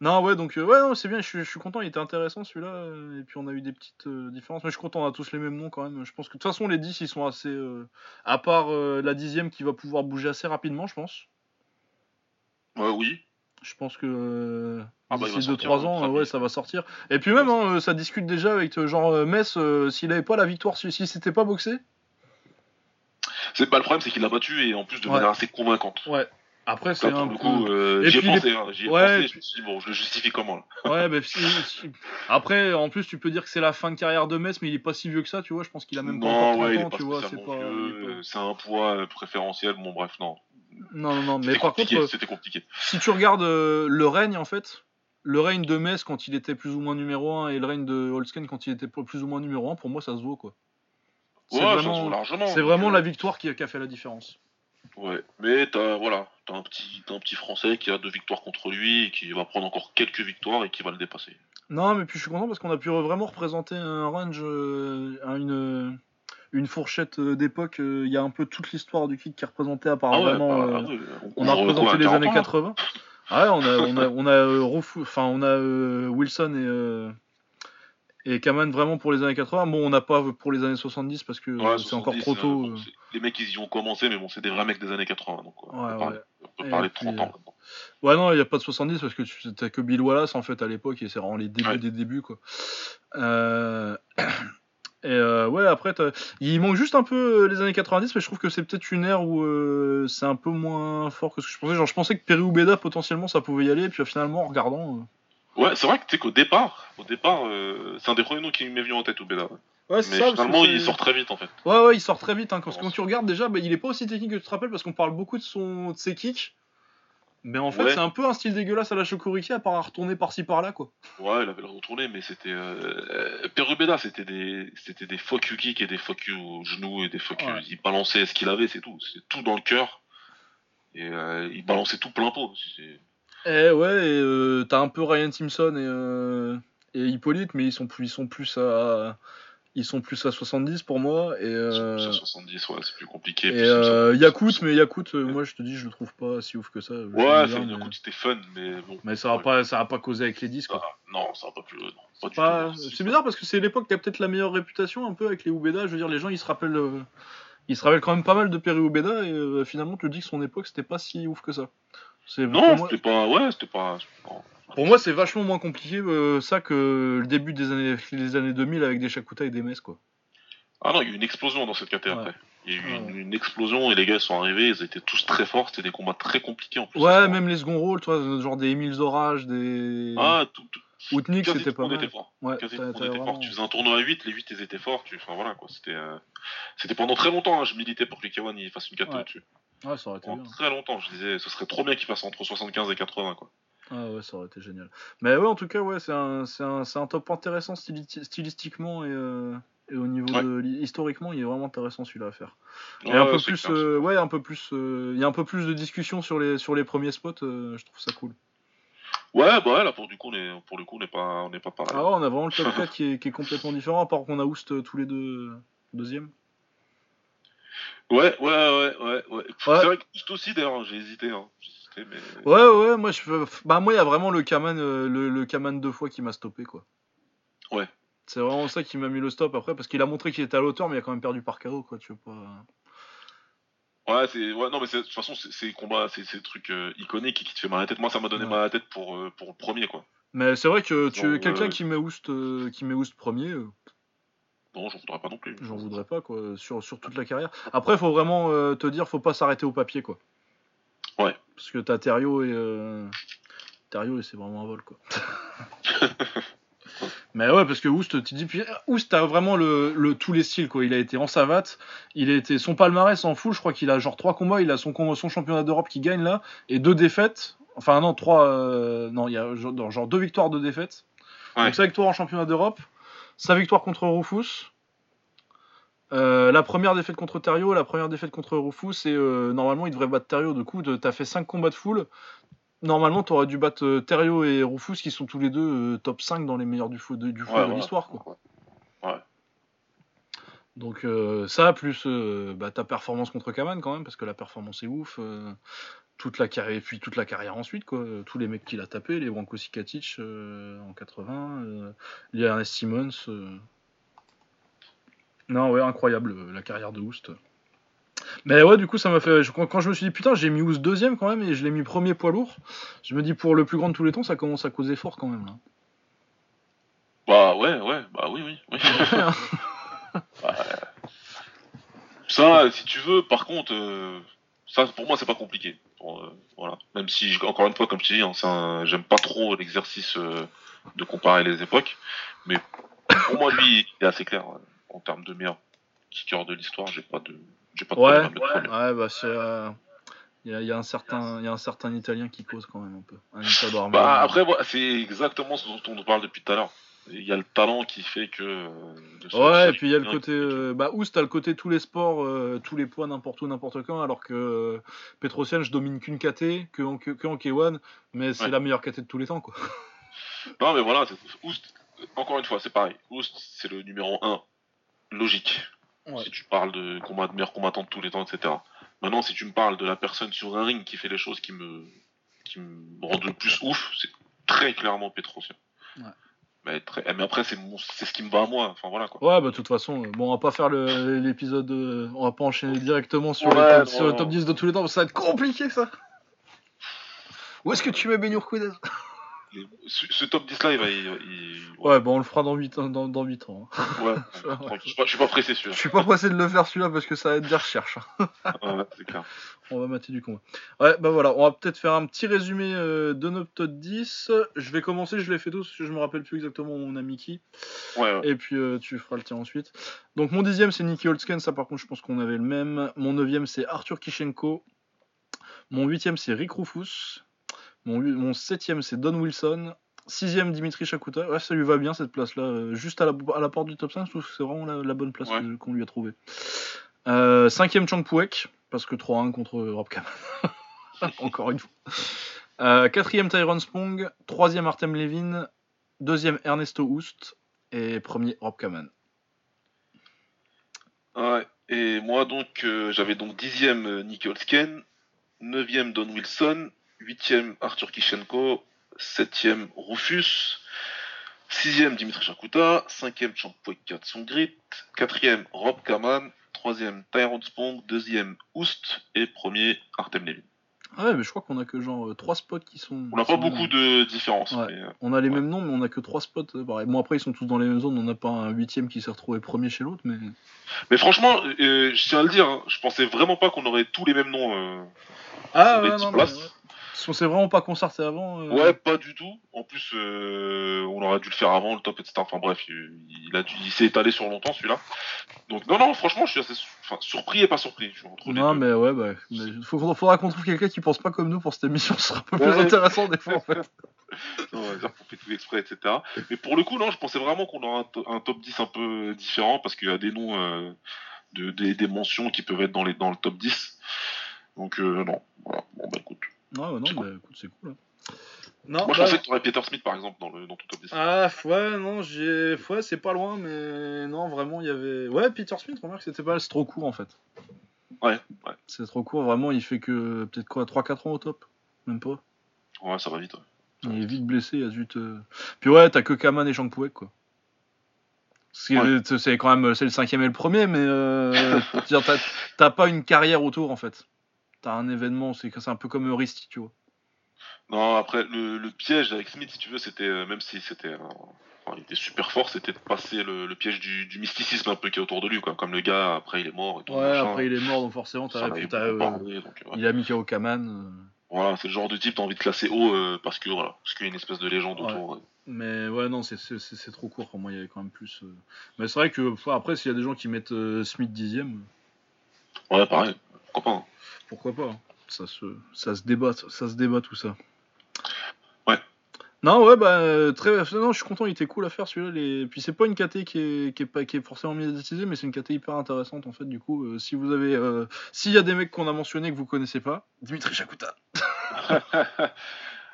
non, ouais, donc, euh, ouais, non, c'est bien, je, je, suis content, il était intéressant celui-là. Et puis, on a eu des petites différences. Mais je suis content, on a tous les mêmes noms quand même. Je pense que de toute façon, les 10, ils sont assez. à part la dixième qui va pouvoir bouger assez rapidement, je pense. Ouais, oui. Je pense que ah bah, d'ici 2-3 ans, ouais, ça va sortir. Et puis même, hein, ça discute déjà avec euh, genre euh, Metz, euh, s'il avait pas la victoire, si c'était pas boxé. C'est pas le problème, c'est qu'il l'a battu et en plus de manière assez convaincante. Ouais. Après, c'est un coup, euh, j'y ai pensé, hein, j'y ai pensé, je me suis dit, bon, je le justifie comment là Ouais, mais après, en plus, tu peux dire que c'est la fin de carrière de Metz, mais il est pas si vieux que ça, tu vois, je pense qu'il a même pas encore 30 ans, tu vois, c'est pas... Un poids euh, préférentiel, bon bref, non. Non, non, non, mais par contre, c'était compliqué. Si tu regardes euh, le règne, en fait, le règne de Metz quand il était plus ou moins numéro 1 et le règne de Holsken quand il était plus ou moins numéro 1, pour moi, ça se vaut, quoi. C'est vraiment, largement. C'est vraiment la victoire qui a, qui a fait la différence. Ouais, mais t'as voilà, as un petit, un petit Français qui a deux victoires contre lui et qui va prendre encore quelques victoires et qui va le dépasser. Non, mais puis je suis content parce qu'on a pu vraiment représenter un range, euh, une, une fourchette euh, d'époque. Euh, il y a un peu toute l'histoire du kick qui est représentée apparemment. Ah bah, on, a représenté les années 80. Ah ouais, on a, on a, on a, enfin, on a Wilson et et Kaman vraiment pour les années 80. Bon, on n'a pas pour les années 70 parce que c'est encore trop tôt. Euh. les mecs, ils y ont commencé, mais bon, c'est des vrais mecs des années 80. Donc, on, peut parler, de 30 ans maintenant. Ouais, non, il n'y a pas de 70 parce que tu n'as que Bill Wallace en fait à l'époque et c'est vraiment les débuts des débuts quoi. Euh... Et euh, ouais, après, il manque juste un peu les années 90, mais je trouve que c'est peut-être une ère où euh, c'est un peu moins fort que ce que je pensais. Genre, je pensais que Perry ou Beda potentiellement ça pouvait y aller, et puis finalement, en regardant. Ouais, c'est vrai que tu sais qu'au départ, au départ, euh, c'est un des premiers noms qui m'est venu en tête, Ubeda. Ouais, c'est ça. Finalement, il sort très vite en fait. Ouais, ouais, il sort très vite. Hein, que quand tu regardes déjà, bah, il est pas aussi technique que tu te rappelles parce qu'on parle beaucoup de, son, de ses kicks. Mais en fait, c'est un peu un style dégueulasse à la Shokuriki à part à retourner par-ci par-là quoi. Ouais, il avait le retourné, mais c'était. Euh... Perubeda, c'était des, c'était des fuck you kicks et des fuck you genoux et des fuck you. Il balançait ce qu'il avait, c'est tout. C'est tout dans le cœur. Et euh, il balançait tout plein pot. Eh ouais, et euh, t'as un peu Ryan Simpson et, euh, et Hippolyte, mais ils sont plus, ils sont plus à, ils sont plus à 70 pour moi. Et, plus à 70, ouais, c'est plus compliqué. Et euh, mais Yakut, moi je te dis, je le trouve pas si ouf que ça. Ouais, Yakut c'était fun, mais bon. Mais ça va, pas, ça va pas causer avec les disques. Quoi. Ah, non, ça va pas plus. C'est bizarre parce que c'est l'époque qui a peut-être la meilleure réputation un peu avec les Ubeda. Je veux dire, les gens ils se rappellent. Ils se rappellent quand même pas mal de Perry Ubeda et finalement tu dis que son époque c'était pas si ouf que ça. Non, c'était pas. Ouais, c'était pas. Pour moi, c'est vachement moins compliqué euh, ça que le début des années, les années 2000 avec des Shakuta et des Messes, quoi. Ah non, il y a eu une explosion dans cette KT après. Il y a eu une, explosion et les gars sont arrivés, ils étaient tous très forts, c'était des combats très compliqués en plus. Ouais, même les second rôles, toi, genre des Emile Zorage, des. Ah, tout. tout... Outnik, c'était pas mal. Était fort. Ouais, était fort. Tu faisais un tournoi à 8, les 8 ils étaient forts. Tu... Enfin voilà quoi, c'était. Euh... C'était pendant très longtemps, hein, je militais pour que les Kawan fassent une KT dessus. Ouais, ça aurait été bien. Très longtemps, je disais, ce serait trop bien qu'il fasse entre 75 et 80, quoi. Ah ouais, ça aurait été génial. Mais ouais, en tout cas, ouais, c'est un, un, un, top intéressant stylistiquement et, euh, et, au niveau de historiquement, il est vraiment intéressant celui-là à faire. Et un peu plus, euh, ouais, un peu plus, euh, il y a un peu plus de discussion sur les sur les premiers spots. je trouve ça cool. Ouais, bah là pour du coup, on est, pour le coup, on n'est pas, on n'est pas pareil. Ah ouais, on a vraiment le top 4 qui est, qui est complètement différent, à part qu'on a Oust tous les deux deuxième. Ouais, ouais, ouais, ouais, ouais. C'est vrai que juste aussi, d'ailleurs, j'ai hésité. Hein. Mais... Ouais, ouais, moi, je... bah, moi, il y a vraiment le Kaman, euh, le, le Kaman deux fois qui m'a stoppé, quoi. Ouais. C'est vraiment ça qui m'a mis le stop après, parce qu'il a montré qu'il était à l'auteur, mais il a quand même perdu par KO, quoi, tu veux pas. Ouais, c'est ouais, non mais de toute façon c'est ces combats, c'est ces trucs euh, iconiques qui te fait mal à la tête. Moi ça m'a donné mal à la tête pour euh, pour le premier quoi. Mais c'est vrai que tu quelqu'un qui met Oust qui met Oust premier, non, j'en voudrais pas non plus. J'en voudrais pas, quoi, sur, sur toute la carrière. Après, faut vraiment te dire, faut pas s'arrêter au papier, quoi. Ouais. Parce que t'as Thériault et. Euh... et c'est vraiment un vol, quoi. Mais ouais, parce que Oust, tu dis, Oust a vraiment le, le, tous les styles, quoi. Il a été en savate, il a été son palmarès en full, je crois qu'il a genre trois combats, il a son, son championnat d'Europe qui gagne là, et deux défaites. Enfin, non, trois. Euh, non, il y a genre, genre, deux victoires, deux défaites. Ouais. Donc, sa victoire en championnat d'Europe, sa victoire contre Rufus. Euh, la première défaite contre Terrio, la première défaite contre Rufus, et euh, normalement il devrait battre Terrio. Du coup, t'as fait 5 combats de foule. Normalement, t'aurais dû battre euh, Terrio et Rufus qui sont tous les deux top 5 dans les meilleurs du foot de, du de l'histoire. Ouais. Donc ça, plus bah, ta performance contre Kaman quand même, parce que la performance est ouf. toute la carrière, et puis toute la carrière ensuite, quoi. Tous les mecs qu'il a tapé, les Branko Sikatic en 80, les Ernest Simmons. Non, ouais, incroyable euh, la carrière de Houst. Mais ouais, du coup, ça m'a fait. Quand je me suis dit, putain, j'ai mis Houst deuxième quand même et je l'ai mis premier poids lourd, je me dis, pour le plus grand de tous les temps, ça commence à causer fort quand même. Là. Bah ouais, ouais, bah oui, oui. oui. Ça, si tu veux, par contre, ça pour moi c'est pas compliqué. voilà. Même si, encore une fois, comme je te dis, hein, j'aime pas trop l'exercice de comparer les époques. Mais pour moi, lui, il est assez clair en termes de meilleur kicker de l'histoire. J'ai pas de, j'ai pas de ouais, problème. Ouais, ouais, bah c'est. Il y, a, un certain, il y a un certain Italien qui cause quand même un peu. Un bah, après, c'est exactement ce dont on parle depuis tout à l'heure. Il y a le talent qui fait que. Euh, ouais, et puis il y a le côté. Euh, bah, Oust, t'as le côté tous les sports, euh, tous les poids, n'importe où, n'importe quand, alors que Petrosian, je domine qu'une KT, que en, que, en K1, mais c'est la meilleure KT de tous les temps, quoi. non, mais voilà, Oust, encore une fois, c'est pareil. Oust, c'est le numéro 1, logique. Si tu parles de combat de meilleur combattant de tous les temps, etc. Maintenant, si tu me parles de la personne sur un ring qui fait les choses qui me, qui me rendent le plus ouf, c'est très clairement Petrosian. Ouais. Mais, très... mais, après, c'est ce qui me va à moi. Enfin, voilà, quoi. Ouais, bah, de toute façon, euh, bon, on va pas faire l'épisode. Euh, on va pas enchaîner directement sur, le top 10 de tous les temps, ça va être compliqué, ça. Où est-ce que tu mets Benur Quidez ce, top 10 là, il va. Ouais, bon, on le fera dans 8 ans. Dans, dans 8 ans. Hein. Ouais, je, suis pas, pressé celui-là. Je suis pas pressé de le faire celui-là parce que ça va être des recherches. Hein. ouais, c'est clair. On va mater du combat. Ouais, bah voilà, on va peut-être faire un petit résumé euh, de notre top 10. Je vais commencer, je l'ai fait tous parce que je me rappelle plus exactement mon ami qui. Ouais, Et puis euh, tu feras le tien ensuite. Donc mon dixième c'est Nicky Holtzken, ça par contre je pense qu'on avait le même. Mon neuvième c'est Arthur Kishenko. Mon huitième c'est Rick Rufus. Mon, septième, c'est Don Wilson. Sixième, Dimitri Chakuta. Ouais, ça lui va bien cette place-là. Euh, juste à la, à la, porte du top 5, je trouve que c'est vraiment la, bonne place qu'on lui a trouvé. Euh, cinquième, Chang Puek, parce que 3-1 contre Rob. Encore une fois. Euh, quatrième, Tyron Spong. Troisième, Artem Levin. Deuxième, Ernesto Houst. Et premier, Rob Kaman. Ouais, et moi donc, j'avais donc dixième, Nicky Holsken. Neuvième, Don Wilson. 8e Arthur Kishenko, 7e Rufus, 6e Dimitri Shakuta, 5e Champouek Katsungrit, 4e Rob Kaman, 3e Tyrone Spong, 2e Oust et 1er Artem Levin. Ah ouais, mais je crois qu'on a que genre 3 euh, spots qui sont. On n'a pas beaucoup de différences. Euh, on a les mêmes noms, mais on a que 3 spots. Euh, bon, après, ils sont tous dans les mêmes zones. On n'a pas un 8 qui s'est retrouvé premier chez l'autre, mais. Mais franchement, je tiens à le dire, hein, je pensais vraiment pas qu'on aurait tous les mêmes noms. ah ouais, non, on s'est vraiment pas concerté avant. Euh. Ouais, pas du tout. En plus, euh, on aurait dû le faire avant, le top, etc. Enfin bref, il, a il s'est étalé sur longtemps celui-là. Donc non, non, franchement, je suis assez surpris et pas surpris. non, mais ouais, bah, il faudra qu'on trouve quelqu'un qui pense pas comme nous pour cette émission. Ce sera un peu plus intéressant des fois, en fait. on va dire qu'on fait tout exprès, etc. Mais pour le coup, non, je pensais vraiment qu'on aurait un, top 10 un peu différent parce qu'il y a des noms, euh, de, des, mentions qui peuvent être dans, les, dans le top 10. Donc non, voilà. Bon, bah écoute. Non, bah, écoute, c'est cool. Hein. Non, Moi, je bah pensais que tu aurais Peter Smith par exemple dans, le, dans ton top 10. Ah, ouais, non, j'ai. Ouais, c'est pas loin, mais non, vraiment, il y avait. Ouais, Peter Smith, remarque, c'était pas. C'est trop court en fait. Ouais, ouais. C'est trop court, vraiment, il fait que peut-être quoi, 3-4 ans au top? Même pas? Ouais, ça va vite. Ouais. il est vite blessé, il a vite. Euh. Puis ouais, t'as que Kaman et Shankpouek, quoi. C'est quand même c'est le cinquième et le premier, mais euh, t'as pas une carrière autour en fait t'as un événement, c'est un peu comme Euristi, tu vois. Non, après, le, piège avec Smith, si tu veux, c'était, euh, même si c'était. il était super fort, c'était de passer le, piège du, mysticisme un peu qui est autour de lui, quoi. Comme le gars, après, il est mort. Et ouais, après, il est mort, donc forcément, t'as. Euh, il a mis KO Kaman. Euh. Voilà, c'est le genre de type, t'as envie de classer haut parce que voilà, parce qu'il y a une espèce de légende autour. Mais ouais, non, c'est trop court pour moi, il y avait quand même plus. Mais c'est vrai que, après, s'il y a des gens qui mettent Smith dixième. Ouais, pareil, pourquoi pas. Hein pourquoi pas. Hein. Ça se, ça se débat, ça se débat tout ça. Ouais. Non, ouais, bah, très. Non, je suis content, il était cool à faire celui-là. Les... Puis c'est pas une KT qui est, qui est, pas, qui est forcément médiatisée, mais c'est une KT hyper intéressante en fait. Du coup, euh, si vous avez. Euh, s'il y a des mecs qu'on a mentionnés que vous connaissez pas, Dimitri Chakuta.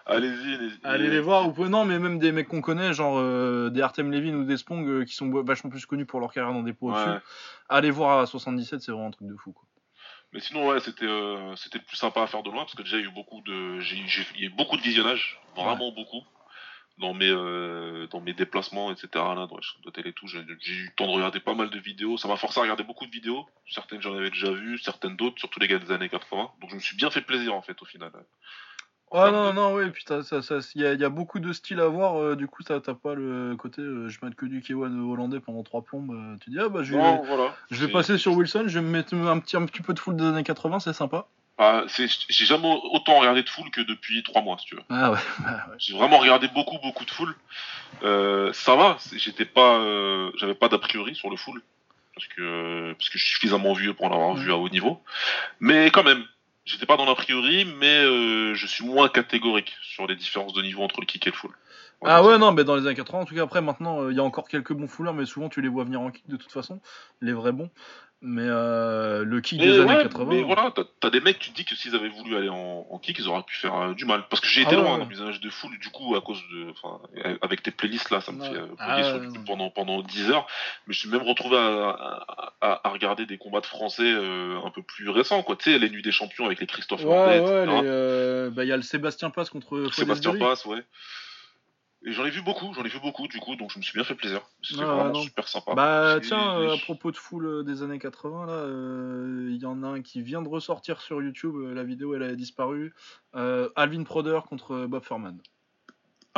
Allez-y, allez Allez les voir, vous pouvez. Non, mais même des mecs qu'on connaît, genre euh, des Artem Levin ou des Spong, qui sont vachement plus connus pour leur carrière dans des pots ouais. Allez voir à 77, c'est vraiment un truc de fou quoi. Mais sinon, ouais, c'était euh, c'était le plus sympa à faire de loin parce que déjà il y a eu beaucoup de j'ai il y a eu beaucoup de visionnage, vraiment beaucoup dans mes euh, dans mes déplacements, etc. Là, dans les télé et tout, j'ai eu le temps de regarder pas mal de vidéos. Ça m'a forcé à regarder beaucoup de vidéos. Certaines j'en avais déjà vues, certaines d'autres, surtout les gars des années 80. Donc je me suis bien fait plaisir en fait au final. Ouais, non, non, ouais, puis il y, a, beaucoup de styles à voir, euh, du coup, t'as pas le côté euh, je mets que du K1 hollandais pendant trois plombes. Euh, tu dis, ah bah je vais, je vais passer sur Wilson, je vais me mettre un petit, un petit peu de full des années 80, c'est sympa. Ah, j'ai jamais autant regardé de full que depuis trois mois, si tu veux. Ah ouais. J'ai vraiment regardé beaucoup, beaucoup de full. ça va, j'étais pas, j'avais pas d'a priori sur le full parce que parce que je suis suffisamment vieux pour en avoir vu à haut niveau. Mais quand même, j'étais pas dans l'a priori, mais euh, je suis moins catégorique sur les différences de niveau entre le kick et le full. ah ouais, non, mais dans les années 80, en tout cas, après, maintenant, euh, il y a encore quelques bons fouleurs, mais souvent tu les vois venir en kick de toute façon, les vrais bons. Mais euh, le kick des années 80. Mais voilà, t'as des mecs, tu te dis que s'ils avaient voulu aller en, kick, ils auraient pu faire euh, du mal. Parce que j'ai été ah loin dans l'usage de full, du coup, à cause de. Enfin, avec tes playlists là, ça me fait euh, ah pendant, pendant 10 heures. Mais je suis même retrouvé à, à, regarder des combats de français un peu plus récents, quoi. Tu sais, les Nuits des Champions avec les Christophe Ouais, ouais, bah, il y a le Sébastien Pass contre. Sébastien Pass, ouais. Et j'en ai vu beaucoup, j'en ai vu beaucoup du coup, donc je me suis bien fait plaisir. C'était vraiment super sympa. Bah tiens, euh, à propos de full euh, des années 80, là, euh, il y en a un qui vient de ressortir sur YouTube, la vidéo elle a disparu. Alvin Proder contre Bob Furman.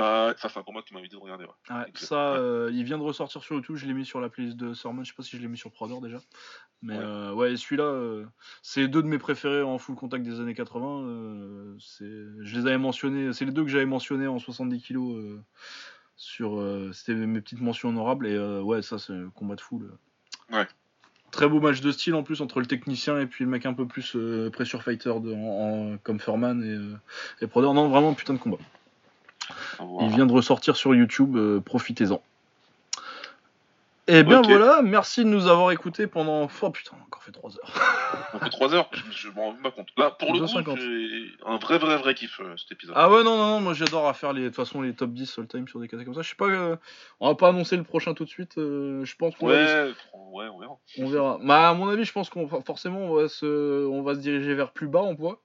Euh, ça, c'est un combat qui m'a de regarder. Ouais. ça, euh, il vient de ressortir sur YouTube. Je l'ai mis sur la playlist de Sorman. Je sais pas si je l'ai mis sur Prodor déjà. Mais ouais, euh, celui-là, euh, c'est deux de mes préférés en full contact des années 80. c'est, je les avais mentionnés. C'est les deux que j'avais mentionnés en 70 kilos. sur, c'était mes petites mentions honorables. Et ouais, ça, c'est un combat de full. Ouais. Très beau match de style en plus entre le technicien et puis le mec un peu plus pressure fighter de, comme Furman et, et Prodor. Non, vraiment putain de combat. Il vient de ressortir sur YouTube, euh, profitez-en. Et eh bien voilà, merci de nous avoir écoutés pendant. Oh putain, on a encore fait 3 heures. on fait 3 heures, je, me rends pas compte. Là, pour le coup, j'ai un vrai, vrai, vrai kiff euh, cet épisode. Ah ouais, non, non, non, moi j'adore à faire les, de toute façon les top 10 all time sur des cas comme ça. Je sais pas, euh, on va pas annoncer le prochain tout de suite, je pense qu'on ouais, va. Ouais, on verra. On verra. Bah, à mon avis, je pense qu'on forcément on va, se, on va se diriger vers plus bas en poids.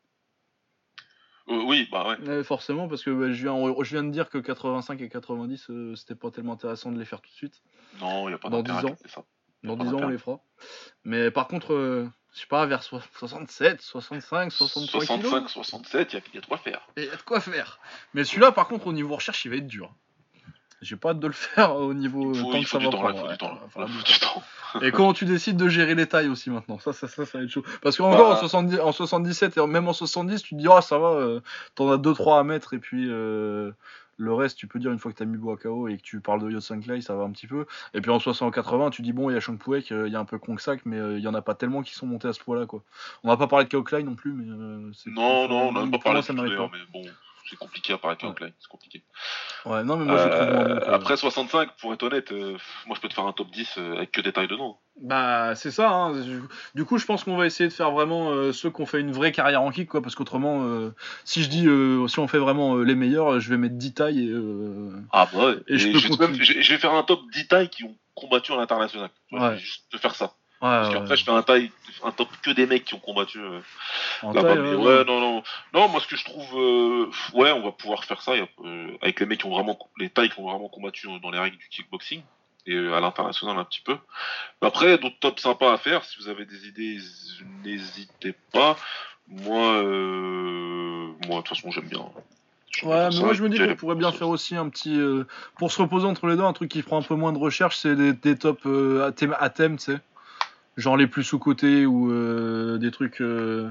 Euh, oui, bah ouais. forcément, parce que bah, je, viens, je viens de dire que 85 et 90, euh, c'était pas tellement intéressant de les faire tout de suite. Non, il n'y a pas Dans 10 ans. Dans 10 ans, on les fera. Mais par contre, euh, je sais pas, vers 67, 65, 63 65, 67, il y, a de quoi faire. Il y a de quoi faire. Mais celui-là, par contre, au niveau recherche, il va être dur. J'ai pas hâte de le faire au niveau il faut, temps que ça va prendre. Et comment tu décides de gérer les tailles aussi maintenant Ça, ça, ça, ça va être chaud. Parce qu'encore bah, en, 70, en 77 et même en 70, tu te dis, ah, ça va, euh, t'en as 2-3 à mettre et puis euh, le reste, tu peux dire une fois que t'as mis Bois KO et que tu parles de Yotsun Clay, ça va un petit peu. Et puis en 60-80, tu dis, bon, il y a Shang Puek, euh, il y a un peu Kongsak, mais il y en a pas tellement qui sont montés à ce point-là, quoi. On va pas parler de Klein non plus, mais. non, non, on n'a pas parlé de ça mais bon c'est compliqué à parler avec c'est compliqué. Ouais, non, mais moi je trouve euh, Après 65, pour être honnête, euh, moi je peux te faire un top 10 euh, avec que des tailles dedans. Bah, c'est ça. Hein. Du coup, je pense qu'on va essayer de faire vraiment ceux qui ont fait une vraie carrière en kick, quoi. Parce qu'autrement, si je dis, si on fait vraiment les meilleurs, je vais mettre 10 tailles et. ah, bah ouais. Et, je, je, vais faire un top 10 tailles qui ont combattu en international. Je vais juste te faire ça. Parce qu'après, je fais un taille, un top que des mecs qui ont combattu euh, là-bas. ouais, non, non. Non, moi, ce que je trouve, euh, ouais, on va pouvoir faire ça euh, avec les mecs qui ont vraiment, les tailles qui ont vraiment combattu dans les règles du kickboxing et à l'international un petit peu. Après, d'autres tops sympas à faire. Si vous avez des idées, n'hésitez pas. Moi, moi, de toute façon, j'aime bien. Ouais, mais moi je me dis qu'on pourrait bien faire aussi un petit. pour se reposer entre les deux, un truc qui prend un peu moins de recherche, c'est des, des tops à thème, à thème tu sais genre les plus sous-cotés ou euh, des trucs euh,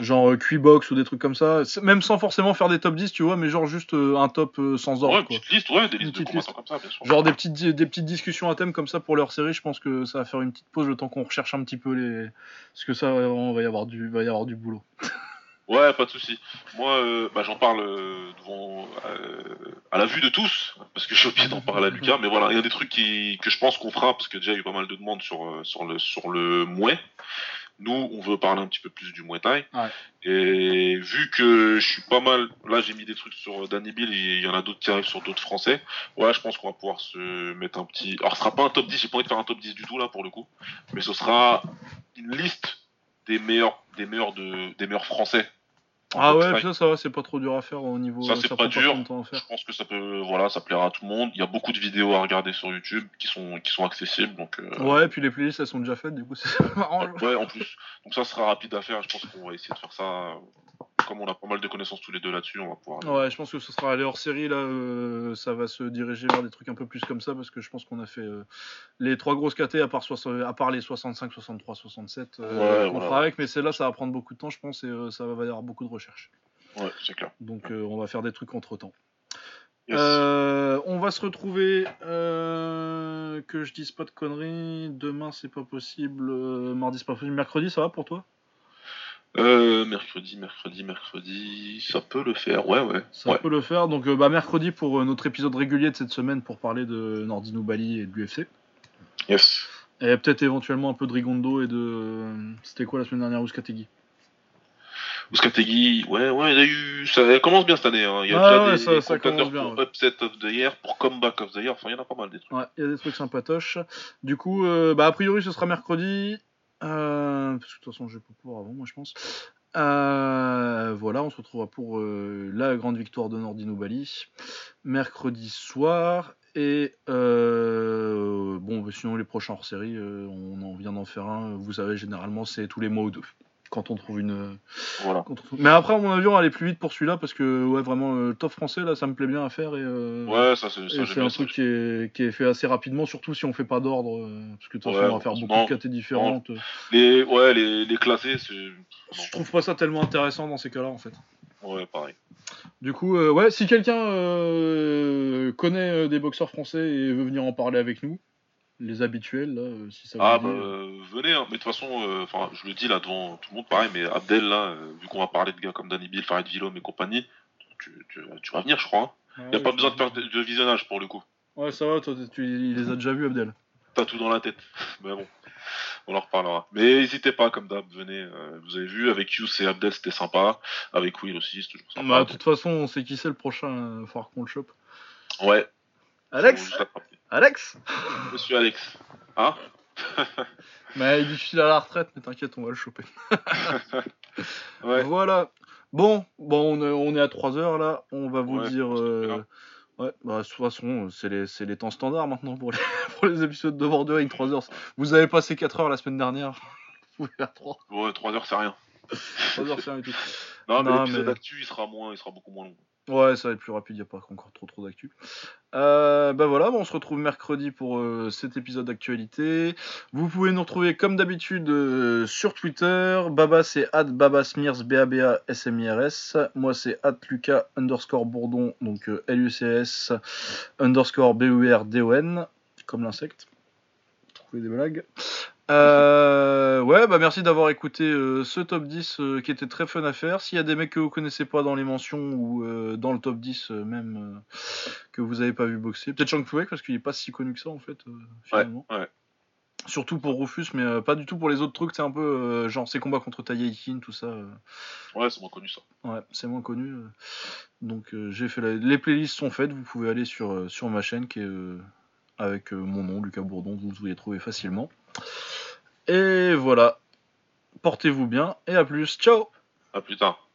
genre euh, box ou des trucs comme ça. Même sans forcément faire des top 10, tu vois, mais genre juste un top sans ordre. Ouais, petite liste, ouais, des listes de comme ça, bien sûr. Genre des petites, des petites discussions à thème comme ça pour leur série, je pense que ça va faire une petite pause le temps qu'on recherche un petit peu les. Parce que ça, on va y avoir du, va y avoir du boulot. Ouais, pas de souci. Moi, euh, bah, j'en parle euh, devant, euh, à la vue de tous, parce que j'ai oublié d'en parler à Lucas. Mais voilà, il y a des trucs qui, que je pense qu'on fera, parce que déjà il y a eu pas mal de demandes sur, sur le sur le mouet. Nous, on veut parler un petit peu plus du Muay Thai. Et vu que je suis pas mal, là j'ai mis des trucs sur Danny Bill et il y en a d'autres qui arrivent sur d'autres Français. Ouais, je pense qu'on va pouvoir se mettre un petit. Alors, ce sera pas un top 10, j'ai pas envie de faire un top 10 du tout là pour le coup, mais ce sera une liste des meilleurs, des meilleurs de, des meilleurs Français ah ouais, ça, ça va, c'est pas trop dur à faire au niveau. Ça, c'est pas dur. Je pense que ça peut, voilà, ça plaira à tout le monde. Il y a beaucoup de vidéos à regarder sur YouTube qui sont, qui sont accessibles, donc. Euh, ouais, et puis les playlists elles sont déjà faites, du coup c'est marrant. Ouais, en plus. Donc ça sera rapide à faire. Je pense qu'on va essayer de faire ça comme on a pas mal de connaissances tous les deux là-dessus, on va pouvoir. Ouais, je pense que ce sera aller hors série là, euh, ça va se diriger vers des trucs un peu plus comme ça parce que je pense qu'on a fait euh, les trois grosses KT à part, à part les 65, 63, 67 qu'on fera avec, mais celle-là ça va prendre beaucoup de temps, je pense, et euh, ça va y avoir beaucoup de recherches. Ouais, c'est clair. Donc on va faire des trucs entre temps. on va se retrouver, que je dise pas de conneries. Demain, c'est pas possible. mardi, c'est pas possible. Mercredi, ça va pour toi? Euh, mercredi, mercredi, mercredi, ça peut le faire, ouais, ouais. Ça peut le faire, donc euh, bah, mercredi pour euh, notre épisode régulier de cette semaine pour parler de Nordino Bali et de l'UFC. Yes. Et peut-être éventuellement un peu de Rigondo et de. C'était quoi la semaine dernière, Ouskategi Ouskategi, ouais, ouais, il a eu. Ça commence bien cette année, hein. Il y a ah, déjà des ça, ça commence bien, pour Upset of the Year, pour Comeback of the Year, enfin, il y en a pas mal des trucs. Ouais, il y a des trucs sympatoches. Du coup, bah, a priori, ce sera mercredi. Euh, parce que de toute façon, je vais pas pouvoir avant, moi, je pense. Euh, voilà, on se retrouvera pour euh, la grande victoire de Nordino Bali mercredi soir. Et bon, bah, sinon, les prochains hors série, on en vient d'en faire un. Vous savez, généralement, c'est tous les mois ou deux quand on trouve une. Voilà. Mais après, à mon avis, on va aller plus vite pour celui-là parce que, ouais, vraiment, le top français, là, ça me plaît bien à faire. Et, euh, ouais, ça, c'est C'est un truc qui est, qui est, fait assez rapidement, surtout si on fait pas d'ordre. Euh, parce que de toute façon, on va faire beaucoup de catégories différentes. Les, ouais, les, les classés, c'est. Je trouve pas ça tellement intéressant dans ces cas-là, en fait. Ouais, pareil. Du coup, euh, ouais, si quelqu'un connaît des boxeurs français et veut venir en parler avec nous, les habituels, là, euh, si ça Ah, bah, euh, venez, hein. mais de toute façon, euh, enfin, je le dis là devant tout le monde, pareil, mais Abdel, là, vu qu'on va parler de gars comme Danny Bill, Farid Villom et compagnie, tu, tu, vas venir, je crois. Il hein. n'y a pas besoin de faire de, visionnage pour le coup. Ouais, ça va, toi, tu, il les a déjà vus, Abdel. T'as tout dans la tête, mais bon, on en reparlera. Mais n'hésitez pas, comme d'hab, venez. vous avez vu, avec You et Abdel, c'était sympa. Avec Will aussi, c'est toujours sympa. Bah, de toute façon, on sait qui c'est le prochain, faut qu'on le chope. Ouais. Alex Alex Monsieur Alex. Hein Mais il est à la retraite, mais t'inquiète, on va le choper. Voilà. Bon, bon, on est, à 3 heures là. On va vous dire. Euh, ouais, bah, de toute façon, c'est les, les, temps standards maintenant pour les, pour les épisodes de Bordeaux 3 heures. Vous avez passé 4 heures la semaine dernière. Vous pouvez faire 3. Ouais, 3 heures, c'est rien. 3 heures, c'est rien du tout. Non, mais l'épisode d'actu, il sera moins, il sera beaucoup moins long. Ouais, ça va être plus rapide, il n'y a pas encore trop trop d'actu. Euh, bah voilà, on se retrouve mercredi pour euh, cet épisode d'actualité. Vous pouvez nous retrouver comme d'habitude euh, sur Twitter. Baba c'est at b a b a s m i r s. Moi c'est at lucas underscore bourdon, donc l u c s underscore b u r d o n, comme l'insecte. Trouver des blagues. Euh, ouais, bah merci d'avoir écouté euh, ce top 10 euh, qui était très fun à faire. S'il y a des mecs que vous connaissez pas dans les mentions ou dans le top 10 même que vous avez pas vu boxer, peut-être Chang Puek parce qu'il est pas si connu que ça en fait finalement. Ouais, Surtout pour Rufus, mais pas du tout pour les autres trucs. C'est un peu genre ses combats contre Taïkin, tout ça. Ouais, c'est moins connu ça. Ouais, c'est moins connu. Donc j'ai fait les playlists sont faites. Vous pouvez aller sur sur ma chaîne qui est avec mon nom Lucas Bourdon. Vous vous y trouvez facilement. Et voilà. Portez-vous bien et à plus. Ciao. À plus tard.